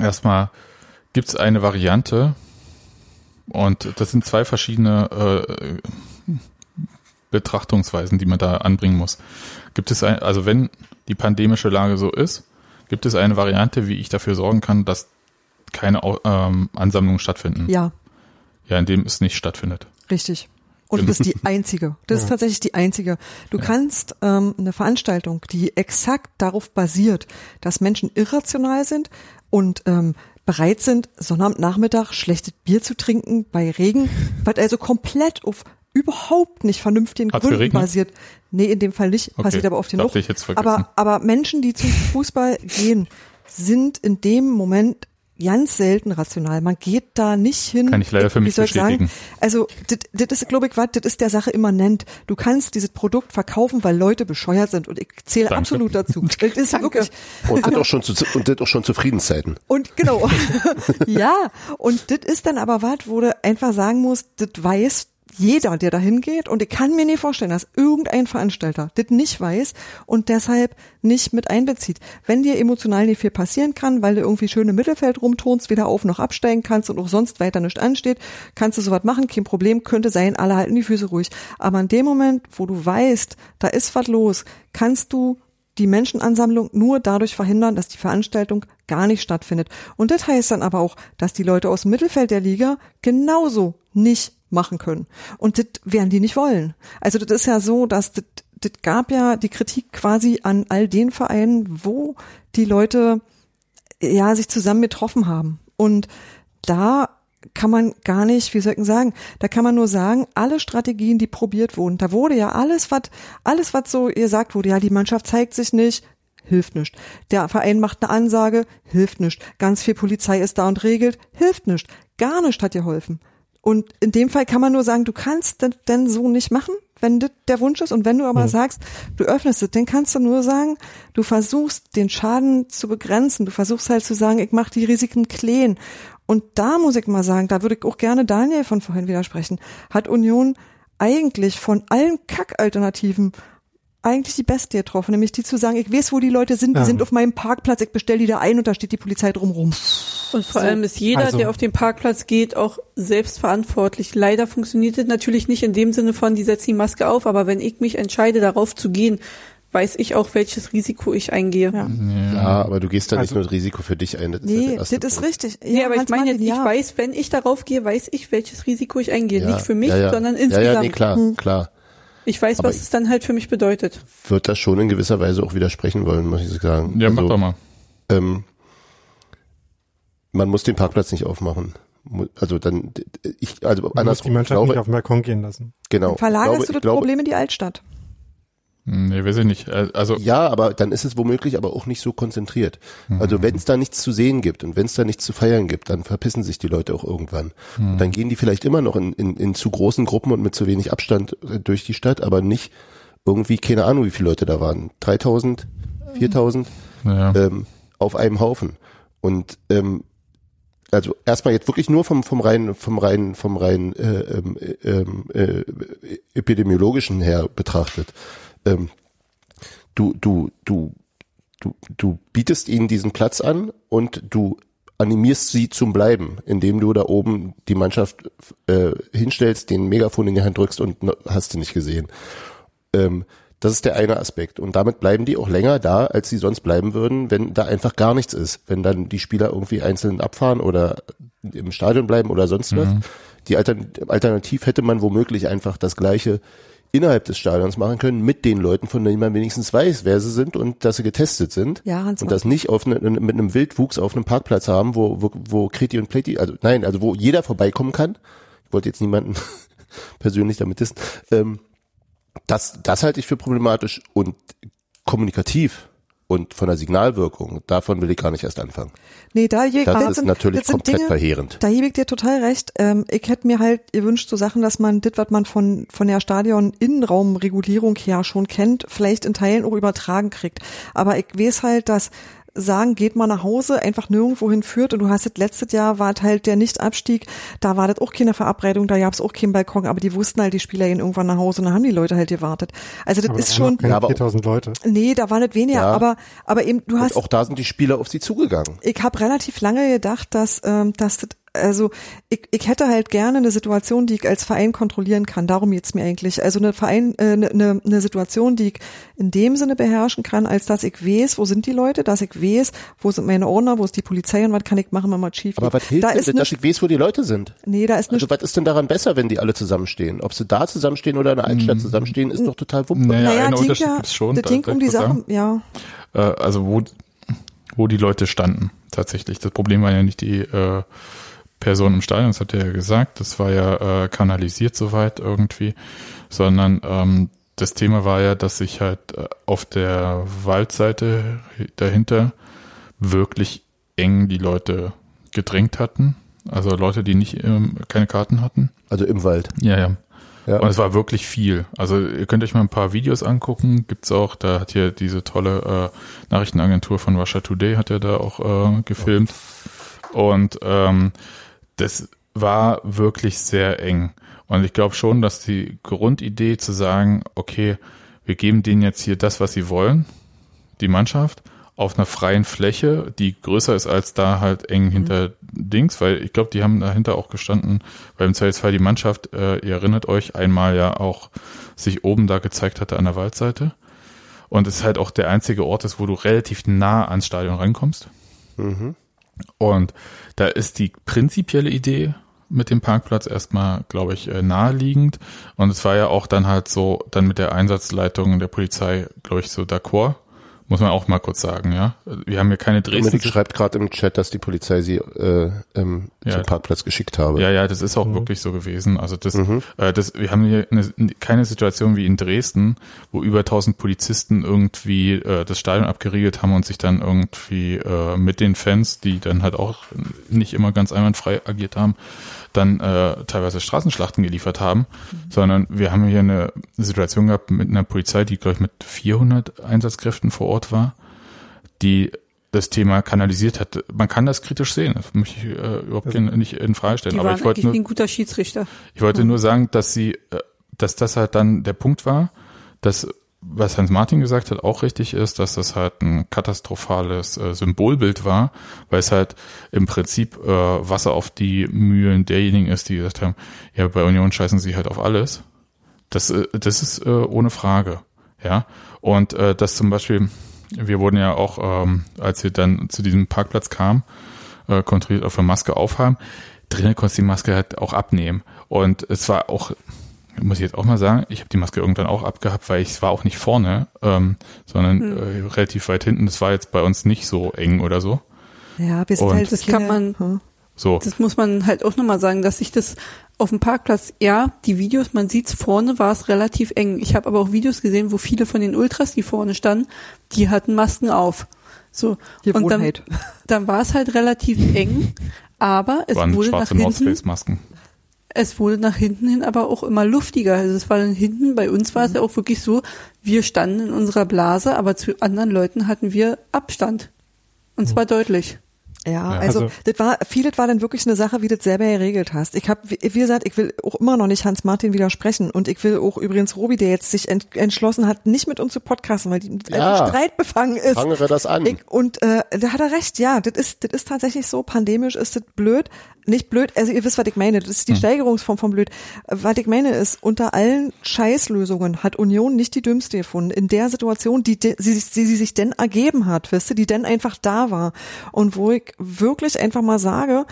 erstmal, gibt es eine Variante, und das sind zwei verschiedene äh, Betrachtungsweisen, die man da anbringen muss. Gibt es ein, also wenn die pandemische Lage so ist, gibt es eine Variante, wie ich dafür sorgen kann, dass keine ähm, Ansammlungen stattfinden? Ja, Ja, indem es nicht stattfindet. richtig. Und Genau. das ist die einzige. Das ist Ja. tatsächlich die einzige. Du kannst ähm, eine Veranstaltung, die exakt darauf basiert, dass Menschen irrational sind und ähm, bereit sind, Sonnabendnachmittag schlechtes Bier zu trinken bei Regen, <laughs> was also komplett auf überhaupt nicht vernünftigen Hat's Gründen geregnet? basiert. Nee, in dem Fall nicht, Okay, passiert aber ich jetzt vergessen. aber, aber Menschen, die zum Fußball gehen, sind in dem Moment ganz selten rational. Man geht da nicht hin. Kann ich leider für wie mich soll ich sagen? bestätigen. Also, das das ist, glaube ich, was, das ist der Sache immanent. Du kannst dieses Produkt verkaufen, weil Leute bescheuert sind und ich zähle Danke. absolut dazu. <laughs> Das ist wirklich. Und das auch schon zu, und das auch schon zu Friedenszeiten. Und genau. <laughs> ja, und das ist dann aber was, wo du einfach sagen musst, das weiß jeder, der da hingeht. Und ich kann mir nicht vorstellen, dass irgendein Veranstalter das nicht weiß und deshalb nicht mit einbezieht. Wenn dir emotional nicht viel passieren kann, weil du irgendwie schön im Mittelfeld rumtonst, weder auf noch absteigen kannst und auch sonst weiter nicht ansteht, kannst du sowas machen, kein Problem, könnte sein, alle halten die Füße ruhig. Aber in dem Moment, wo du weißt, da ist was los, kannst du die Menschenansammlung nur dadurch verhindern, dass die Veranstaltung gar nicht stattfindet. Und das heißt dann aber auch, dass die Leute aus dem Mittelfeld der Liga genauso nicht machen können. Und das werden die nicht wollen. Also das ist ja so, dass das, das gab ja die Kritik quasi an all den Vereinen, wo die Leute ja sich zusammen getroffen haben. Und da kann man gar nicht, wie soll ich denn sagen, da kann man nur sagen, alle Strategien, die probiert wurden, da wurde ja alles, was, alles, was so gesagt wurde, ja, die Mannschaft zeigt sich nicht, hilft nicht. Der Verein macht eine Ansage, hilft nicht. Ganz viel Polizei ist da und regelt, hilft nicht. Gar nicht hat geholfen. Und in dem Fall kann man nur sagen, du kannst das denn so nicht machen, wenn das der Wunsch ist. Und wenn du aber Mhm. sagst, du öffnest es, dann kannst du nur sagen, du versuchst den Schaden zu begrenzen. Du versuchst halt zu sagen, ich mache die Risiken klein. Und da muss ich mal sagen, da würde ich auch gerne Daniel von vorhin widersprechen, hat Union eigentlich von allen Kackalternativen eigentlich die beste getroffen, nämlich die zu sagen, ich weiß, wo die Leute sind, die Ja. sind auf meinem Parkplatz, ich bestelle die da ein und da steht die Polizei drumrum. Und vor So. allem ist jeder, Also- der auf den Parkplatz geht, auch selbstverantwortlich. Leider funktioniert das natürlich nicht in dem Sinne von, die setzen die Maske auf, aber wenn ich mich entscheide, darauf zu gehen, weiß ich auch, welches Risiko ich eingehe. Ja, Ja, aber du gehst da nicht Also- nur das Risiko für dich ein. Das ist ja Nee, das ist richtig. Nee, aber ich meine jetzt, ich ja. weiß, wenn ich darauf gehe, weiß ich, welches Risiko ich eingehe. Ja, Nicht für mich, ja, ja. sondern Ja, insgesamt. ja, nee, klar, Hm. klar. Ich weiß, Aber was es dann halt für mich bedeutet. Wird das schon in gewisser Weise auch widersprechen wollen, muss ich sagen. Ja, mach Also, doch mal. Ähm, man muss den Parkplatz nicht aufmachen. Also dann, ich, also Man muss andersrum, die Mannschaft ich glaube, nicht auf den Balkon gehen lassen. genau. Verlagerst glaube, du das glaube, Problem in die Altstadt? Nee, weiß ich nicht. Äh, Also, Ja, aber dann ist es womöglich aber auch nicht so konzentriert. Also wenn es da nichts zu sehen gibt und wenn es da nichts zu feiern gibt, dann verpissen sich die Leute auch irgendwann. Und dann gehen die vielleicht immer noch in, in, in zu großen Gruppen und mit zu wenig Abstand äh, durch die Stadt, aber nicht irgendwie, keine Ahnung, wie viele Leute da waren. 3000, 4000 ja. ähm, auf einem Haufen. Und ähm, also erstmal jetzt wirklich nur vom vom rein vom rein vom rein äh, ähm, ähm, äh, epidemiologischen her betrachtet. Ähm, du du du du du bietest ihnen diesen Platz an und du animierst sie zum Bleiben, indem du da oben die Mannschaft äh, hinstellst, den Megafon in die Hand drückst und hast du nicht gesehen. Ähm, das ist der eine Aspekt. Und damit bleiben die auch länger da, als sie sonst bleiben würden, wenn da einfach gar nichts ist. Wenn dann die Spieler irgendwie einzeln abfahren oder im Stadion bleiben oder sonst was. Die Altern Alternativ hätte man womöglich einfach das Gleiche innerhalb des Stadions machen können mit den Leuten, von denen man wenigstens weiß, wer sie sind und dass sie getestet sind. Ja, Hans und das nicht auf ne, mit einem Wildwuchs auf einem Parkplatz haben, wo, wo, wo Kreti und Pleti, also nein, also wo jeder vorbeikommen kann. Ich wollte jetzt niemanden <laughs> persönlich damit dissen. Ähm, das, das halte ich für problematisch und kommunikativ und von der Signalwirkung, davon will ich gar nicht erst anfangen. Nee, da je, Das das ist sind, natürlich das komplett Dinge, verheerend. Da gebe ich dir total recht. Ähm, ich hätte mir halt gewünscht, so Sachen, dass man das, was man von, von der Stadion-Innenraumregulierung her schon kennt, vielleicht in Teilen auch übertragen kriegt. Aber ich weiß halt, dass sagen, geht mal nach Hause, einfach nirgendwo hinführt. Und du hast jetzt letztes Jahr war halt der Nicht-Abstieg, da war das auch keine Verabredung, da gab es auch keinen Balkon, aber die wussten halt, die Spieler gehen irgendwann nach Hause und dann haben die Leute halt gewartet. Also das Aber ist waren schon. keine 4000 Leute. Nee, da war nicht weniger, Ja. aber, aber eben, du hast. Und auch da sind die Spieler auf sie zugegangen. ich habe relativ lange gedacht, dass, ähm, dass das, also ich, ich hätte halt gerne eine Situation, die ich als Verein kontrollieren kann. Darum geht's mir eigentlich. Also eine Verein, äh, eine, eine, eine Situation, die ich in dem Sinne beherrschen kann, als dass ich weiß, wo sind die Leute, dass ich weiß, wo sind meine Ordner, wo ist die Polizei und was kann ich machen, wenn mal schief Aber was hilft da denn, ist dass nicht, ich weiß, wo die Leute sind? nee, da ist Also nicht, was ist denn daran besser, wenn die alle zusammenstehen? Ob sie da zusammenstehen oder in der Altstadt zusammenstehen, ist doch total wumpe. Naja, naja, Ding Unterschied ja, gibt's schon. das da um die ich kurz Sache, sagen. ja. Äh, also wo, wo die Leute standen, tatsächlich. Das Problem war ja nicht die äh, Person im Stadion, das hat er ja gesagt, das war ja äh, kanalisiert soweit irgendwie, sondern ähm, das Thema war ja, dass sich halt äh, auf der Waldseite dahinter wirklich eng die Leute gedrängt hatten. Also Leute, die nicht ähm, keine Karten hatten. Also im Wald. Ja, ja. Ja. Und es war wirklich viel. Also ihr könnt euch mal ein paar Videos angucken. Gibt's auch, da hat hier diese tolle äh, Nachrichtenagentur von Russia Today hat ja da auch äh, gefilmt. Und ähm, das war wirklich sehr eng. Und ich glaube schon, dass die Grundidee zu sagen, okay, wir geben denen jetzt hier das, was sie wollen, die Mannschaft, auf einer freien Fläche, die größer ist als da halt eng hinter Dings, weil ich glaube, die haben dahinter auch gestanden, weil im Zweifelsfall die Mannschaft, äh, ihr erinnert euch, einmal ja auch sich oben da gezeigt hatte an der Waldseite. Und es halt auch der einzige Ort ist, wo du relativ nah ans Stadion rankommst. Mhm. Und da ist die prinzipielle Idee mit dem Parkplatz erstmal, glaube ich, äh, naheliegend. Und es war ja auch dann halt so, dann mit der Einsatzleitung der Polizei, glaube ich, so d'accord. Muss man auch mal kurz sagen, ja. Wir haben hier keine Dresden. Dominik schreibt gerade im Chat, dass die Polizei sie äh, ähm, Ja. zum Parkplatz geschickt habe. Ja, ja, das ist auch wirklich so gewesen. Also das, äh, das, wir haben hier eine, keine Situation wie in Dresden, wo über 1000 Polizisten irgendwie äh, das Stadion abgeriegelt haben und sich dann irgendwie äh, mit den Fans, die dann halt auch nicht immer ganz einwandfrei agiert haben, dann äh, teilweise Straßenschlachten geliefert haben, sondern wir haben hier eine Situation gehabt mit einer Polizei, die glaube ich mit 400 Einsatzkräften vor Ort war, die das Thema kanalisiert hat. Man kann das kritisch sehen, das möchte ich äh, überhaupt Also nicht in Frage stellen. Die Aber waren ich wollte nur, ein guter Schiedsrichter. ich wollte nur sagen, dass sie, äh, dass das halt dann der Punkt war, dass was Hans Martin gesagt hat, auch richtig ist, dass das halt ein katastrophales äh, Symbolbild war, weil es halt im Prinzip äh, Wasser auf die Mühlen derjenigen ist, die gesagt haben, ja, bei Union scheißen sie halt auf alles. Das, äh, das ist äh, ohne Frage, ja. Und äh, das zum Beispiel, wir wurden ja auch, ähm, als wir dann zu diesem Parkplatz kamen, äh, kontrolliert auf der Maske aufhaben. Drinnen konntest du die Maske halt auch abnehmen. Und es war auch, muss ich jetzt auch mal sagen, ich habe die Maske irgendwann auch abgehabt, weil ich war auch nicht vorne, ähm, sondern Hm. äh, relativ weit hinten. Das war jetzt bei uns nicht so eng oder so. Ja, wir sind Und- halt Das kann man, Hm. So. das muss man halt auch nochmal sagen, dass sich das auf dem Parkplatz, ja, die Videos, man sieht's vorne, war es relativ eng. Ich habe aber auch Videos gesehen, wo viele von den Ultras, die vorne standen, die hatten Masken auf. So. Und dann, dann war es halt relativ eng, aber es waren wurde nach hinten. Es wurde nach hinten hin aber auch immer luftiger. Also es war dann hinten, bei uns war es ja auch wirklich so, wir standen in unserer Blase, aber zu anderen Leuten hatten wir Abstand. Und zwar deutlich. Ja, Ja, also, also- das war, vieles war dann wirklich eine Sache, wie du das selber geregelt hast. Ich habe, wie, wie gesagt, ich will auch immer noch nicht Hans Martin widersprechen und ich will auch übrigens Robi, der jetzt sich ent, entschlossen hat, nicht mit uns zu podcasten, weil die Ja. einfach Streit befangen ist. Fangen wir das an. Ich, und äh, da hat er recht, ja, das ist, das ist tatsächlich so, pandemisch ist das blöd. Nicht blöd, also ihr wisst, was ich meine, das ist die Steigerungsform von blöd. Was ich meine ist, unter allen Scheißlösungen hat Union nicht die dümmste gefunden. In der Situation, die, die, sie, sie, sie sich denn ergeben hat, wisst ihr, die denn einfach da war. Und wo ich wirklich einfach mal sage,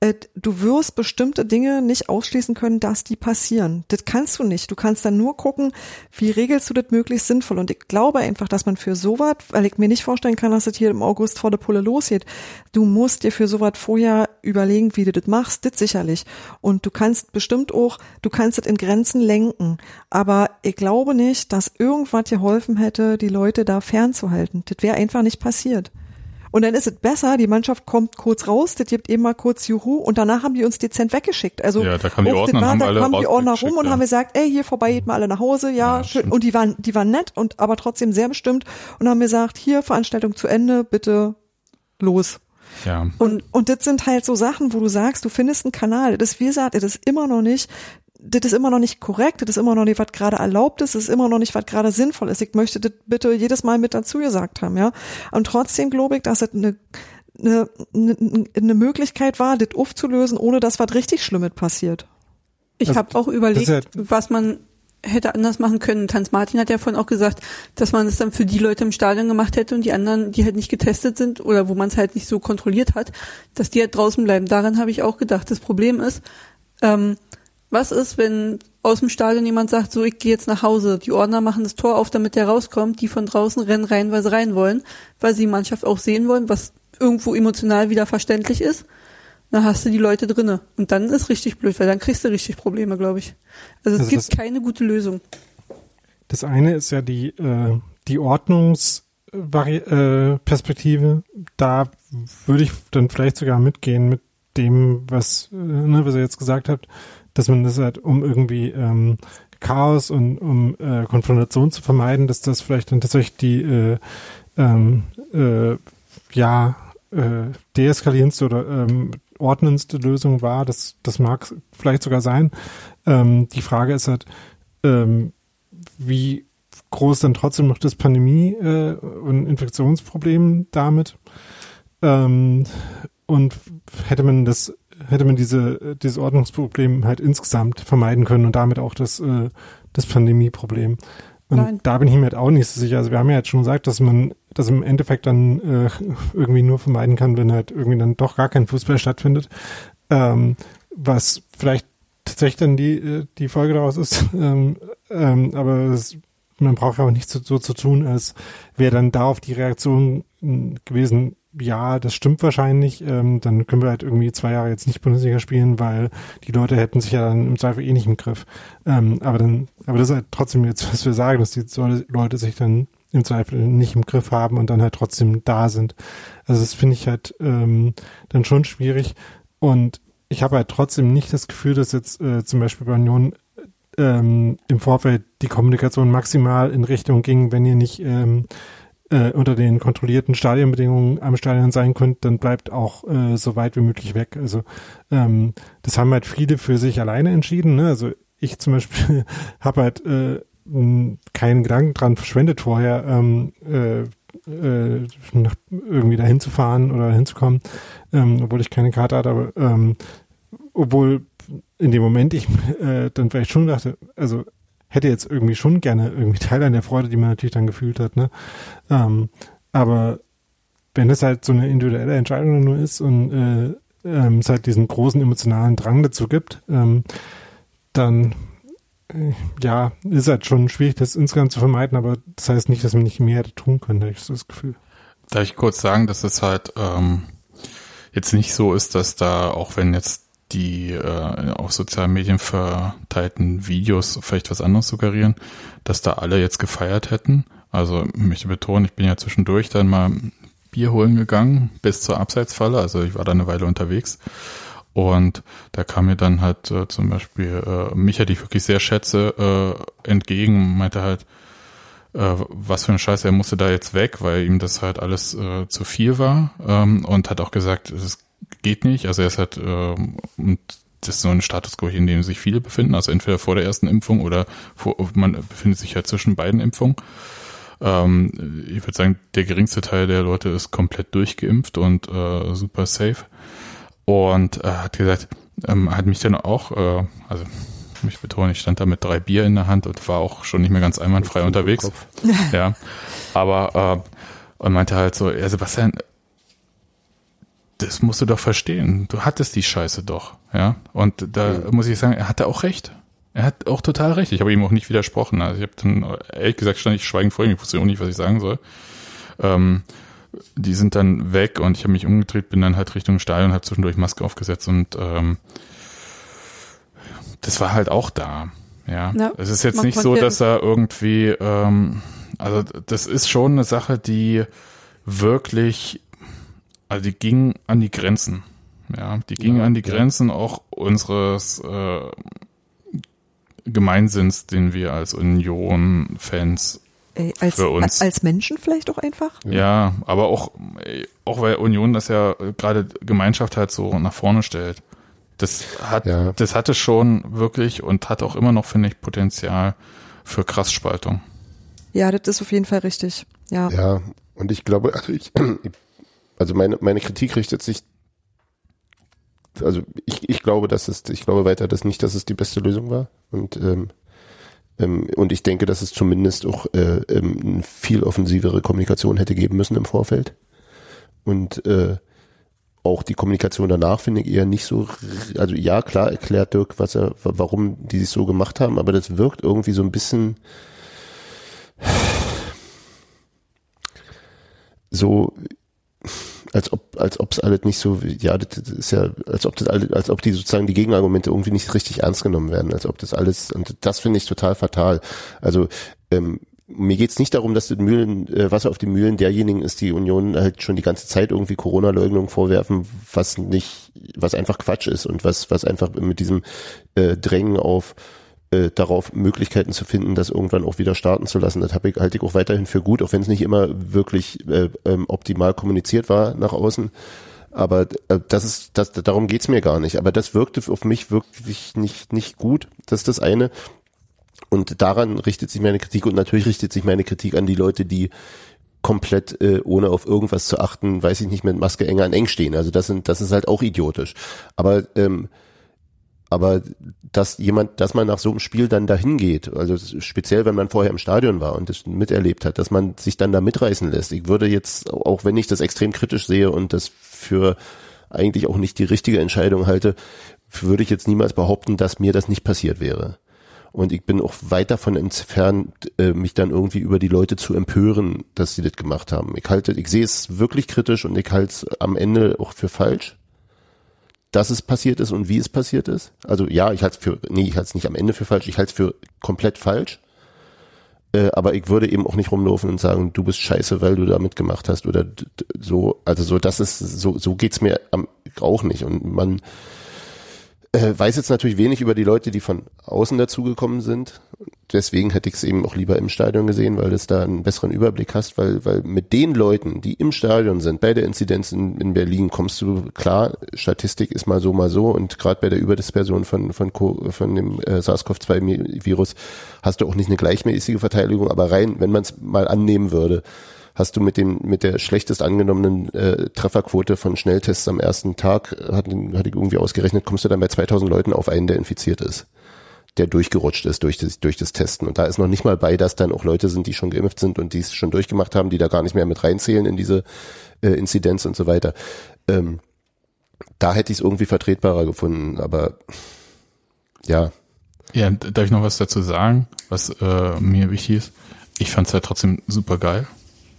du wirst bestimmte Dinge nicht ausschließen können, dass die passieren. Das kannst du nicht. Du kannst dann nur gucken, wie regelst du das möglichst sinnvoll. Und ich glaube einfach, dass man für sowas, weil ich mir nicht vorstellen kann, dass das hier im August vor der Pulle losgeht, du musst dir für sowas vorher überlegen, wie du das machst, das sicherlich. Und du kannst bestimmt auch, du kannst das in Grenzen lenken. Aber ich glaube nicht, dass irgendwas geholfen hätte, die Leute da fernzuhalten. Das wäre einfach nicht passiert. Und dann ist es besser, die Mannschaft kommt kurz raus, das gibt eben mal kurz Juhu und danach haben die uns dezent weggeschickt. Also Ja, da kamen die Ordner und haben alle kamen die Ordner rum rausgeschickt, und ja. haben gesagt, ey, hier vorbei, geht mal alle nach Hause, ja, schön. Und die waren, die waren nett und aber trotzdem sehr bestimmt und haben gesagt, hier Veranstaltung zu Ende, bitte los. Ja. Und, und das sind halt so Sachen, wo du sagst, du findest einen Kanal, das ist, wie gesagt, das ist immer noch nicht, das ist immer noch nicht korrekt, das ist immer noch nicht, was gerade erlaubt ist, das ist immer noch nicht, was gerade sinnvoll ist. Ich möchte das bitte jedes Mal mit dazu gesagt haben, ja. Und trotzdem glaube ich, dass es eine, eine, eine, Möglichkeit war, das aufzulösen, ohne dass was richtig Schlimmes passiert. Ich Also, habe auch überlegt, das ist was man hätte anders machen können. Tanz Martin hat ja vorhin auch gesagt, dass man es dann für die Leute im Stadion gemacht hätte und die anderen, die halt nicht getestet sind oder wo man es halt nicht so kontrolliert hat, dass die halt draußen bleiben. Daran habe ich auch gedacht. Das Problem ist, ähm, was ist, wenn aus dem Stadion jemand sagt, so ich gehe jetzt nach Hause, die Ordner machen das Tor auf, damit der rauskommt, die von draußen rennen rein, weil sie rein wollen, weil sie die Mannschaft auch sehen wollen, was irgendwo emotional wieder verständlich ist. Dann hast du die Leute drinne. Und dann ist richtig blöd, weil dann kriegst du richtig Probleme, glaube ich. Also es Also gibt keine gute Lösung. Das eine ist ja die, äh, die Ordnungsperspektive. Äh, da würde ich dann vielleicht sogar mitgehen mit dem, was, äh, ne, was ihr jetzt gesagt habt, dass man das halt, um irgendwie ähm, Chaos und um äh, Konfrontation zu vermeiden, dass das vielleicht dann tatsächlich die äh, ähm, äh, ja äh, deeskalierendste oder ähm, ordnendste Lösung war. Das, das mag vielleicht sogar sein. Ähm, die Frage ist halt, ähm, wie groß dann trotzdem noch das Pandemie äh, und Infektionsproblem damit. Ähm, und hätte man das, hätte man diese, dieses Ordnungsproblem halt insgesamt vermeiden können und damit auch das, äh, das Pandemieproblem. Und Nein. da bin ich mir halt auch nicht so sicher. Also wir haben ja jetzt schon gesagt, dass man das im Endeffekt dann äh, irgendwie nur vermeiden kann, wenn halt irgendwie dann doch gar kein Fußball stattfindet. Ähm, was vielleicht tatsächlich dann die, äh, die Folge daraus ist. <laughs> Ähm, ähm, aber es, man braucht ja auch nicht so, so zu tun, als wäre dann darauf die Reaktion mh, gewesen, ja, das stimmt wahrscheinlich, ähm, dann können wir halt irgendwie zwei Jahre jetzt nicht Bundesliga spielen, weil die Leute hätten sich ja dann im Zweifel eh nicht im Griff. Ähm, aber dann, aber das ist halt trotzdem jetzt, was wir sagen, dass die Leute sich dann im Zweifel nicht im Griff haben und dann halt trotzdem da sind. Also das finde ich halt ähm, dann schon schwierig und ich habe halt trotzdem nicht das Gefühl, dass jetzt äh, zum Beispiel bei Union ähm, im Vorfeld die Kommunikation maximal in Richtung ging, wenn ihr nicht ähm, äh, unter den kontrollierten Stadionbedingungen am Stadion sein könnt, dann bleibt auch äh, so weit wie möglich weg. Also ähm, das haben halt viele für sich alleine entschieden. Ne? Also ich zum Beispiel <laughs> habe halt äh, keinen Gedanken dran verschwendet vorher, ähm, äh, äh, nach, irgendwie dahin zu fahren oder hinzukommen, ähm, obwohl ich keine Karte hatte, aber ähm, obwohl in dem Moment ich <laughs> äh, dann vielleicht schon dachte, also hätte jetzt irgendwie schon gerne irgendwie Teil an der Freude, die man natürlich dann gefühlt hat, ne? Ähm, aber wenn das halt so eine individuelle Entscheidung nur ist und äh, ähm, es halt diesen großen emotionalen Drang dazu gibt, ähm, dann äh, ja, ist halt schon schwierig, das insgesamt zu vermeiden, aber das heißt nicht, dass man nicht mehr tun können, habe ich so das Gefühl. Darf ich kurz sagen, dass es halt ähm, jetzt nicht so ist, dass da, auch wenn jetzt die äh, auf sozialen Medien verteilten Videos vielleicht was anderes suggerieren, dass da alle jetzt gefeiert hätten. Also möchte betonen, ich bin ja zwischendurch dann mal Bier holen gegangen bis zur Abseitsfalle. Also ich war da eine Weile unterwegs. Und da kam mir dann halt äh, zum Beispiel äh, Micha, die ich wirklich sehr schätze, äh, entgegen, meinte halt, äh, was für ein Scheiß, er musste da jetzt weg, weil ihm das halt alles äh, zu viel war ähm, und hat auch gesagt, es geht nicht. Also er ist halt, ähm, und das ist so ein Status quo, in dem sich viele befinden, also entweder vor der ersten Impfung oder vor, man befindet sich halt zwischen beiden Impfungen. Ähm, ich würde sagen, der geringste Teil der Leute ist komplett durchgeimpft und äh, super safe. Und äh, hat gesagt, ähm, hat mich dann auch, äh, also ich betone, ich stand da mit drei Bier in der Hand und war auch schon nicht mehr ganz einwandfrei unterwegs. ja. Aber äh, und meinte halt so, ja, Sebastian, das musst du doch verstehen. Du hattest die Scheiße doch, ja. Und da muss ich sagen, er hatte auch recht. Er hat auch total recht. Ich habe ihm auch nicht widersprochen. Also ich habe dann, ehrlich gesagt, stand ich schweigend vor ihm. Ich wusste auch nicht, was ich sagen soll. Ähm, die sind dann weg und ich habe mich umgedreht, bin dann halt Richtung Stadion, habe zwischendurch Maske aufgesetzt und ähm, das war halt auch da. Ja, Ja, es ist jetzt nicht so, dass er irgendwie, ähm, also das ist schon eine Sache, die wirklich, also die ging an die Grenzen. Ja, die ging Ja, an die ja. Grenzen auch unseres äh, Gemeinsinns, den wir als Union-Fans als, für uns als Menschen vielleicht auch einfach? ja, aber auch, auch weil Union das ja gerade Gemeinschaft halt so nach vorne stellt. Das hat, Ja. das hatte schon wirklich und hat auch immer noch, finde ich, Potenzial für Krassspaltung. Ja, das ist auf jeden Fall richtig. Ja. Ja, und ich glaube, also ich, <clears throat> also meine, meine Kritik richtet sich, also ich, ich glaube, dass es, ich glaube weiter, dass nicht, dass es die beste Lösung war. Und, ähm, ähm, und ich denke, dass es zumindest auch äh, ähm, eine viel offensivere Kommunikation hätte geben müssen im Vorfeld. Und äh, auch die Kommunikation danach finde ich eher nicht so, also ja, klar erklärt Dirk, was er, warum die sich so gemacht haben, aber das wirkt irgendwie so ein bisschen, so als ob als ob es alles nicht so ja das ist ja als ob das alles, als ob die sozusagen die Gegenargumente irgendwie nicht richtig ernst genommen werden als ob das alles und das finde ich total fatal. Also ähm, mir geht's nicht darum, dass das Mühlen, äh, Wasser auf die Mühlen derjenigen ist, die Union halt schon die ganze Zeit irgendwie Corona-Leugnung vorwerfen, was nicht, was einfach Quatsch ist und was, was einfach mit diesem äh, Drängen auf äh, darauf Möglichkeiten zu finden, das irgendwann auch wieder starten zu lassen. Das ich, halte ich auch weiterhin für gut, auch wenn es nicht immer wirklich äh, ähm, optimal kommuniziert war nach außen. Aber äh, das ist, das, darum geht's mir gar nicht. Aber das wirkte auf mich wirklich nicht, nicht gut. Das ist das eine. Und daran richtet sich meine Kritik und natürlich richtet sich meine Kritik an die Leute, die komplett äh, ohne auf irgendwas zu achten, weiß ich nicht, mit Maske enger an eng stehen. Also das sind, das ist halt auch idiotisch. Aber ähm, aber dass jemand, dass man nach so einem Spiel dann dahin geht, also speziell wenn man vorher im Stadion war und das miterlebt hat, dass man sich dann da mitreißen lässt. Ich würde jetzt, auch wenn ich das extrem kritisch sehe und das für eigentlich auch nicht die richtige Entscheidung halte, würde ich jetzt niemals behaupten, dass mir das nicht passiert wäre. Und ich bin auch weit davon entfernt, äh, mich dann irgendwie über die Leute zu empören, dass sie das gemacht haben. Ich halte, ich sehe es wirklich kritisch und ich halte es am Ende auch für falsch, dass es passiert ist und wie es passiert ist. Also ja, ich halte es für, nee, ich halte es nicht am Ende für falsch, ich halte es für komplett falsch. Äh, aber ich würde eben auch nicht rumlaufen und sagen, du bist scheiße, weil du da mitgemacht hast oder so. Also so, das ist so, so geht's mir am, auch nicht. Und man äh, weiß jetzt natürlich wenig über die Leute, die von außen dazugekommen sind. Deswegen hätte ich es eben auch lieber im Stadion gesehen, weil du da einen besseren Überblick hast, weil, weil mit den Leuten, die im Stadion sind, bei der Inzidenz in, in Berlin, kommst du klar, Statistik ist mal so, mal so und gerade bei der Überdispersion von, von, von dem äh, SARS-CoV-2-Virus hast du auch nicht eine gleichmäßige Verteilung, aber rein, wenn man es mal annehmen würde, hast du mit dem mit der schlechtest angenommenen äh, Trefferquote von Schnelltests am ersten Tag äh, hat, hat ich irgendwie ausgerechnet, kommst du dann bei 2000 Leuten auf einen, der infiziert ist, der durchgerutscht ist durch das durch das Testen und da ist noch nicht mal bei, dass dann auch Leute sind, die schon geimpft sind und die es schon durchgemacht haben, die da gar nicht mehr mit reinzählen in diese äh, Inzidenz und so weiter. Ähm, da hätte ich es irgendwie vertretbarer gefunden, aber ja, Ja, darf ich noch was dazu sagen, was äh, mir wichtig ist? Ich fand es halt trotzdem super geil.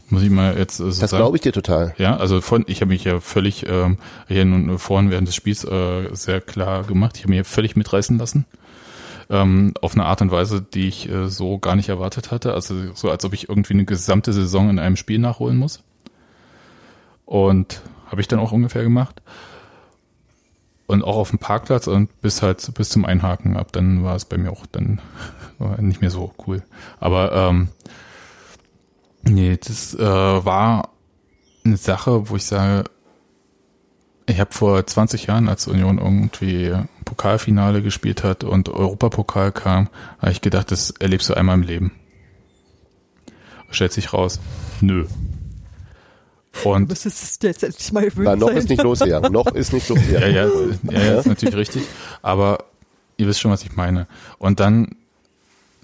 Muss ich mal jetzt äh, so Das glaube ich dir total. Ja, also von, ich habe mich ja völlig, ähm, hier nun vorhin während des Spiels äh, sehr klar gemacht. Ich habe mich völlig mitreißen lassen. Ähm, auf eine Art und Weise, die ich äh, so gar nicht erwartet hatte. Also so, als ob ich irgendwie eine gesamte Saison in einem Spiel nachholen muss. Und habe ich dann auch ungefähr gemacht. Und auch auf dem Parkplatz und bis halt bis zum Einhaken ab, dann war es bei mir auch dann <laughs> nicht mehr so cool. Aber ähm, nee, das äh, war eine Sache, wo ich sage, ich habe vor 20 Jahren, als Union irgendwie Pokalfinale gespielt hat und Europapokal kam, habe ich gedacht, das erlebst du einmal im Leben. Stellt sich raus, nö. Und Das ist jetzt endlich mal Na, noch sein. ist nicht losgegangen. Noch ist nicht losgegangen. Ja, ja, ja, ja, ist natürlich richtig. Aber ihr wisst schon, was ich meine. Und dann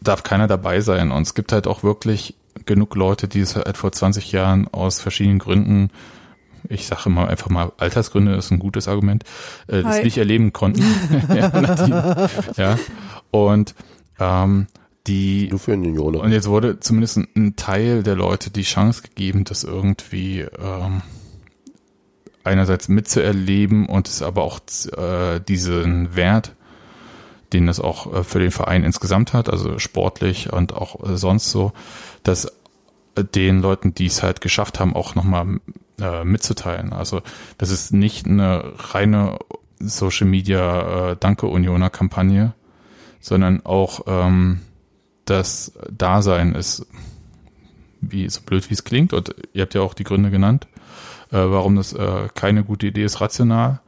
darf keiner dabei sein. Und es gibt halt auch wirklich genug Leute, die es halt vor 20 Jahren aus verschiedenen Gründen, ich sage immer einfach mal, Altersgründe ist ein gutes Argument, äh, das nicht erleben konnten. <laughs> <laughs> ja, ja. Und ähm, die du für Union. und jetzt wurde zumindest ein, ein Teil der Leute die Chance gegeben, das irgendwie ähm, einerseits mitzuerleben und es aber auch äh, diesen Wert, den das auch äh, für den Verein insgesamt hat, also sportlich und auch äh, sonst so, dass äh, den Leuten, die es halt geschafft haben, auch nochmal äh, mitzuteilen. Also das ist nicht eine reine Social Media äh, Danke Unioner Kampagne, sondern auch ähm, das Dasein ist, wie so blöd wie es klingt, und ihr habt ja auch die Gründe genannt, warum das äh, keine gute Idee ist, rational.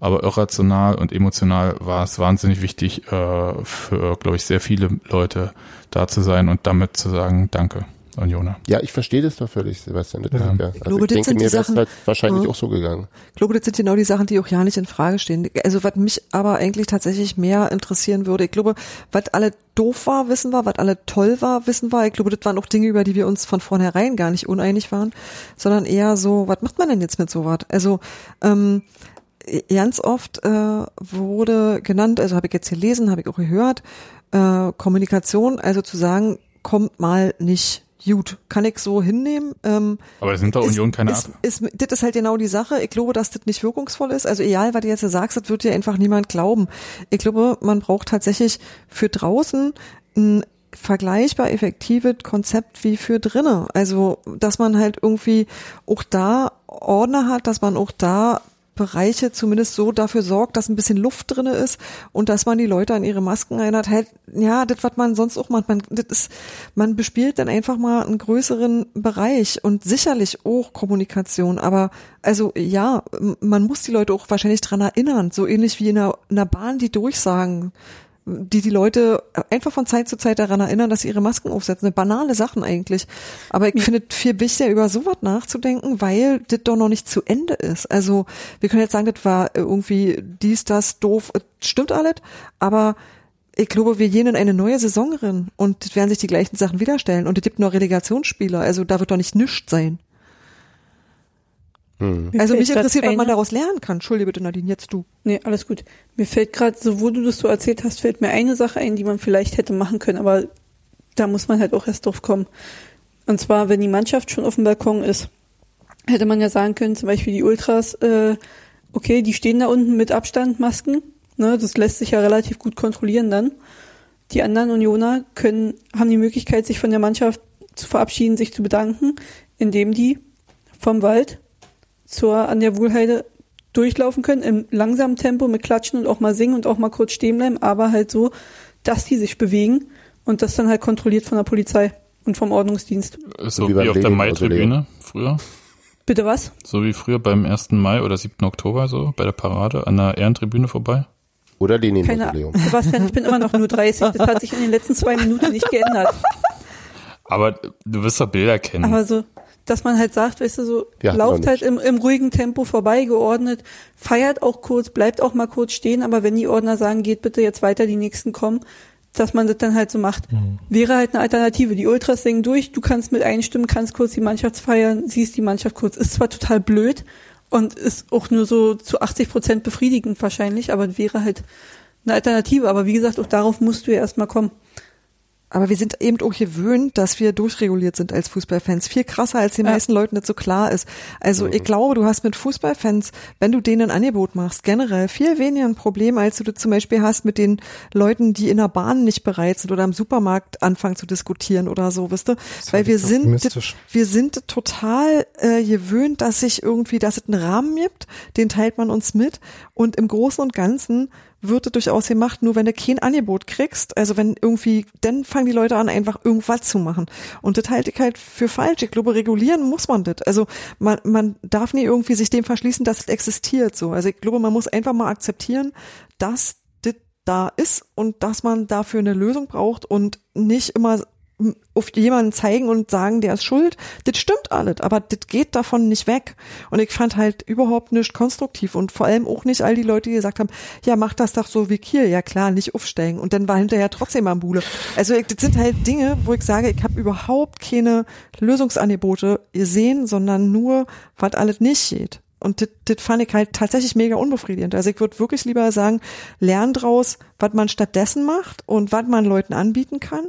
Aber irrational und emotional war es wahnsinnig wichtig äh, für, glaube ich, sehr viele Leute da zu sein und damit zu sagen, danke. Unioner. Ja, ich verstehe das doch völlig, Sebastian. Ja. Also ich, glaube, ich denke, mir wäre es halt wahrscheinlich ja. auch so gegangen. Ich glaube, das sind genau die Sachen, die auch ja nicht in Frage stehen. Also was mich aber eigentlich tatsächlich mehr interessieren würde, ich glaube, was alle doof war, wissen wir, was alle toll war, wissen wir. Ich glaube, das waren auch Dinge, über die wir uns von vornherein gar nicht uneinig waren, sondern eher so, was macht man denn jetzt mit sowas? Also ähm, ganz oft äh, wurde genannt, also habe ich jetzt gelesen, habe ich auch gehört, äh, Kommunikation, also zu sagen, kommt mal nicht gut, kann ich so hinnehmen. Ähm, Aber sind da Union keine ist, ist, ist, Das ist halt genau die Sache. Ich glaube, dass das nicht wirkungsvoll ist. Also egal, was du jetzt sagst, das wird dir einfach niemand glauben. Ich glaube, man braucht tatsächlich für draußen ein vergleichbar effektives Konzept wie für drinnen. Also, dass man halt irgendwie auch da Ordner hat, dass man auch da Bereiche zumindest so dafür sorgt, dass ein bisschen Luft drinne ist und dass man die Leute an ihre Masken erinnert. Halt, ja, das, was man sonst auch macht, man, das ist, man bespielt dann einfach mal einen größeren Bereich und sicherlich auch Kommunikation. Aber also ja, man muss die Leute auch wahrscheinlich dran erinnern, so ähnlich wie in einer, in einer Bahn die Durchsagen die die Leute einfach von Zeit zu Zeit daran erinnern, dass sie ihre Masken aufsetzen. Eine banale Sachen eigentlich. Aber ich finde es viel wichtiger, über sowas nachzudenken, weil das doch noch nicht zu Ende ist. Also wir können jetzt sagen, das war irgendwie dies, das, doof, stimmt alles, aber ich glaube, wir gehen in eine neue Saison rein und werden sich die gleichen Sachen wiederstellen und es gibt noch Relegationsspieler, also da wird doch nicht nichts sein. Hm. Also mich interessiert, was man daraus lernen kann. Entschuldige bitte, Nadine, jetzt du. Nee, alles gut. Mir fällt gerade, so wo du das so erzählt hast, fällt mir eine Sache ein, die man vielleicht hätte machen können, aber da muss man halt auch erst drauf kommen. Und zwar, wenn die Mannschaft schon auf dem Balkon ist, hätte man ja sagen können, zum Beispiel die Ultras, äh, okay, die stehen da unten mit Abstand, Masken, ne, das lässt sich ja relativ gut kontrollieren dann. Die anderen Unioner können, haben die Möglichkeit, sich von der Mannschaft zu verabschieden, sich zu bedanken, indem die vom Wald zur, an der Wohlheide durchlaufen können, im langsamen Tempo mit Klatschen und auch mal singen und auch mal kurz stehen bleiben, aber halt so, dass die sich bewegen und das dann halt kontrolliert von der Polizei und vom Ordnungsdienst. So wie, wie auf der Mai-Tribüne früher? Bitte was? So wie früher beim 1. Mai oder 7. Oktober so, bei der Parade an der Ehrentribüne vorbei? Oder Lenin-Mausoleum. Sebastian, ich bin immer noch nur 30. Das hat sich in den letzten zwei Minuten nicht geändert. Aber du wirst doch Bilder kennen. Aber so, dass man halt sagt, weißt du, so ja, lauft halt im, im ruhigen Tempo vorbei, geordnet, feiert auch kurz, bleibt auch mal kurz stehen, aber wenn die Ordner sagen, geht bitte jetzt weiter, die nächsten kommen, dass man das dann halt so macht. Mhm. Wäre halt eine Alternative. Die Ultras singen durch, du kannst mit einstimmen, kannst kurz die Mannschaft feiern, siehst die Mannschaft kurz. Ist zwar total blöd und ist auch nur so zu 80 Prozent befriedigend wahrscheinlich, aber wäre halt eine Alternative. Aber wie gesagt, auch darauf musst du ja erstmal kommen. Aber wir sind eben auch gewöhnt, dass wir durchreguliert sind als Fußballfans. Viel krasser, als den ja. meisten Leuten nicht so klar ist. Also mhm. ich glaube, du hast mit Fußballfans, wenn du denen ein Angebot machst, generell viel weniger ein Problem, als du zum Beispiel hast mit den Leuten, die in der Bahn nicht bereit sind oder im Supermarkt anfangen zu diskutieren oder so, wisst du? Weil wir sind, wir sind total äh, gewöhnt, dass sich irgendwie, dass es einen Rahmen gibt, den teilt man uns mit. Und im Großen und Ganzen wird durchaus gemacht, nur wenn du kein Angebot kriegst, also wenn irgendwie, dann fangen die Leute an, einfach irgendwas zu machen. Und das halte ich halt für falsch. Ich glaube, regulieren muss man das. Also man, man darf nie irgendwie sich dem verschließen, dass es existiert so. Also ich glaube, man muss einfach mal akzeptieren, dass das da ist und dass man dafür eine Lösung braucht und nicht immer auf jemanden zeigen und sagen, der ist schuld, das stimmt alles, aber das geht davon nicht weg. Und ich fand halt überhaupt nicht konstruktiv und vor allem auch nicht all die Leute, die gesagt haben, ja, mach das doch so wie Kiel, ja klar, nicht aufsteigen. Und dann war hinterher trotzdem am Bude. Also das sind halt Dinge, wo ich sage, ich habe überhaupt keine Lösungsangebote gesehen, sondern nur, was alles nicht geht. Und das, das fand ich halt tatsächlich mega unbefriedigend. Also ich würde wirklich lieber sagen, lern draus, was man stattdessen macht und was man Leuten anbieten kann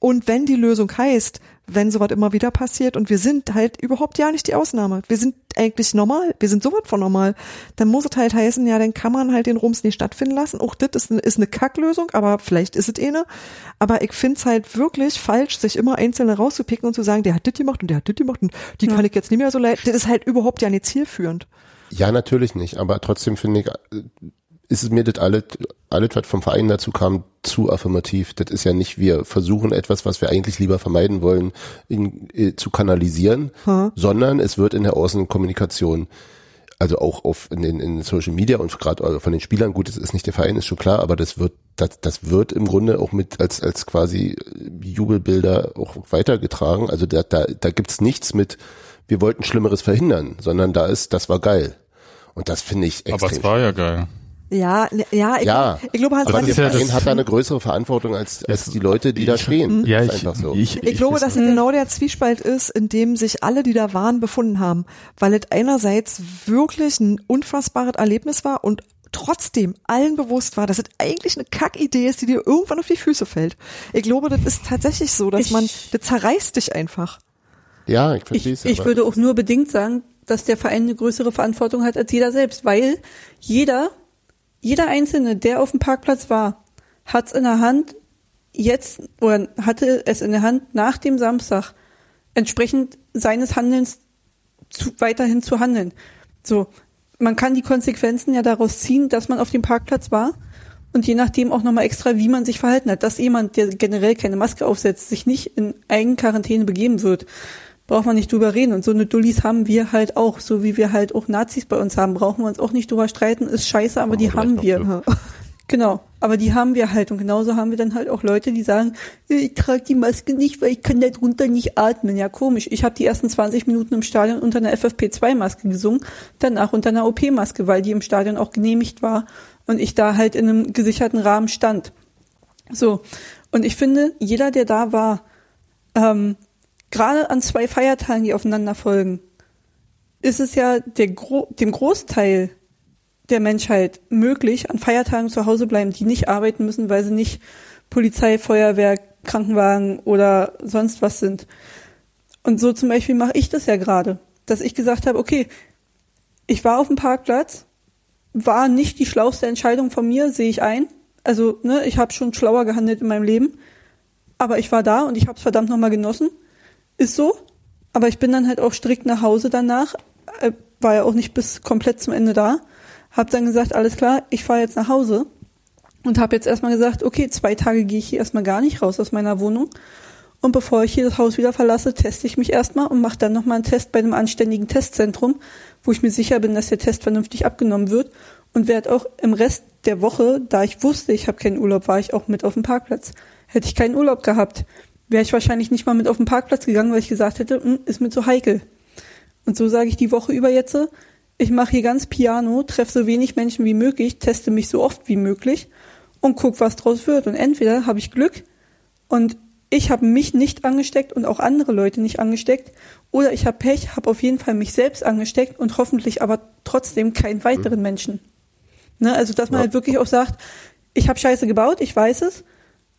und wenn die Lösung heißt, wenn sowas immer wieder passiert und wir sind halt überhaupt ja nicht die Ausnahme, wir sind eigentlich normal, wir sind sowas von normal, dann muss es halt heißen, ja, dann kann man halt den Rums nicht stattfinden lassen. Auch das ist eine, ist eine Kacklösung, aber vielleicht ist es eine. Aber ich finde es halt wirklich falsch, sich immer Einzelne rauszupicken und zu sagen, der hat das gemacht und der hat das gemacht und die ja. kann ich jetzt nicht mehr so leid. Das ist halt überhaupt ja nicht zielführend. Ja, natürlich nicht, aber trotzdem finde ich, ist es mir das alles, alles, was vom Verein dazu kam, zu affirmativ. Das ist ja nicht, wir versuchen etwas, was wir eigentlich lieber vermeiden wollen, in, äh, zu kanalisieren, Hm. sondern es wird in der Außenkommunikation also auch auf in, den, in Social Media und gerade von den Spielern, gut, das ist nicht der Verein, ist schon klar, aber das wird, das, das wird im Grunde auch mit als, als quasi Jubelbilder auch weitergetragen. Also da, da, da gibt's nichts mit, wir wollten Schlimmeres verhindern, sondern da ist, das war geil. Und das finde ich extrem. Aber es war ja geil. Ja, ne- ja, ich, ja, ich glaube, Hans Mann- der Verein hat da eine größere Verantwortung als, als die Leute, die da stehen. Ja, Das ist ich, einfach so. ich, Ich glaube, dass es genau der Zwiespalt ist, in dem sich alle, die da waren, befunden haben. Weil es einerseits wirklich ein unfassbares Erlebnis war und trotzdem allen bewusst war, dass es eigentlich eine Kackidee ist, die dir irgendwann auf die Füße fällt. Ich glaube, das ist tatsächlich so, dass man, das zerreißt dich einfach. Ja, ich verstehe es. Ich aber- würde auch nur bedingt sagen, dass der Verein eine größere Verantwortung hat als jeder selbst, weil jeder, jeder Einzelne, der auf dem Parkplatz war, hat es in der Hand, jetzt, oder hatte es in der Hand nach dem Samstag, entsprechend seines Handelns zu, weiterhin zu handeln. So, man kann die Konsequenzen ja daraus ziehen, dass man auf dem Parkplatz war und je nachdem auch nochmal extra, wie man sich verhalten hat. Dass jemand, der generell keine Maske aufsetzt, sich nicht in Eigenquarantäne begeben wird, braucht man nicht drüber reden. Und so eine Dullis haben wir halt auch, so wie wir halt auch Nazis bei uns haben, brauchen wir uns auch nicht drüber streiten, ist scheiße, aber die haben wir. <laughs> Genau, aber die haben wir halt und genauso haben wir dann halt auch Leute, die sagen, ich trage die Maske nicht, weil ich kann da drunter nicht atmen. Ja, komisch. Ich habe die ersten 20 Minuten im Stadion unter einer FFP2-Maske gesungen, danach unter einer OP-Maske, weil die im Stadion auch genehmigt war und ich da halt in einem gesicherten Rahmen stand. So, und ich finde, jeder, der da war, ähm, gerade an zwei Feiertagen, die aufeinander folgen, ist es ja Gro dem Großteil der Menschheit möglich, an Feiertagen zu Hause bleiben, die nicht arbeiten müssen, weil sie nicht Polizei, Feuerwehr, Krankenwagen oder sonst was sind. Und so zum Beispiel mache ich das ja gerade, dass ich gesagt habe, okay, ich war auf dem Parkplatz, war nicht die schlauste Entscheidung von mir, sehe ich ein. Also, ne, ich habe schon schlauer gehandelt in meinem Leben, aber ich war da und ich habe es verdammt nochmal genossen. Ist so. Aber ich bin dann halt auch strikt nach Hause danach, äh, war ja auch nicht bis komplett zum Ende da. Hab dann gesagt, alles klar, ich fahre jetzt nach Hause und habe jetzt erstmal gesagt, okay, zwei Tage gehe ich hier erstmal gar nicht raus aus meiner Wohnung. Und bevor ich hier das Haus wieder verlasse, teste ich mich erstmal und mache dann nochmal einen Test bei einem anständigen Testzentrum, wo ich mir sicher bin, dass der Test vernünftig abgenommen wird und werde auch im Rest der Woche, da ich wusste, ich habe keinen Urlaub, war ich auch mit auf dem Parkplatz. Hätte ich keinen Urlaub gehabt, wäre ich wahrscheinlich nicht mal mit auf den Parkplatz gegangen, weil ich gesagt hätte, "Hm, ist mir zu heikel. Und so sage ich die Woche über jetzt, ich mache hier ganz piano, treffe so wenig Menschen wie möglich, teste mich so oft wie möglich und guck, was draus wird. Und entweder habe ich Glück und ich habe mich nicht angesteckt und auch andere Leute nicht angesteckt, oder ich habe Pech, habe auf jeden Fall mich selbst angesteckt und hoffentlich aber trotzdem keinen weiteren Menschen. Ne, also dass man halt wirklich auch sagt, ich habe Scheiße gebaut, ich weiß es,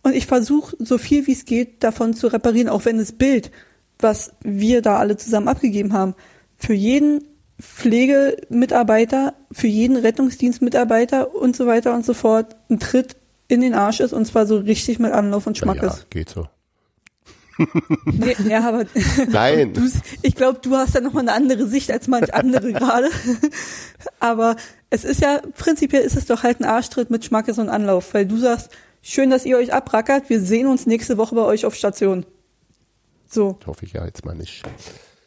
und ich versuche so viel wie es geht davon zu reparieren, auch wenn das Bild, was wir da alle zusammen abgegeben haben, für jeden Pflegemitarbeiter, für jeden Rettungsdienstmitarbeiter und so weiter und so fort ein Tritt in den Arsch ist und zwar so richtig mit Anlauf und Schmackes. Ja, geht so. <laughs> Nee, ja, aber <laughs> Nein. <laughs> Du, ich glaube, du hast da nochmal eine andere Sicht als manch andere gerade. aber es ist ja, prinzipiell ist es doch halt ein Arschtritt mit Schmackes und Anlauf, weil du sagst, schön, dass ihr euch abrackert, wir sehen uns nächste Woche bei euch auf Station. So. Das hoffe ich ja jetzt mal nicht.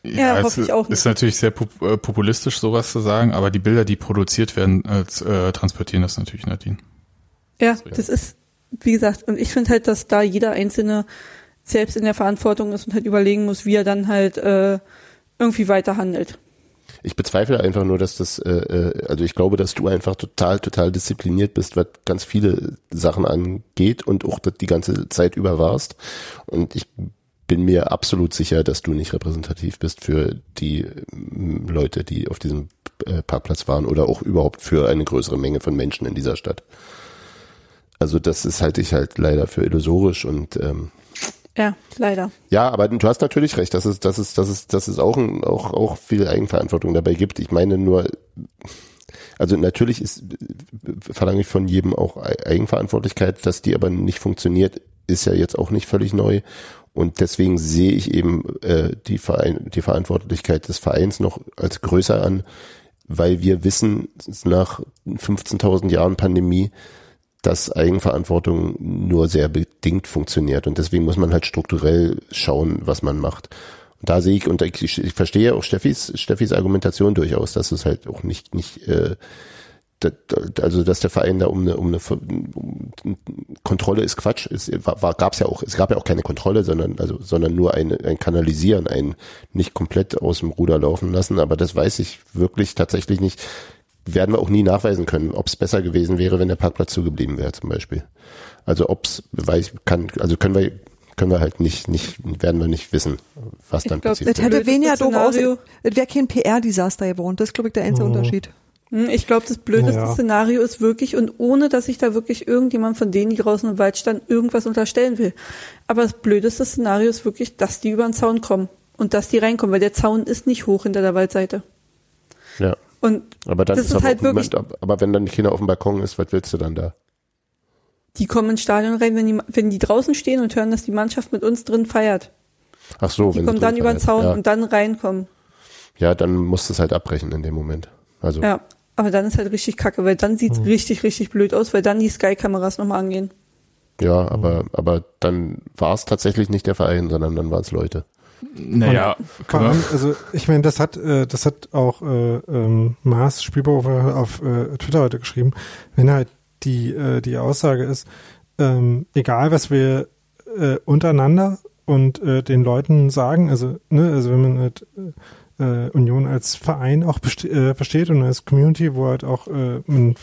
Ja, es hoffe ich auch nicht. Ist natürlich sehr äh, populistisch, sowas zu sagen, aber die Bilder, die produziert werden, äh, äh, transportieren das natürlich, Nadine. Ja, das ist, wie gesagt, und ich finde halt, dass da jeder Einzelne selbst in der Verantwortung ist und halt überlegen muss, wie er dann halt äh, irgendwie weiter handelt. Ich bezweifle einfach nur, dass das, äh, äh, also ich glaube, dass du einfach total, total diszipliniert bist, was ganz viele Sachen angeht und auch die ganze Zeit über warst. Und ich bin mir absolut sicher, dass du nicht repräsentativ bist für die ähm, Leute, die auf diesem äh, Parkplatz waren oder auch überhaupt für eine größere Menge von Menschen in dieser Stadt. Also das ist halte ich halt leider für illusorisch und ähm, Ja, leider. ja, aber du hast natürlich recht, dass es, dass es, dass es, dass es auch, ein, auch, auch viel Eigenverantwortung dabei gibt. Ich meine nur, also natürlich ist, verlange ich von jedem auch Eigenverantwortlichkeit, dass die aber nicht funktioniert, ist ja jetzt auch nicht völlig neu. Und deswegen sehe ich eben äh, die, Verein, die Verantwortlichkeit des Vereins noch als größer an, weil wir wissen nach 15.000 Jahren Pandemie, dass Eigenverantwortung nur sehr bedingt funktioniert und deswegen muss man halt strukturell schauen, was man macht. Und da sehe ich und ich, ich verstehe auch Steffis Steffis Argumentation durchaus, dass es halt auch nicht nicht äh, also dass der Verein da um eine, um eine um Kontrolle ist Quatsch. Es war, gab's ja auch, es gab ja auch keine Kontrolle, sondern also sondern nur ein, ein Kanalisieren, ein nicht komplett aus dem Ruder laufen lassen. Aber das weiß ich wirklich tatsächlich nicht. Werden wir auch nie nachweisen können, ob es besser gewesen wäre, wenn der Parkplatz zugeblieben wäre, zum Beispiel. Also ob's, weiß kann, also können wir können wir halt nicht, nicht, werden wir nicht wissen, was dann glaub, passiert. Das hätte weniger doof aus, es wäre kein PR-Desaster geworden. Das ist, glaube ich, der einzige oh. Unterschied. Hm, ich glaube, das blödeste ja. Szenario ist wirklich, und ohne dass ich da wirklich irgendjemand von denen, die draußen im Wald standen, irgendwas unterstellen will. Aber das blödeste Szenario ist wirklich, dass die über den Zaun kommen und dass die reinkommen, weil der Zaun ist nicht hoch hinter der Waldseite. Ja. Und aber dann das ist, ist halt wirklich. Moment, aber wenn dann die Kinder auf dem Balkon ist, was willst du dann da? Die kommen ins Stadion rein, wenn die, wenn die draußen stehen und hören, dass die Mannschaft mit uns drin feiert. Ach so, die wenn kommen dann über den Zaun ja. und dann reinkommen. Ja, dann musst du es halt abbrechen in dem Moment. Also. Ja. Aber dann ist halt richtig kacke, weil dann sieht's mhm. richtig, richtig blöd aus, weil dann die Sky-Kameras nochmal angehen. Ja, aber, aber dann war es tatsächlich nicht der Verein, sondern dann waren es Leute. Naja, vor allem, also ich meine, das hat, äh, das hat auch äh, ähm, Mars Spielberufer auf äh, Twitter heute geschrieben. Wenn halt die äh, die Aussage ist, ähm, egal was wir äh, untereinander und äh, den Leuten sagen, also ne, also wenn man halt äh, äh, Union als Verein auch äh, versteht und als Community, wo halt auch äh, man,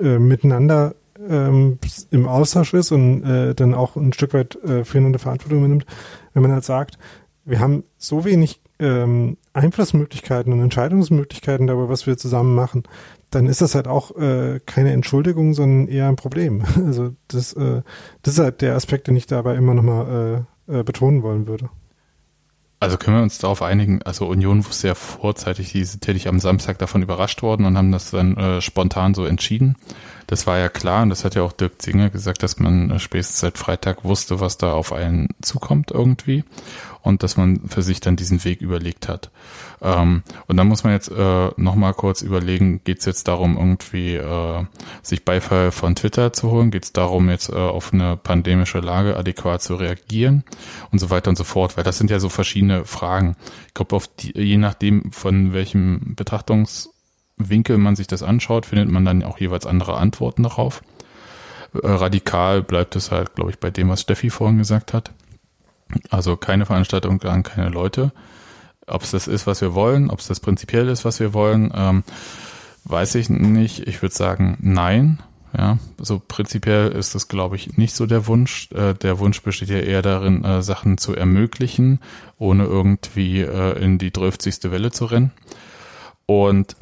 äh, miteinander ähm, im Austausch ist und äh, dann auch ein Stück weit äh, füreinander Verantwortung übernimmt, wenn man halt sagt, wir haben so wenig ähm, Einflussmöglichkeiten und Entscheidungsmöglichkeiten darüber, was wir zusammen machen, dann ist das halt auch äh, keine Entschuldigung, sondern eher ein Problem. <laughs> Also das, äh, das ist halt der Aspekt, den ich dabei immer nochmal äh, äh, betonen wollen würde. Also können wir uns darauf einigen, also Union wusste ja vorzeitig, die sind tätig am Samstag davon überrascht worden und haben das dann äh, spontan so entschieden. Das war ja klar und das hat ja auch Dirk Zinger gesagt, dass man äh, spätestens seit Freitag wusste, was da auf einen zukommt irgendwie und dass man für sich dann diesen Weg überlegt hat. Ähm, und dann muss man jetzt äh, nochmal kurz überlegen, geht es jetzt darum, irgendwie äh, sich Beifall von Twitter zu holen? Geht es darum, jetzt äh, auf eine pandemische Lage adäquat zu reagieren und so weiter und so fort? Weil das sind ja so verschiedene Fragen. Ich glaube, je nachdem, von welchem Betrachtungswinkel man sich das anschaut, findet man dann auch jeweils andere Antworten darauf. Äh, radikal bleibt es halt, glaube ich, bei dem, was Steffi vorhin gesagt hat. Also keine Veranstaltung an keine Leute. Ob es das ist, was wir wollen, ob es das prinzipiell ist, was wir wollen, ähm, weiß ich nicht. Ich würde sagen, nein. Ja, so prinzipiell ist das, glaube ich, nicht so der Wunsch. Äh, der Wunsch besteht ja eher darin, äh, Sachen zu ermöglichen, ohne irgendwie äh, in die 30. Welle zu rennen. Und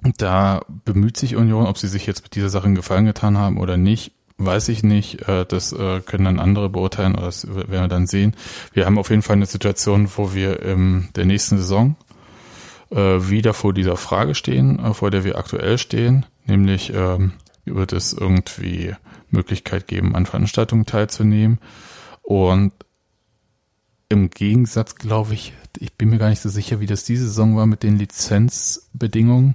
da bemüht sich Union, ob sie sich jetzt mit dieser Sache einen Gefallen getan haben oder nicht, weiß ich nicht. Äh, das äh, können dann andere beurteilen oder das werden wir dann sehen. Wir haben auf jeden Fall eine Situation, wo wir in der nächsten Saison äh, wieder vor dieser Frage stehen, vor der wir aktuell stehen, nämlich ähm, wird es irgendwie Möglichkeit geben, an Veranstaltungen teilzunehmen. Und im Gegensatz, glaube ich, ich bin mir gar nicht so sicher, wie das diese Saison war mit den Lizenzbedingungen.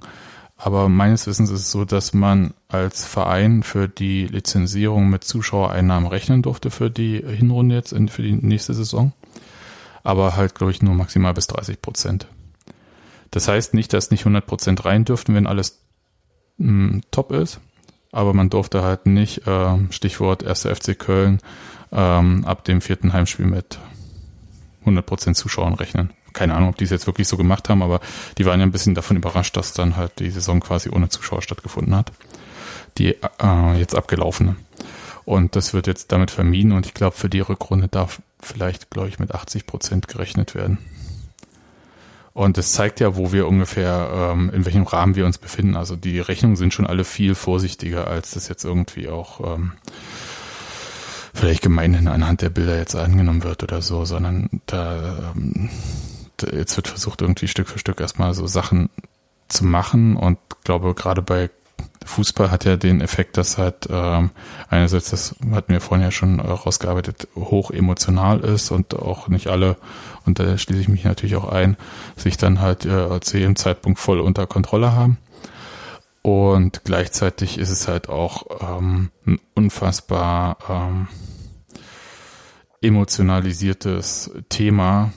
Aber meines Wissens ist es so, dass man als Verein für die Lizenzierung mit Zuschauereinnahmen rechnen durfte für die Hinrunde jetzt, in, für die nächste Saison. Aber halt, glaube ich, nur maximal bis 30 Prozent. Das heißt nicht, dass nicht 100 Prozent rein dürften, wenn alles mh, hm, top ist. Aber man durfte halt nicht, äh, Stichwort 1. FC Köln, ähm, ab dem vierten Heimspiel mit 100 Prozent Zuschauern rechnen keine Ahnung, ob die es jetzt wirklich so gemacht haben, aber die waren ja ein bisschen davon überrascht, dass dann halt die Saison quasi ohne Zuschauer stattgefunden hat. Die äh, jetzt abgelaufene. Und das wird jetzt damit vermieden und ich glaube, für die Rückrunde darf vielleicht, glaube ich, mit 80 Prozent gerechnet werden. Und das zeigt ja, wo wir ungefähr, ähm, in welchem Rahmen wir uns befinden. Also die Rechnungen sind schon alle viel vorsichtiger, als das jetzt irgendwie auch ähm, vielleicht gemeinhin anhand der Bilder jetzt angenommen wird oder so, sondern da ähm, jetzt wird versucht, irgendwie Stück für Stück erstmal so Sachen zu machen und glaube, gerade bei Fußball hat ja den Effekt, dass halt ähm, einerseits, das hatten wir vorhin ja schon rausgearbeitet, hoch emotional ist und auch nicht alle, und da schließe ich mich natürlich auch ein, sich dann halt äh, zu jedem Zeitpunkt voll unter Kontrolle haben. Und gleichzeitig ist es halt auch ähm, ein unfassbar ähm, emotionalisiertes Thema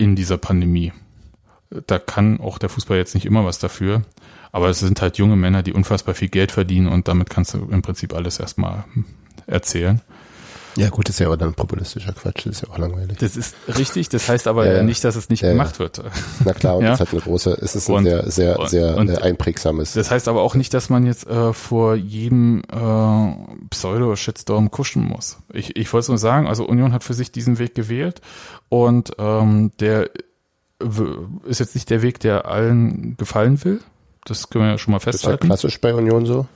in dieser Pandemie. Da kann auch der Fußball jetzt nicht immer was dafür, aber es sind halt junge Männer, die unfassbar viel Geld verdienen und damit kannst du im Prinzip alles erstmal erzählen. Ja, gut, das ist ja aber dann populistischer Quatsch, das ist ja auch langweilig. Das ist richtig, das heißt aber <laughs> ja, nicht, dass es nicht ja, gemacht wird. <laughs> Na klar, und <laughs> ja? es hat eine große, es ist ein und, sehr, sehr, und, sehr und, einprägsames. Das heißt aber auch nicht, dass man jetzt äh, vor jedem äh, Pseudo-Shitstorm kuschen muss. Ich, ich wollte es nur sagen, also Union hat für sich diesen Weg gewählt und ähm, der ist jetzt nicht der Weg, der allen gefallen will. Das können wir ja schon mal festhalten. Das ist ja klassisch bei Union so,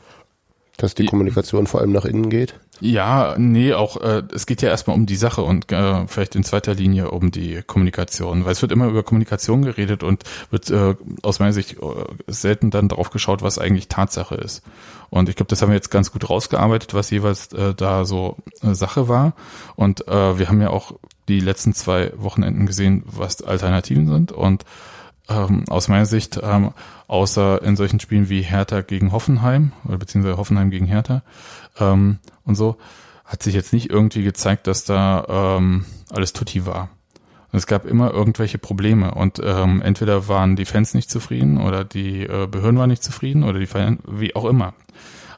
dass die Kommunikation vor allem nach innen geht. Ja, nee, auch äh, es geht ja erstmal um die Sache und äh, vielleicht in zweiter Linie um die Kommunikation, weil es wird immer über Kommunikation geredet und wird äh, aus meiner Sicht äh, selten dann drauf geschaut, was eigentlich Tatsache ist. Und ich glaube, das haben wir jetzt ganz gut rausgearbeitet, was jeweils äh, da so äh, Sache war. Und äh, wir haben ja auch die letzten zwei Wochenenden gesehen, was Alternativen sind. Und ähm, aus meiner Sicht, ähm, außer in solchen Spielen wie Hertha gegen Hoffenheim oder beziehungsweise Hoffenheim gegen Hertha, ähm, und so, hat sich jetzt nicht irgendwie gezeigt, dass da ähm, alles tutti war. Und es gab immer irgendwelche Probleme und ähm, entweder waren die Fans nicht zufrieden oder die äh, Behörden waren nicht zufrieden oder die Fans, wie auch immer.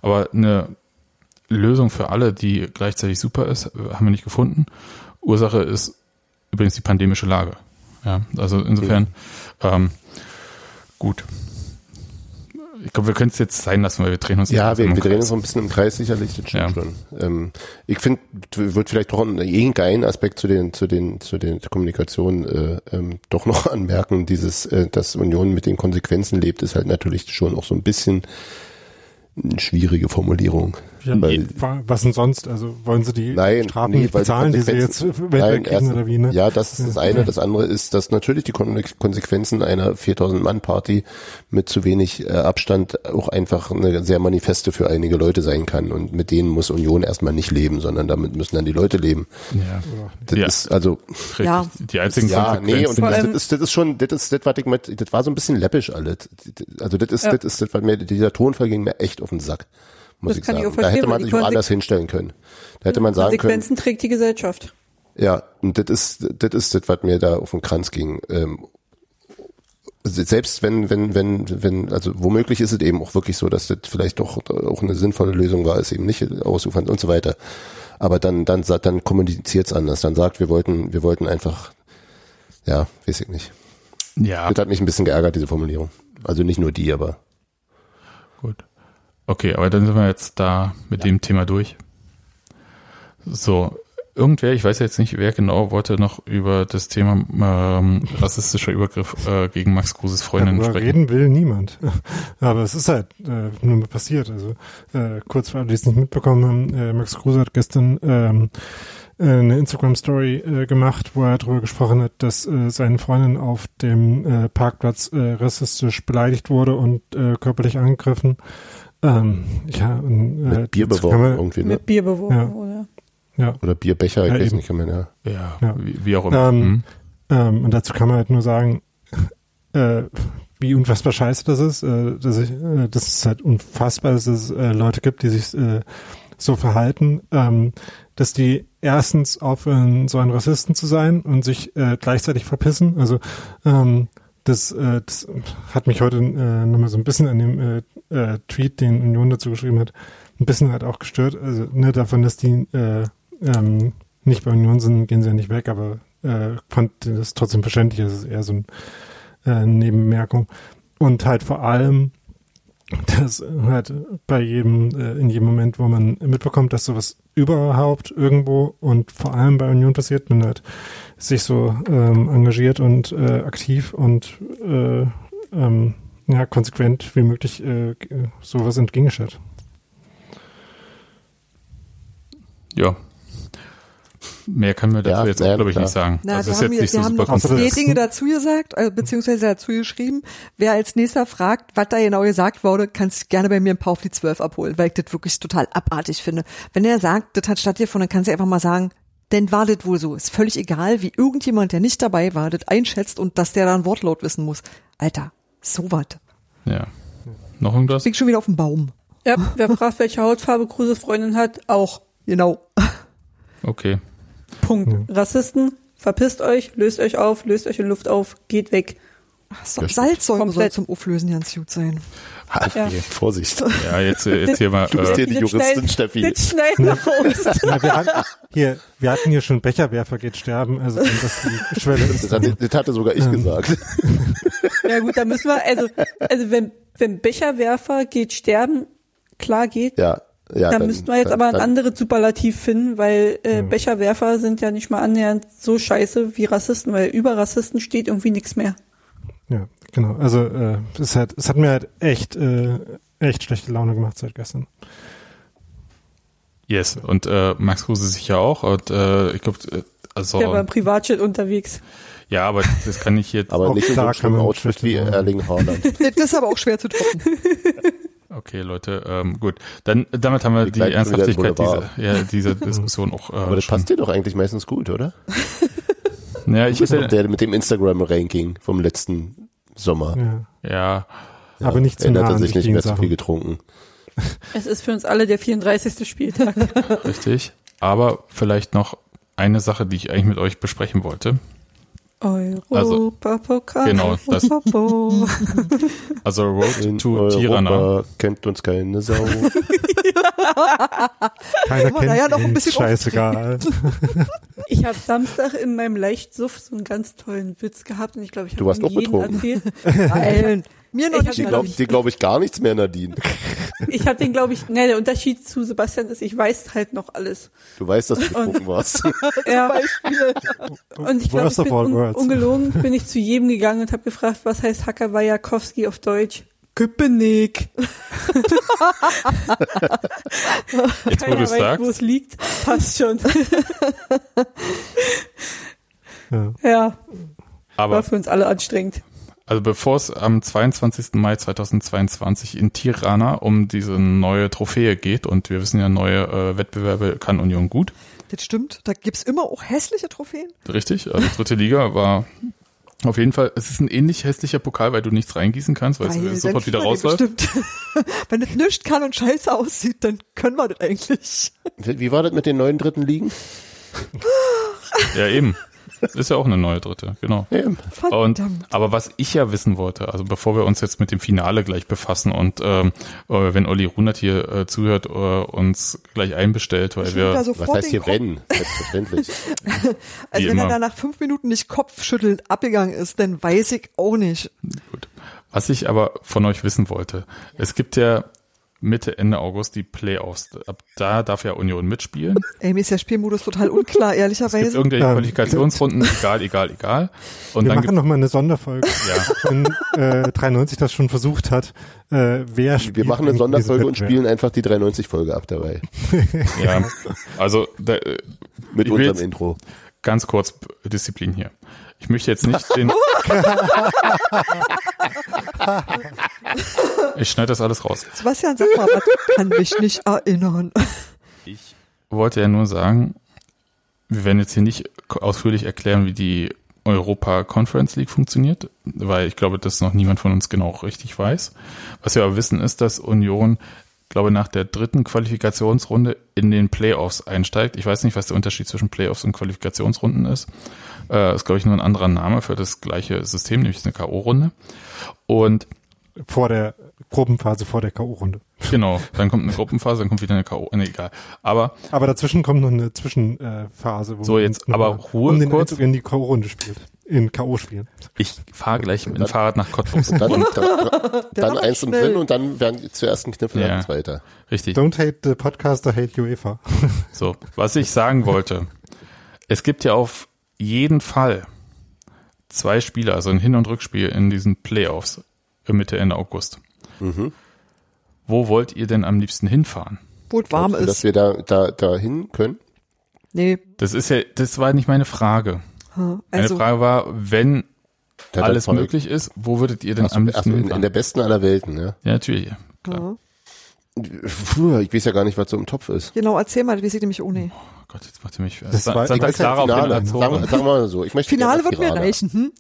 Aber eine Lösung für alle, die gleichzeitig super ist, haben wir nicht gefunden. Ursache ist übrigens die pandemische Lage. Ja, also insofern ähm, gut ich glaube, wir können es jetzt sein lassen, weil wir drehen uns Ja, wir, wir drehen uns so ein bisschen im Kreis, sicherlich, das stimmt ja. schon. Ähm, ich finde, wird vielleicht doch irgendein Aspekt zu den, zu den, zu den Kommunikationen äh, ähm, doch noch <laughs> anmerken. Dieses, äh, dass Union mit den Konsequenzen lebt, ist halt natürlich schon auch so ein bisschen eine schwierige Formulierung. Ja, weil, was denn sonst? Also wollen Sie die nein, Strafen nee, nicht bezahlen, die, die Sie jetzt <laughs> nein, kriegen oder wie? Ne? Ja, das ist das eine. Das andere ist, dass natürlich die Konsequenzen einer 4000 Mann Party mit zu wenig äh, Abstand auch einfach eine sehr manifeste für einige Leute sein kann und mit denen muss Union erstmal nicht leben, sondern damit müssen dann die Leute leben. Ja. Das ja. ist also ja. die einzigen ja, nee, und das, das, ist, das ist schon, das ist das, was ich mit, das war so ein bisschen läppisch alles. Also das ist, ja. das ist, das, was mir dieser Tonfall ging mir echt auf den Sack muss das ich sagen. Ich da hätte man sich auch anders hinstellen können. Da hätte man sagen können. Konsequenzen trägt die Gesellschaft. Ja, und das ist, das ist das, was mir da auf den Kranz ging. Ähm, selbst wenn, wenn, wenn, wenn, also womöglich ist es eben auch wirklich so, dass das vielleicht doch auch eine sinnvolle Lösung war, es eben nicht ausufern und so weiter. Aber dann, dann, dann kommuniziert es anders. Dann sagt, wir wollten, wir wollten einfach, ja, weiß ich nicht. Ja. Das hat mich ein bisschen geärgert, diese Formulierung. Also nicht nur die, aber. Gut. Okay, aber dann sind wir jetzt da mit ja. dem Thema durch. So, irgendwer, ich weiß jetzt nicht, wer genau, wollte noch über das Thema ähm, rassistischer Übergriff äh, gegen Max Kruses Freundin ja, sprechen. reden will niemand. <laughs> Aber es ist halt äh, nur mal passiert. Also äh, kurz für alle, die es nicht mitbekommen haben, äh, Max Kruse hat gestern ähm, äh, eine Instagram-Story äh, gemacht, wo er darüber gesprochen hat, dass äh, seine Freundin auf dem äh, Parkplatz äh, rassistisch beleidigt wurde und äh, körperlich angegriffen ähm, ja, und, äh, mit Bier beworben man, irgendwie, ne? Mit Bier beworben, ja. oder? Ja. Oder Bierbecher, ich ja, weiß eben. nicht, kann man ja. Ja, ja. Wie, wie, auch immer. Ähm, mhm. ähm, und dazu kann man halt nur sagen, äh, wie unfassbar scheiße das ist, äh, dass ich, äh, dass es halt unfassbar ist, dass es äh, Leute gibt, die sich äh, so verhalten, ähm, dass die erstens aufhören, so ein Rassisten zu sein und sich äh, gleichzeitig verpissen. Also ähm, das, äh, das hat mich heute äh, nochmal so ein bisschen an dem äh, äh, Tweet, den Union dazu geschrieben hat, ein bisschen halt auch gestört. Also ne, davon, dass die äh, ähm, nicht bei Union sind, gehen sie ja nicht weg, aber äh, fand das trotzdem verständlich. Das ist eher so eine äh, Nebenmerkung. Und halt vor allem, dass halt bei jedem, äh, in jedem Moment, wo man mitbekommt, dass sowas überhaupt irgendwo und vor allem bei Union passiert, man halt sich so ähm, engagiert und äh, aktiv und äh, ähm, ja, konsequent wie möglich äh, sowas entgegengestellt. Ja. Mehr können wir dazu Ja, jetzt glaube ich, klar. nicht sagen. Na, also wir ist haben, jetzt nicht wir so haben super noch. Dinge dazu gesagt, äh, beziehungsweise dazu geschrieben. Wer als nächster fragt, was da genau gesagt wurde, kannst gerne bei mir ein paar auf die 12 abholen, weil ich das wirklich total abartig finde. Wenn er sagt, das hat stattgefunden, dann kannst du einfach mal sagen, denn war das wohl so. Ist völlig egal, wie irgendjemand, der nicht dabei war, das einschätzt und dass der da ein Wortlaut wissen muss. Alter, so was. Ja. Noch irgendwas? Liegt schon wieder auf dem Baum. Ja, wer fragt, welche Hautfarbe Kruses Freundin hat, auch. Genau. Okay. Punkt. Rassisten, verpisst euch, löst euch auf, löst euch in Luft auf, geht weg. So, Salzsäure soll zum Auflösen ganz gut sein. Ja. Vorsicht. Ja, jetzt, äh, jetzt hier mal. Du bist hier Äh, die Juristin, Steffi. Das schneiden wir raus. <laughs> Na, wir, hatten, hier, wir hatten hier schon Becherwerfer geht sterben, also wenn das die Schwelle ist. Das, hatte- das hatte sogar ich gesagt. <laughs> Ja gut, da müssen wir, also, also wenn, wenn Becherwerfer geht sterben, klar geht, Ja, ja. dann, müssten wir jetzt aber ein dann- anderes Superlativ finden, weil äh, Becherwerfer sind ja nicht mal annähernd so scheiße wie Rassisten, weil über Rassisten steht irgendwie nichts mehr. Ja, genau. Also äh, es hat es hat mir halt echt äh, echt schlechte Laune gemacht seit gestern. yes. Und äh, Max Kruse sicher auch. Und äh, ich glaube, äh, also. Der war im Privatjet unterwegs. Ja, aber das kann ich jetzt. Aber Auch nicht in so da einem Outfit wie. Erling Haaland. <laughs> Das ist aber auch schwer zu toppen. <laughs> Okay, Leute, ähm, gut. Dann damit haben wir Die die, Ernsthaftigkeit dieser, ja, dieser Diskussion auch. Äh, Aber das schon. passt dir doch eigentlich meistens gut, oder? <laughs> Ja, ich hätte, der mit dem Instagram-Ranking vom letzten Sommer. Ja. ja, Aber nicht zu Ändert nah er an sich nicht mehr zu viel Sachen. getrunken. Es ist für uns alle der 34. Spieltag. <laughs> richtig. Aber vielleicht noch eine Sache, die ich eigentlich mit euch besprechen wollte. Europapokal. Genau, das-. <laughs> Also Road In to Tirana. Europa kennt uns keine Sau. <laughs> Keiner kennt naja, noch ein bisschen scheißegal. <laughs> Ich habe Samstag in meinem Leichtsuff so einen ganz tollen Witz gehabt und ich glaube, ich Du habe betrunken. erzählt. Nein. Mir noch Ich nicht. ihn, glaube die glaub ich gar nichts mehr, Nadine. <laughs> Ich habe den, glaube ich, ne, der Unterschied zu Sebastian ist, ich weiß halt noch alles. Du weißt, dass du betrunken warst. <laughs> Ja. Und ich glaube, ich bin un ungelogen, bin ich zu jedem gegangen und habe gefragt, was heißt Hackerwajakowski auf Deutsch? Köpenick. <laughs> Jetzt, wo Keiner du weiß, wo sagst. es liegt. Passt schon. Ja. Ja, Aber war für uns alle anstrengend. Also bevor es am 22. Mai 2022 in Tirana um diese neue Trophäe geht und wir wissen ja, neue äh, Wettbewerbe kann Union gut, Das stimmt. Da gibt's immer auch hässliche Trophäen. richtig? Also dritte Liga war auf jeden Fall, es ist ein ähnlich hässlicher Pokal, weil du nichts reingießen kannst, weil, Weil es sofort wieder rausläuft. den bestimmt. <laughs> Wenn es nichts kann und scheiße aussieht, dann können wir das eigentlich. Wie wie war das mit den neuen dritten Ligen? Ja, eben. Ist ja auch eine neue dritte, genau. Und, Verdammt. aber was ich ja wissen wollte, also bevor wir uns jetzt mit dem Finale gleich befassen und ähm, äh, wenn Olli Runert hier äh, zuhört, äh, uns gleich einbestellt, weil Ich wir Was heißt hier Kopf- wenn? Selbstverständlich. <laughs> Also Wie wenn er immer. da nach fünf Minuten nicht kopfschüttelnd abgegangen ist, dann weiß ich auch nicht. Gut. Was ich aber von euch wissen wollte, es gibt ja Mitte, Ende August die Playoffs. Ab da darf ja Union mitspielen. Ey, mir ist der Spielmodus total unklar, Es gibt ehrlicherweise. irgendwelche Ähm, Qualifikationsrunden, egal, egal, egal. Und Wir dann machen gibt noch mal eine Sonderfolge, ja, wenn äh, 93 das schon versucht hat. Äh, wer spielt Wir machen eine Sonderfolge und spielen einfach die 93-Folge ab dabei. <laughs> ja. Also da, äh, Mit unserem Intro. ganz kurz Disziplin hier. Ich möchte jetzt nicht den. <laughs> ich schneide das alles raus. Sebastian, sag mal, was kann mich nicht erinnern. Ich wollte ja nur sagen, wir werden jetzt hier nicht ausführlich erklären, wie die Europa Conference League funktioniert, weil ich glaube, dass noch niemand von uns genau richtig weiß. Was wir aber wissen, ist, dass Union, glaube nach der dritten Qualifikationsrunde in den Playoffs einsteigt. Ich weiß nicht, was der Unterschied zwischen Playoffs und Qualifikationsrunden ist. Äh, ist, glaube ich, nur ein anderer Name für das gleiche System, nämlich eine K.O.-Runde. Und vor der Gruppenphase, vor der K.O.-Runde. genau, dann kommt eine Gruppenphase, dann kommt wieder eine K.O. Nee, egal. Aber Aber dazwischen kommt noch eine Zwischenphase, wo So, man jetzt aber Ruhe um den kurz. Einzug in die K.O.-Runde spielt. In K.O. spielen. ich fahre gleich mit dem Fahrrad nach Cottbus. <laughs> Dann, dann, <laughs> dann war eins und drin und dann werden zuerst ein Kniffel, Ja. dann ein zweiter. Richtig. Don't hate the podcaster, hate UEFA. <laughs> So, was ich sagen wollte. Es gibt ja auf jeden Fall zwei Spiele, also ein Hin- und Rückspiel in diesen Playoffs Mitte, Ende August. Mhm. Wo wollt ihr denn am liebsten hinfahren? Wo es warm ist. Dass wir da, da, da hin können? Nee. Das ist ja, das war nicht meine Frage. Hm, Meine Also, Frage war, wenn hat alles möglich ist, wo würdet ihr denn Ach so, am ach liebsten so, in, in der besten aller Welten, ja. Ja, natürlich. ja. Puh, ich weiß ja gar nicht, was so im Topf ist. genau, erzähl mal, wie sieht nämlich ohne? Gott, jetzt macht ihr mich Das Sa- war- Santa ich Clara auf Finale. Sagen- sagen wir mal so, ich möchte Finale wird mir Tirana. reichen, hm?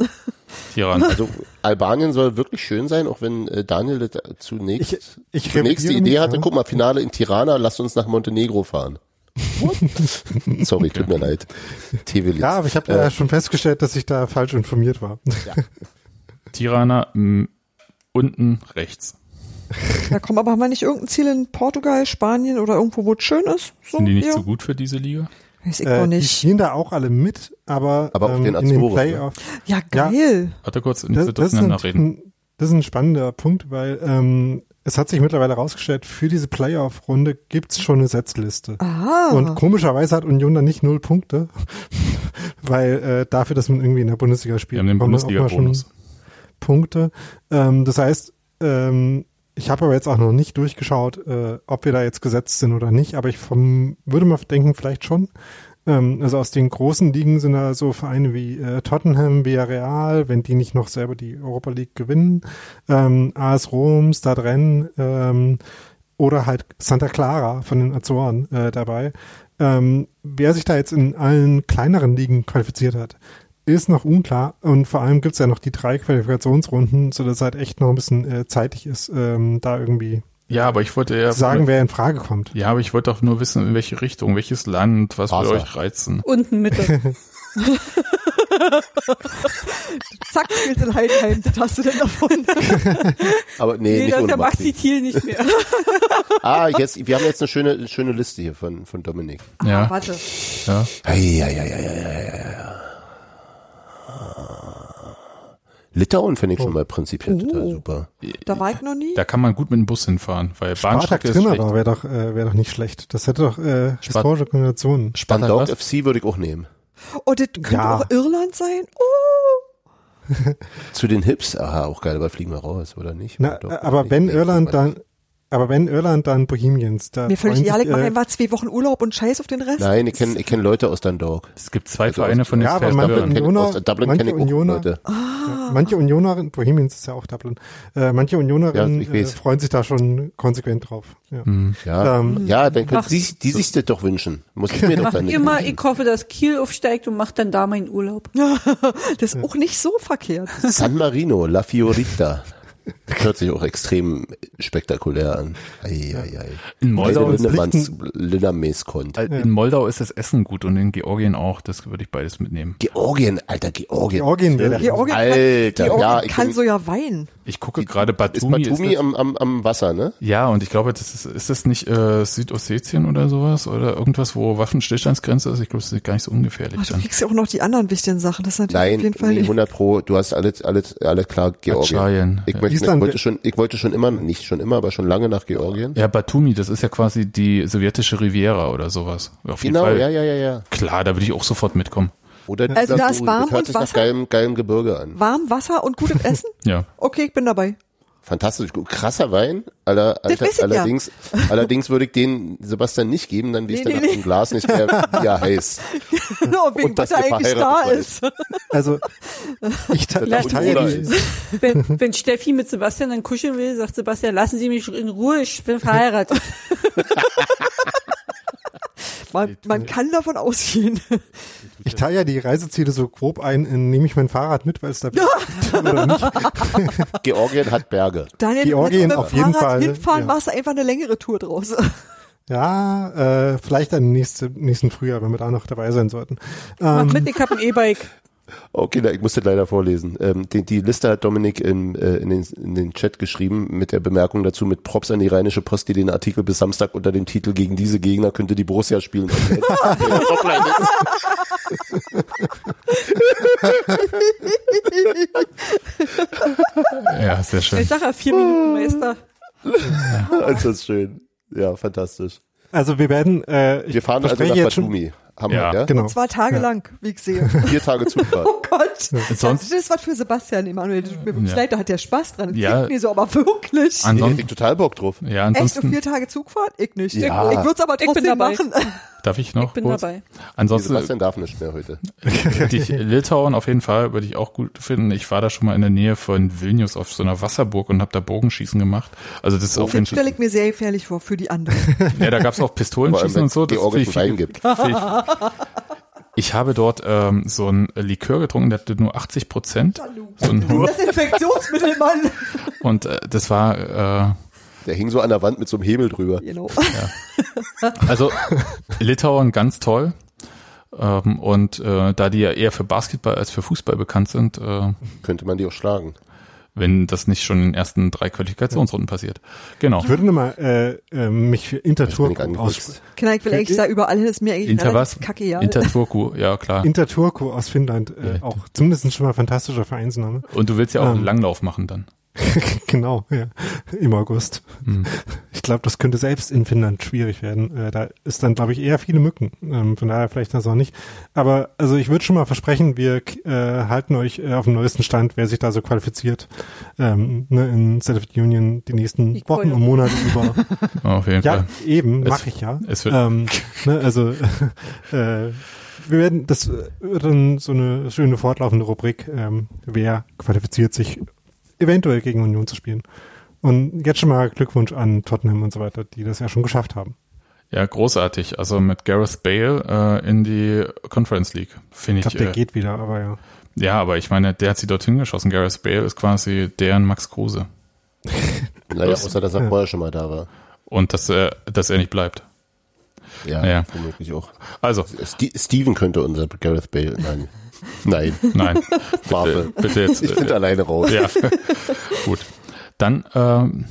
Tirana. Also Albanien soll wirklich schön sein, auch wenn äh, Daniel zunächst, Ich- ich zunächst die Idee hatte, guck mal, Finale in Tirana, lasst uns nach Montenegro fahren. <laughs> Sorry, tut mir leid. Tevelitz. Ja, aber ich habe Äh, ja schon festgestellt, dass ich da falsch informiert war. <laughs> Tirana m, unten rechts. Ja, komm, aber haben wir nicht irgendein Ziel in Portugal, Spanien oder irgendwo, wo es schön ist? So, Sind die nicht ja. so gut für diese Liga? Weiß ich Äh, doch Die nicht. spielen da auch alle mit, aber, Aber auf ähm, den in den Azoren, ne? Playoff. Ja, geil. Warte kurz, nicht Das, das, ist ein, reden. das ist ein spannender Punkt, weil ähm, es hat sich mittlerweile herausgestellt, für diese Playoff-Runde gibt's schon eine Setzliste. Ah. Und komischerweise hat Union da nicht null Punkte, <laughs> weil äh, dafür, dass man irgendwie in der Bundesliga spielt, haben den bekommt man auch mal schon. Punkte. Ähm, das heißt, ähm, ich habe aber jetzt auch noch nicht durchgeschaut, äh, ob wir da jetzt gesetzt sind oder nicht, aber ich vom, würde mal denken, vielleicht schon. Ähm, also aus den großen Ligen sind da so Vereine wie äh, Tottenham, Villarreal, wenn die nicht noch selber die Europa League gewinnen, ähm, AS Rom, Stade Rennes ähm, oder halt Santa Clara von den Azoren äh, dabei. Ähm, wer sich da jetzt in allen kleineren Ligen qualifiziert hat, ist noch unklar und vor allem gibt's ja noch die drei Qualifikationsrunden, so dass halt echt noch ein bisschen äh, zeitig ist, ähm, da irgendwie Ja, aber ich wollte ja sagen, wer in Frage kommt. Ja, aber ich wollte doch nur wissen, in welche Richtung, welches Land, was würde Barca. euch reizen. Unten Mitte. <laughs> <laughs> Zack, Heidenheim. Das hast du denn davon? <laughs> aber nee, nee, nicht das ist ohne der Maxi. Maxi Thiel nicht mehr. Ah, jetzt, wir haben jetzt eine schöne, schöne Liste hier von, von Dominik. Ja. Ah, warte. Ja. Ei, ei, ei, ei, ei, ei, ei. Litauen finde ich schon mal prinzipiell total Oh. super. Da war ich noch nie. Da kann man gut mit dem Bus hinfahren, weil Bahnstrecke ist schlecht. wäre doch, äh, wäre doch nicht schlecht. Das hätte doch äh, historische Dundalk was? FC würde ich auch nehmen. Oh, das könnte Ja. auch Irland sein. Oh. <laughs> Zu den Hips, aha, auch geil, aber fliegen wir raus, oder nicht? Na, Doch, äh, aber wenn Irland dann, aber wenn Irland dann Bohemians, da Mir völlig egal, ich mache äh, einfach zwei Wochen Urlaub und scheiß auf den Rest. Nein, ich kenne ich kenn Leute aus Dundalk. Es gibt zwei Also Vereine aus- von den Ja, aber manche kenn- Unioner, aus Dublin manche kenne ich auch Unioner, Leute. ja, manche Unioner, Bohemians ist ja auch Dublin, äh, manche Unionerinnen Ja, ich äh, weiß. freuen sich da schon konsequent drauf. Ja. Ja, Ähm, ja dann können Ach. die, sich das doch wünschen. Muss ich mir doch Mach dann nicht immer, wünschen. ich hoffe, dass Kiel aufsteigt und macht dann da meinen Urlaub. <laughs> Das ist auch nicht so verkehrt. San Marino, La Fiorita. <laughs> Hört sich auch extrem spektakulär an. Ei, ei, ei. In Moldau ist kommt. In Moldau ist das Essen gut und in Georgien auch. Das würde ich beides mitnehmen. Georgien, Alter, Georgien. Georgien wäre Georgien Alter, kann, Georgien ja, ich kann bin- so ja weinen. Ich gucke gerade Ist Batumi. Batumi das, am, am, am Wasser, ne? ja, und ich glaube, das ist, ist das nicht äh, Südossetien oder sowas? Oder irgendwas, wo Waffenstillstandsgrenze ist? Ich glaube, das ist gar nicht so ungefährlich Ach, du dann. kriegst ja auch noch die anderen wichtigen Sachen. Das ist natürlich auf Nein, jeden Fall nee, nicht. 100 pro, du hast alles, alles, alles klar, Georgien. Ich, ja. möchte, ich, wollte schon, ich wollte schon immer, nicht schon immer, aber schon lange nach Georgien. Ja, Batumi, das ist ja quasi die sowjetische Riviera oder sowas. Auf jeden Genau, Fall. ja, ja, ja, ja. Klar, da würde ich auch sofort mitkommen. Oder Also da ist das warm hört und sich nach Wasser? geilem, geilem Gebirge an. Warm Wasser und gutes <laughs> Essen? Ja. Okay, ich bin dabei. Fantastisch gut. Krasser Wein. Aller, Das alter, ich ja. allerdings, allerdings würde ich den Sebastian nicht geben, dann wisst Nee, ihr nee, nach nee. dem Glas nicht mehr, wie er heißt. Genau, wegen was er eigentlich da verheiratet ist. Also ich, ich ist teile die, ist. Wenn, wenn Steffi mit Sebastian dann kuscheln will, sagt Sebastian, lassen Sie mich in Ruhe, ich bin verheiratet. <laughs> Man, man kann davon ausgehen. Ich teile ja die Reiseziele so grob ein, in, nehme ich mein Fahrrad mit, weil es da <laughs> oder nicht. <laughs> Georgien hat Berge. Daniel, Georgien du auf kannst mit dem jeden Fahrrad Fall, hinfahren, ja. machst du einfach eine längere Tour draus. <laughs> Ja, äh, vielleicht dann nächste, nächsten Frühjahr, wenn wir da noch dabei sein sollten. Mach Ähm, mit, ich hab ein E-Bike. Okay, na, ich musste leider vorlesen. Ähm, die, die Liste hat Dominik in, äh, in, den, in den Chat geschrieben mit der Bemerkung dazu mit Props an die Rheinische Post, die den Artikel bis Samstag unter dem Titel gegen diese Gegner könnte die Borussia spielen. Ist. <laughs> Ja, sehr schön. Ich sag ja, vier Minuten Meister. ist das schön. Ja, fantastisch. also wir werden, äh, ich Wir fahren also nach jetzt schon- Batumi. Haben Ja. wir, ja? Genau. Zwei Tage lang, wie ich sehe. <laughs> Vier Tage Zugfahrt. Oh Gott. Sonst- das ist was für Sebastian Emanuel. Mir Ja. ja. hat der Spaß dran. Das Ja. klingt mir so, aber wirklich. Ansonsten- Ich total Bock drauf. Ja, Echt, ansonsten auf vier Tage Zugfahrt? Ich nicht. Ja. Ich, ich würde es aber Ich bin trotzdem machen. Darf ich noch? Ich bin kurz? dabei. Ansonsten Sebastian darf nicht mehr heute. <laughs> hätte ich Litauen auf jeden Fall, würde ich auch gut finden. Ich war da schon mal in der Nähe von Vilnius auf so einer Wasserburg und habe da Bogenschießen gemacht. Also das ist auf jeden Das stelle Fall. ich mir sehr gefährlich vor für die anderen. <laughs> Ja, da gab's auch Pistolenschießen und so. Finde ich- Wein gibt. ich- Ich habe dort ähm, so ein Likör getrunken, der hatte nur 80 Prozent. So ein das Infektionsmittel, Mann. und äh, das war äh, Der hing so an der Wand mit so einem Hebel drüber. Genau. Also Litauen ganz toll. Ähm, und äh, da die ja eher für Basketball als für Fußball bekannt sind, äh, könnte man die auch schlagen. Wenn das nicht schon in den ersten drei Qualifikationsrunden passiert. Genau. Ich würde nochmal äh, äh, mich für Interturku aus Genau, ich will eigentlich da überall hin, ist mir eigentlich Inter was? kacke egal. Interturku, ja klar. Interturku aus Finnland, äh, auch zumindest schon mal fantastischer Vereinsname. Und du willst ja auch einen Ähm, Langlauf machen dann. <laughs> genau, ja, im August. Hm. Ich glaube, das könnte selbst in Finnland schwierig werden. Äh, da ist dann, glaube ich, eher viele Mücken. Ähm, von daher vielleicht das auch nicht. Aber also ich würde schon mal versprechen, wir äh, halten euch äh, auf dem neuesten Stand, wer sich da so qualifiziert ähm, ne, in State of the Union die nächsten Wochen und Monate über. <laughs> Auf jeden ja, Fall. eben, mache ich ja. es wird- ähm, ne, also <laughs> äh, wir werden, das wird dann so eine schöne fortlaufende Rubrik, ähm, wer qualifiziert sich eventuell gegen Union zu spielen. Und jetzt schon mal Glückwunsch an Tottenham und so weiter, die das ja schon geschafft haben. Ja, großartig. Also mit Gareth Bale äh, in die Conference League, finde Ich ich. glaube, der äh, geht wieder, aber ja. Ja, aber ich meine, der hat sie dorthin geschossen. Gareth Bale ist quasi deren Max Kruse. <laughs> Naja, außer dass er ja. vorher schon mal da war. Und dass er, dass er nicht bleibt. Ja, Ja. womöglich auch. Also. Sti Steven könnte unser Gareth Bale, nein. Nein. Nein. Warte. Bitte, bitte jetzt. Ich bin äh, alleine raus. Ja. <laughs> Gut. Dann ähm,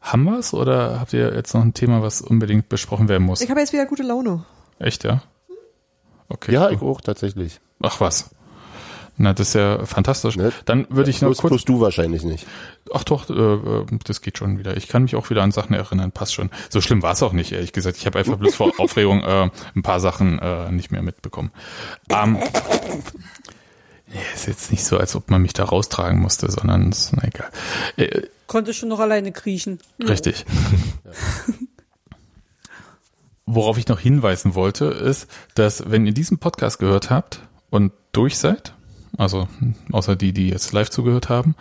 haben wir's oder habt ihr jetzt noch ein Thema, was unbedingt besprochen werden muss? Ich habe jetzt wieder gute Laune. Echt, ja? Okay. Ja, ich auch, tatsächlich. Ach was. Na, das ist ja fantastisch. Dann würde ich noch Bloß- kurz. bloß du wahrscheinlich nicht. Ach doch, äh, äh, das geht schon wieder. Ich kann mich auch wieder an Sachen erinnern. Passt schon. So schlimm war es auch nicht, ehrlich gesagt. Ich habe einfach bloß vor <laughs> Aufregung äh, ein paar Sachen äh, nicht mehr mitbekommen. Ähm, ist jetzt nicht so, als ob man mich da raustragen musste, sondern ist, na egal. Äh, Konnte schon noch alleine kriechen. Richtig. Worauf ich noch hinweisen wollte, ist, dass wenn ihr diesen Podcast gehört habt und durch seid, also außer die, die jetzt live zugehört haben,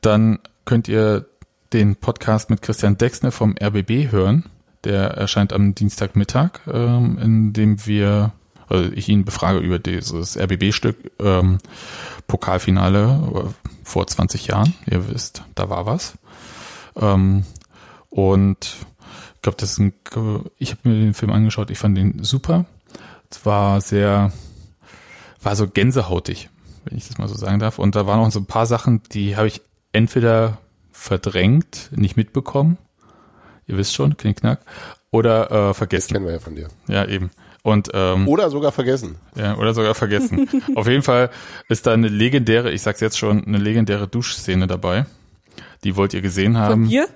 dann könnt ihr den Podcast mit Christian Dexner vom RBB hören. Der erscheint am Dienstagmittag, ähm, in dem wir, also ich ihn befrage über dieses RBB-Stück ähm, Pokalfinale äh, vor 20 Jahren. Ihr wisst, da war was. Ähm, und ich glaube, das ist ein, ich habe mir den Film angeschaut, ich fand den super. Es war sehr, war so gänsehautig, wenn ich das mal so sagen darf. Und da waren auch so ein paar Sachen, die habe ich entweder verdrängt, nicht mitbekommen. Ihr wisst schon, Knickknack. Oder äh, vergessen. Das kennen wir ja von dir. Ja, eben. Und, ähm, Oder sogar vergessen. Ja, oder sogar vergessen. <laughs> Auf jeden Fall ist da eine legendäre, ich sag's jetzt schon, eine legendäre Duschszene dabei. Die wollt ihr gesehen haben. Von dir?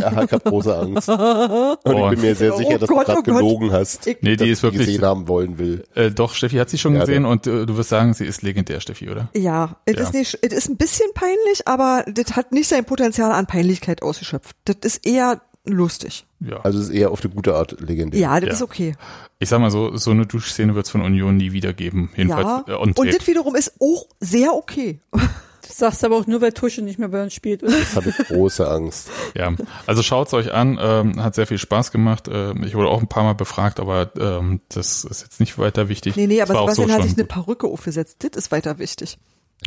Ja, ich habe große Angst. Und ich bin mir sehr sicher, Oh dass Gott, du gerade oh Gott. gelogen hast. Ich- Nee, die dass ist ich wirklich- gesehen haben wollen will. Äh, doch, Steffi hat sie schon Ja, gesehen und äh, du wirst sagen, sie ist legendär, Steffi, oder? Ja, es Ja. ist nicht, es ist ein bisschen peinlich, aber das hat nicht sein Potenzial an Peinlichkeit ausgeschöpft. Das ist eher lustig. Ja. Also es ist eher auf eine gute Art legendär. Ja, das Ja. ist okay. Ich sag mal so, so eine Duschszene wird's von Union nie wieder geben. Jedenfalls ja. äh, Und das wiederum ist auch sehr okay. <laughs> Das sagst du aber auch nur, weil Tusche nicht mehr bei uns spielt. Oder? Ich habe große Angst. Ja, also schaut's euch an, ähm, hat sehr viel Spaß gemacht. Ähm, ich wurde auch ein paar Mal befragt, aber ähm, das ist jetzt nicht weiter wichtig. Nee, nee, aber Es Sebastian so hat sich eine. Perücke aufgesetzt. Das ist weiter wichtig.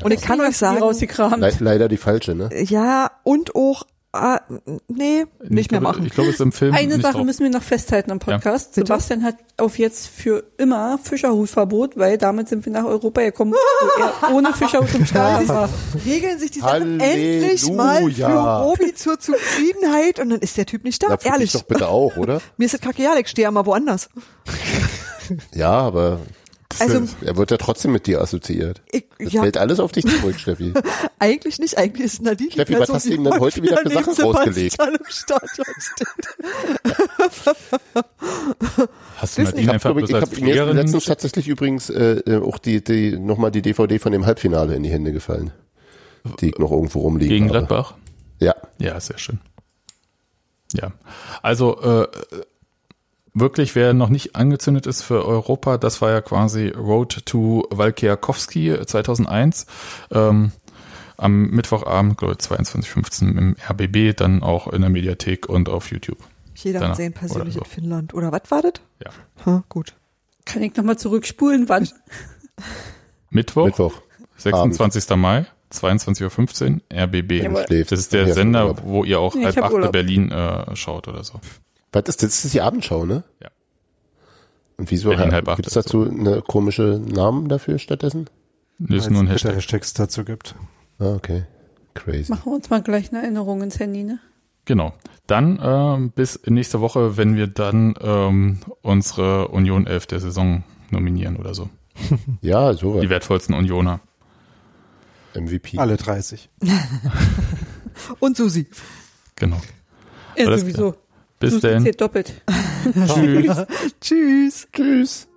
Und ich kann euch sagen, leider die falsche, ne? ja, und auch, ah, nee, nicht ich mehr glaube, machen. Ich glaube, es ist im Film Eine nicht Sache drauf. müssen wir noch festhalten am Podcast. Bitte? Sebastian hat auf jetzt für immer Fischerhutverbot, weil damit sind wir nach Europa gekommen, wo er <laughs> ohne Fischerhut im Stadion war. Regeln sich die Sachen Halleluja. endlich mal für Robi zur Zufriedenheit und dann ist der Typ nicht da. Dich Ehrlich. doch bitte auch, oder? <laughs> Mir ist das kacke egal, ich stehe ja mal woanders. Ja, aber Also- er wird ja trotzdem mit dir assoziiert. Ich, Das ja, fällt alles auf dich zurück, Steffi. <laughs> eigentlich nicht, eigentlich ist Nadine Steffi, was hast du ihm denn heute wieder für Sachen rausgelegt? <laughs> Hast du Nadine Ich habe einfach ich bloß als hab mir letztens tatsächlich übrigens äh, äh, auch die, die nochmal die DVD von dem Halbfinale in die Hände gefallen. Die ich noch irgendwo rumliegen gegen habe. Gladbach? Ja. Ja, sehr schön. Ja, also äh, wirklich, wer noch nicht angezündet ist für Europa, das war ja quasi Road to Walkiakowski 2001. Ähm, am Mittwochabend, glaube ich, 22.15 im RBB, dann auch in der Mediathek und auf YouTube. Jeder Danach hat sehen persönlich oder in Finnland. Oder was war das? Ja. Ha, gut. Kann ich nochmal zurückspulen? Wann? <laughs> Mittwoch, Mittwoch. 26. Mai, 22.15 Uhr, RBB. Jawohl. Das ist der Sender, wo ihr auch Nee, halb acht. Berlin äh, schaut oder so. Was ist das? Das ist die Abendschau, ne? Ja. Und wieso gibt es dazu eine komische Namen dafür stattdessen? Das ist nur ein Hashtag. Hashtags dazu gibt. Ah, okay. Crazy. Machen wir uns mal gleich eine Erinnerung ins Handy, ne? Genau. Dann ähm, bis nächste Woche, wenn wir dann ähm, unsere Union 11 der Saison nominieren oder so. <laughs> Ja, sowas. Die wertvollsten Unioner. MVP. Alle 30. <laughs> Und Susi. Genau. Ja, Alles sowieso. Bis denn. doppelt. <laughs> Tschüss. Tschüss. Tschüss.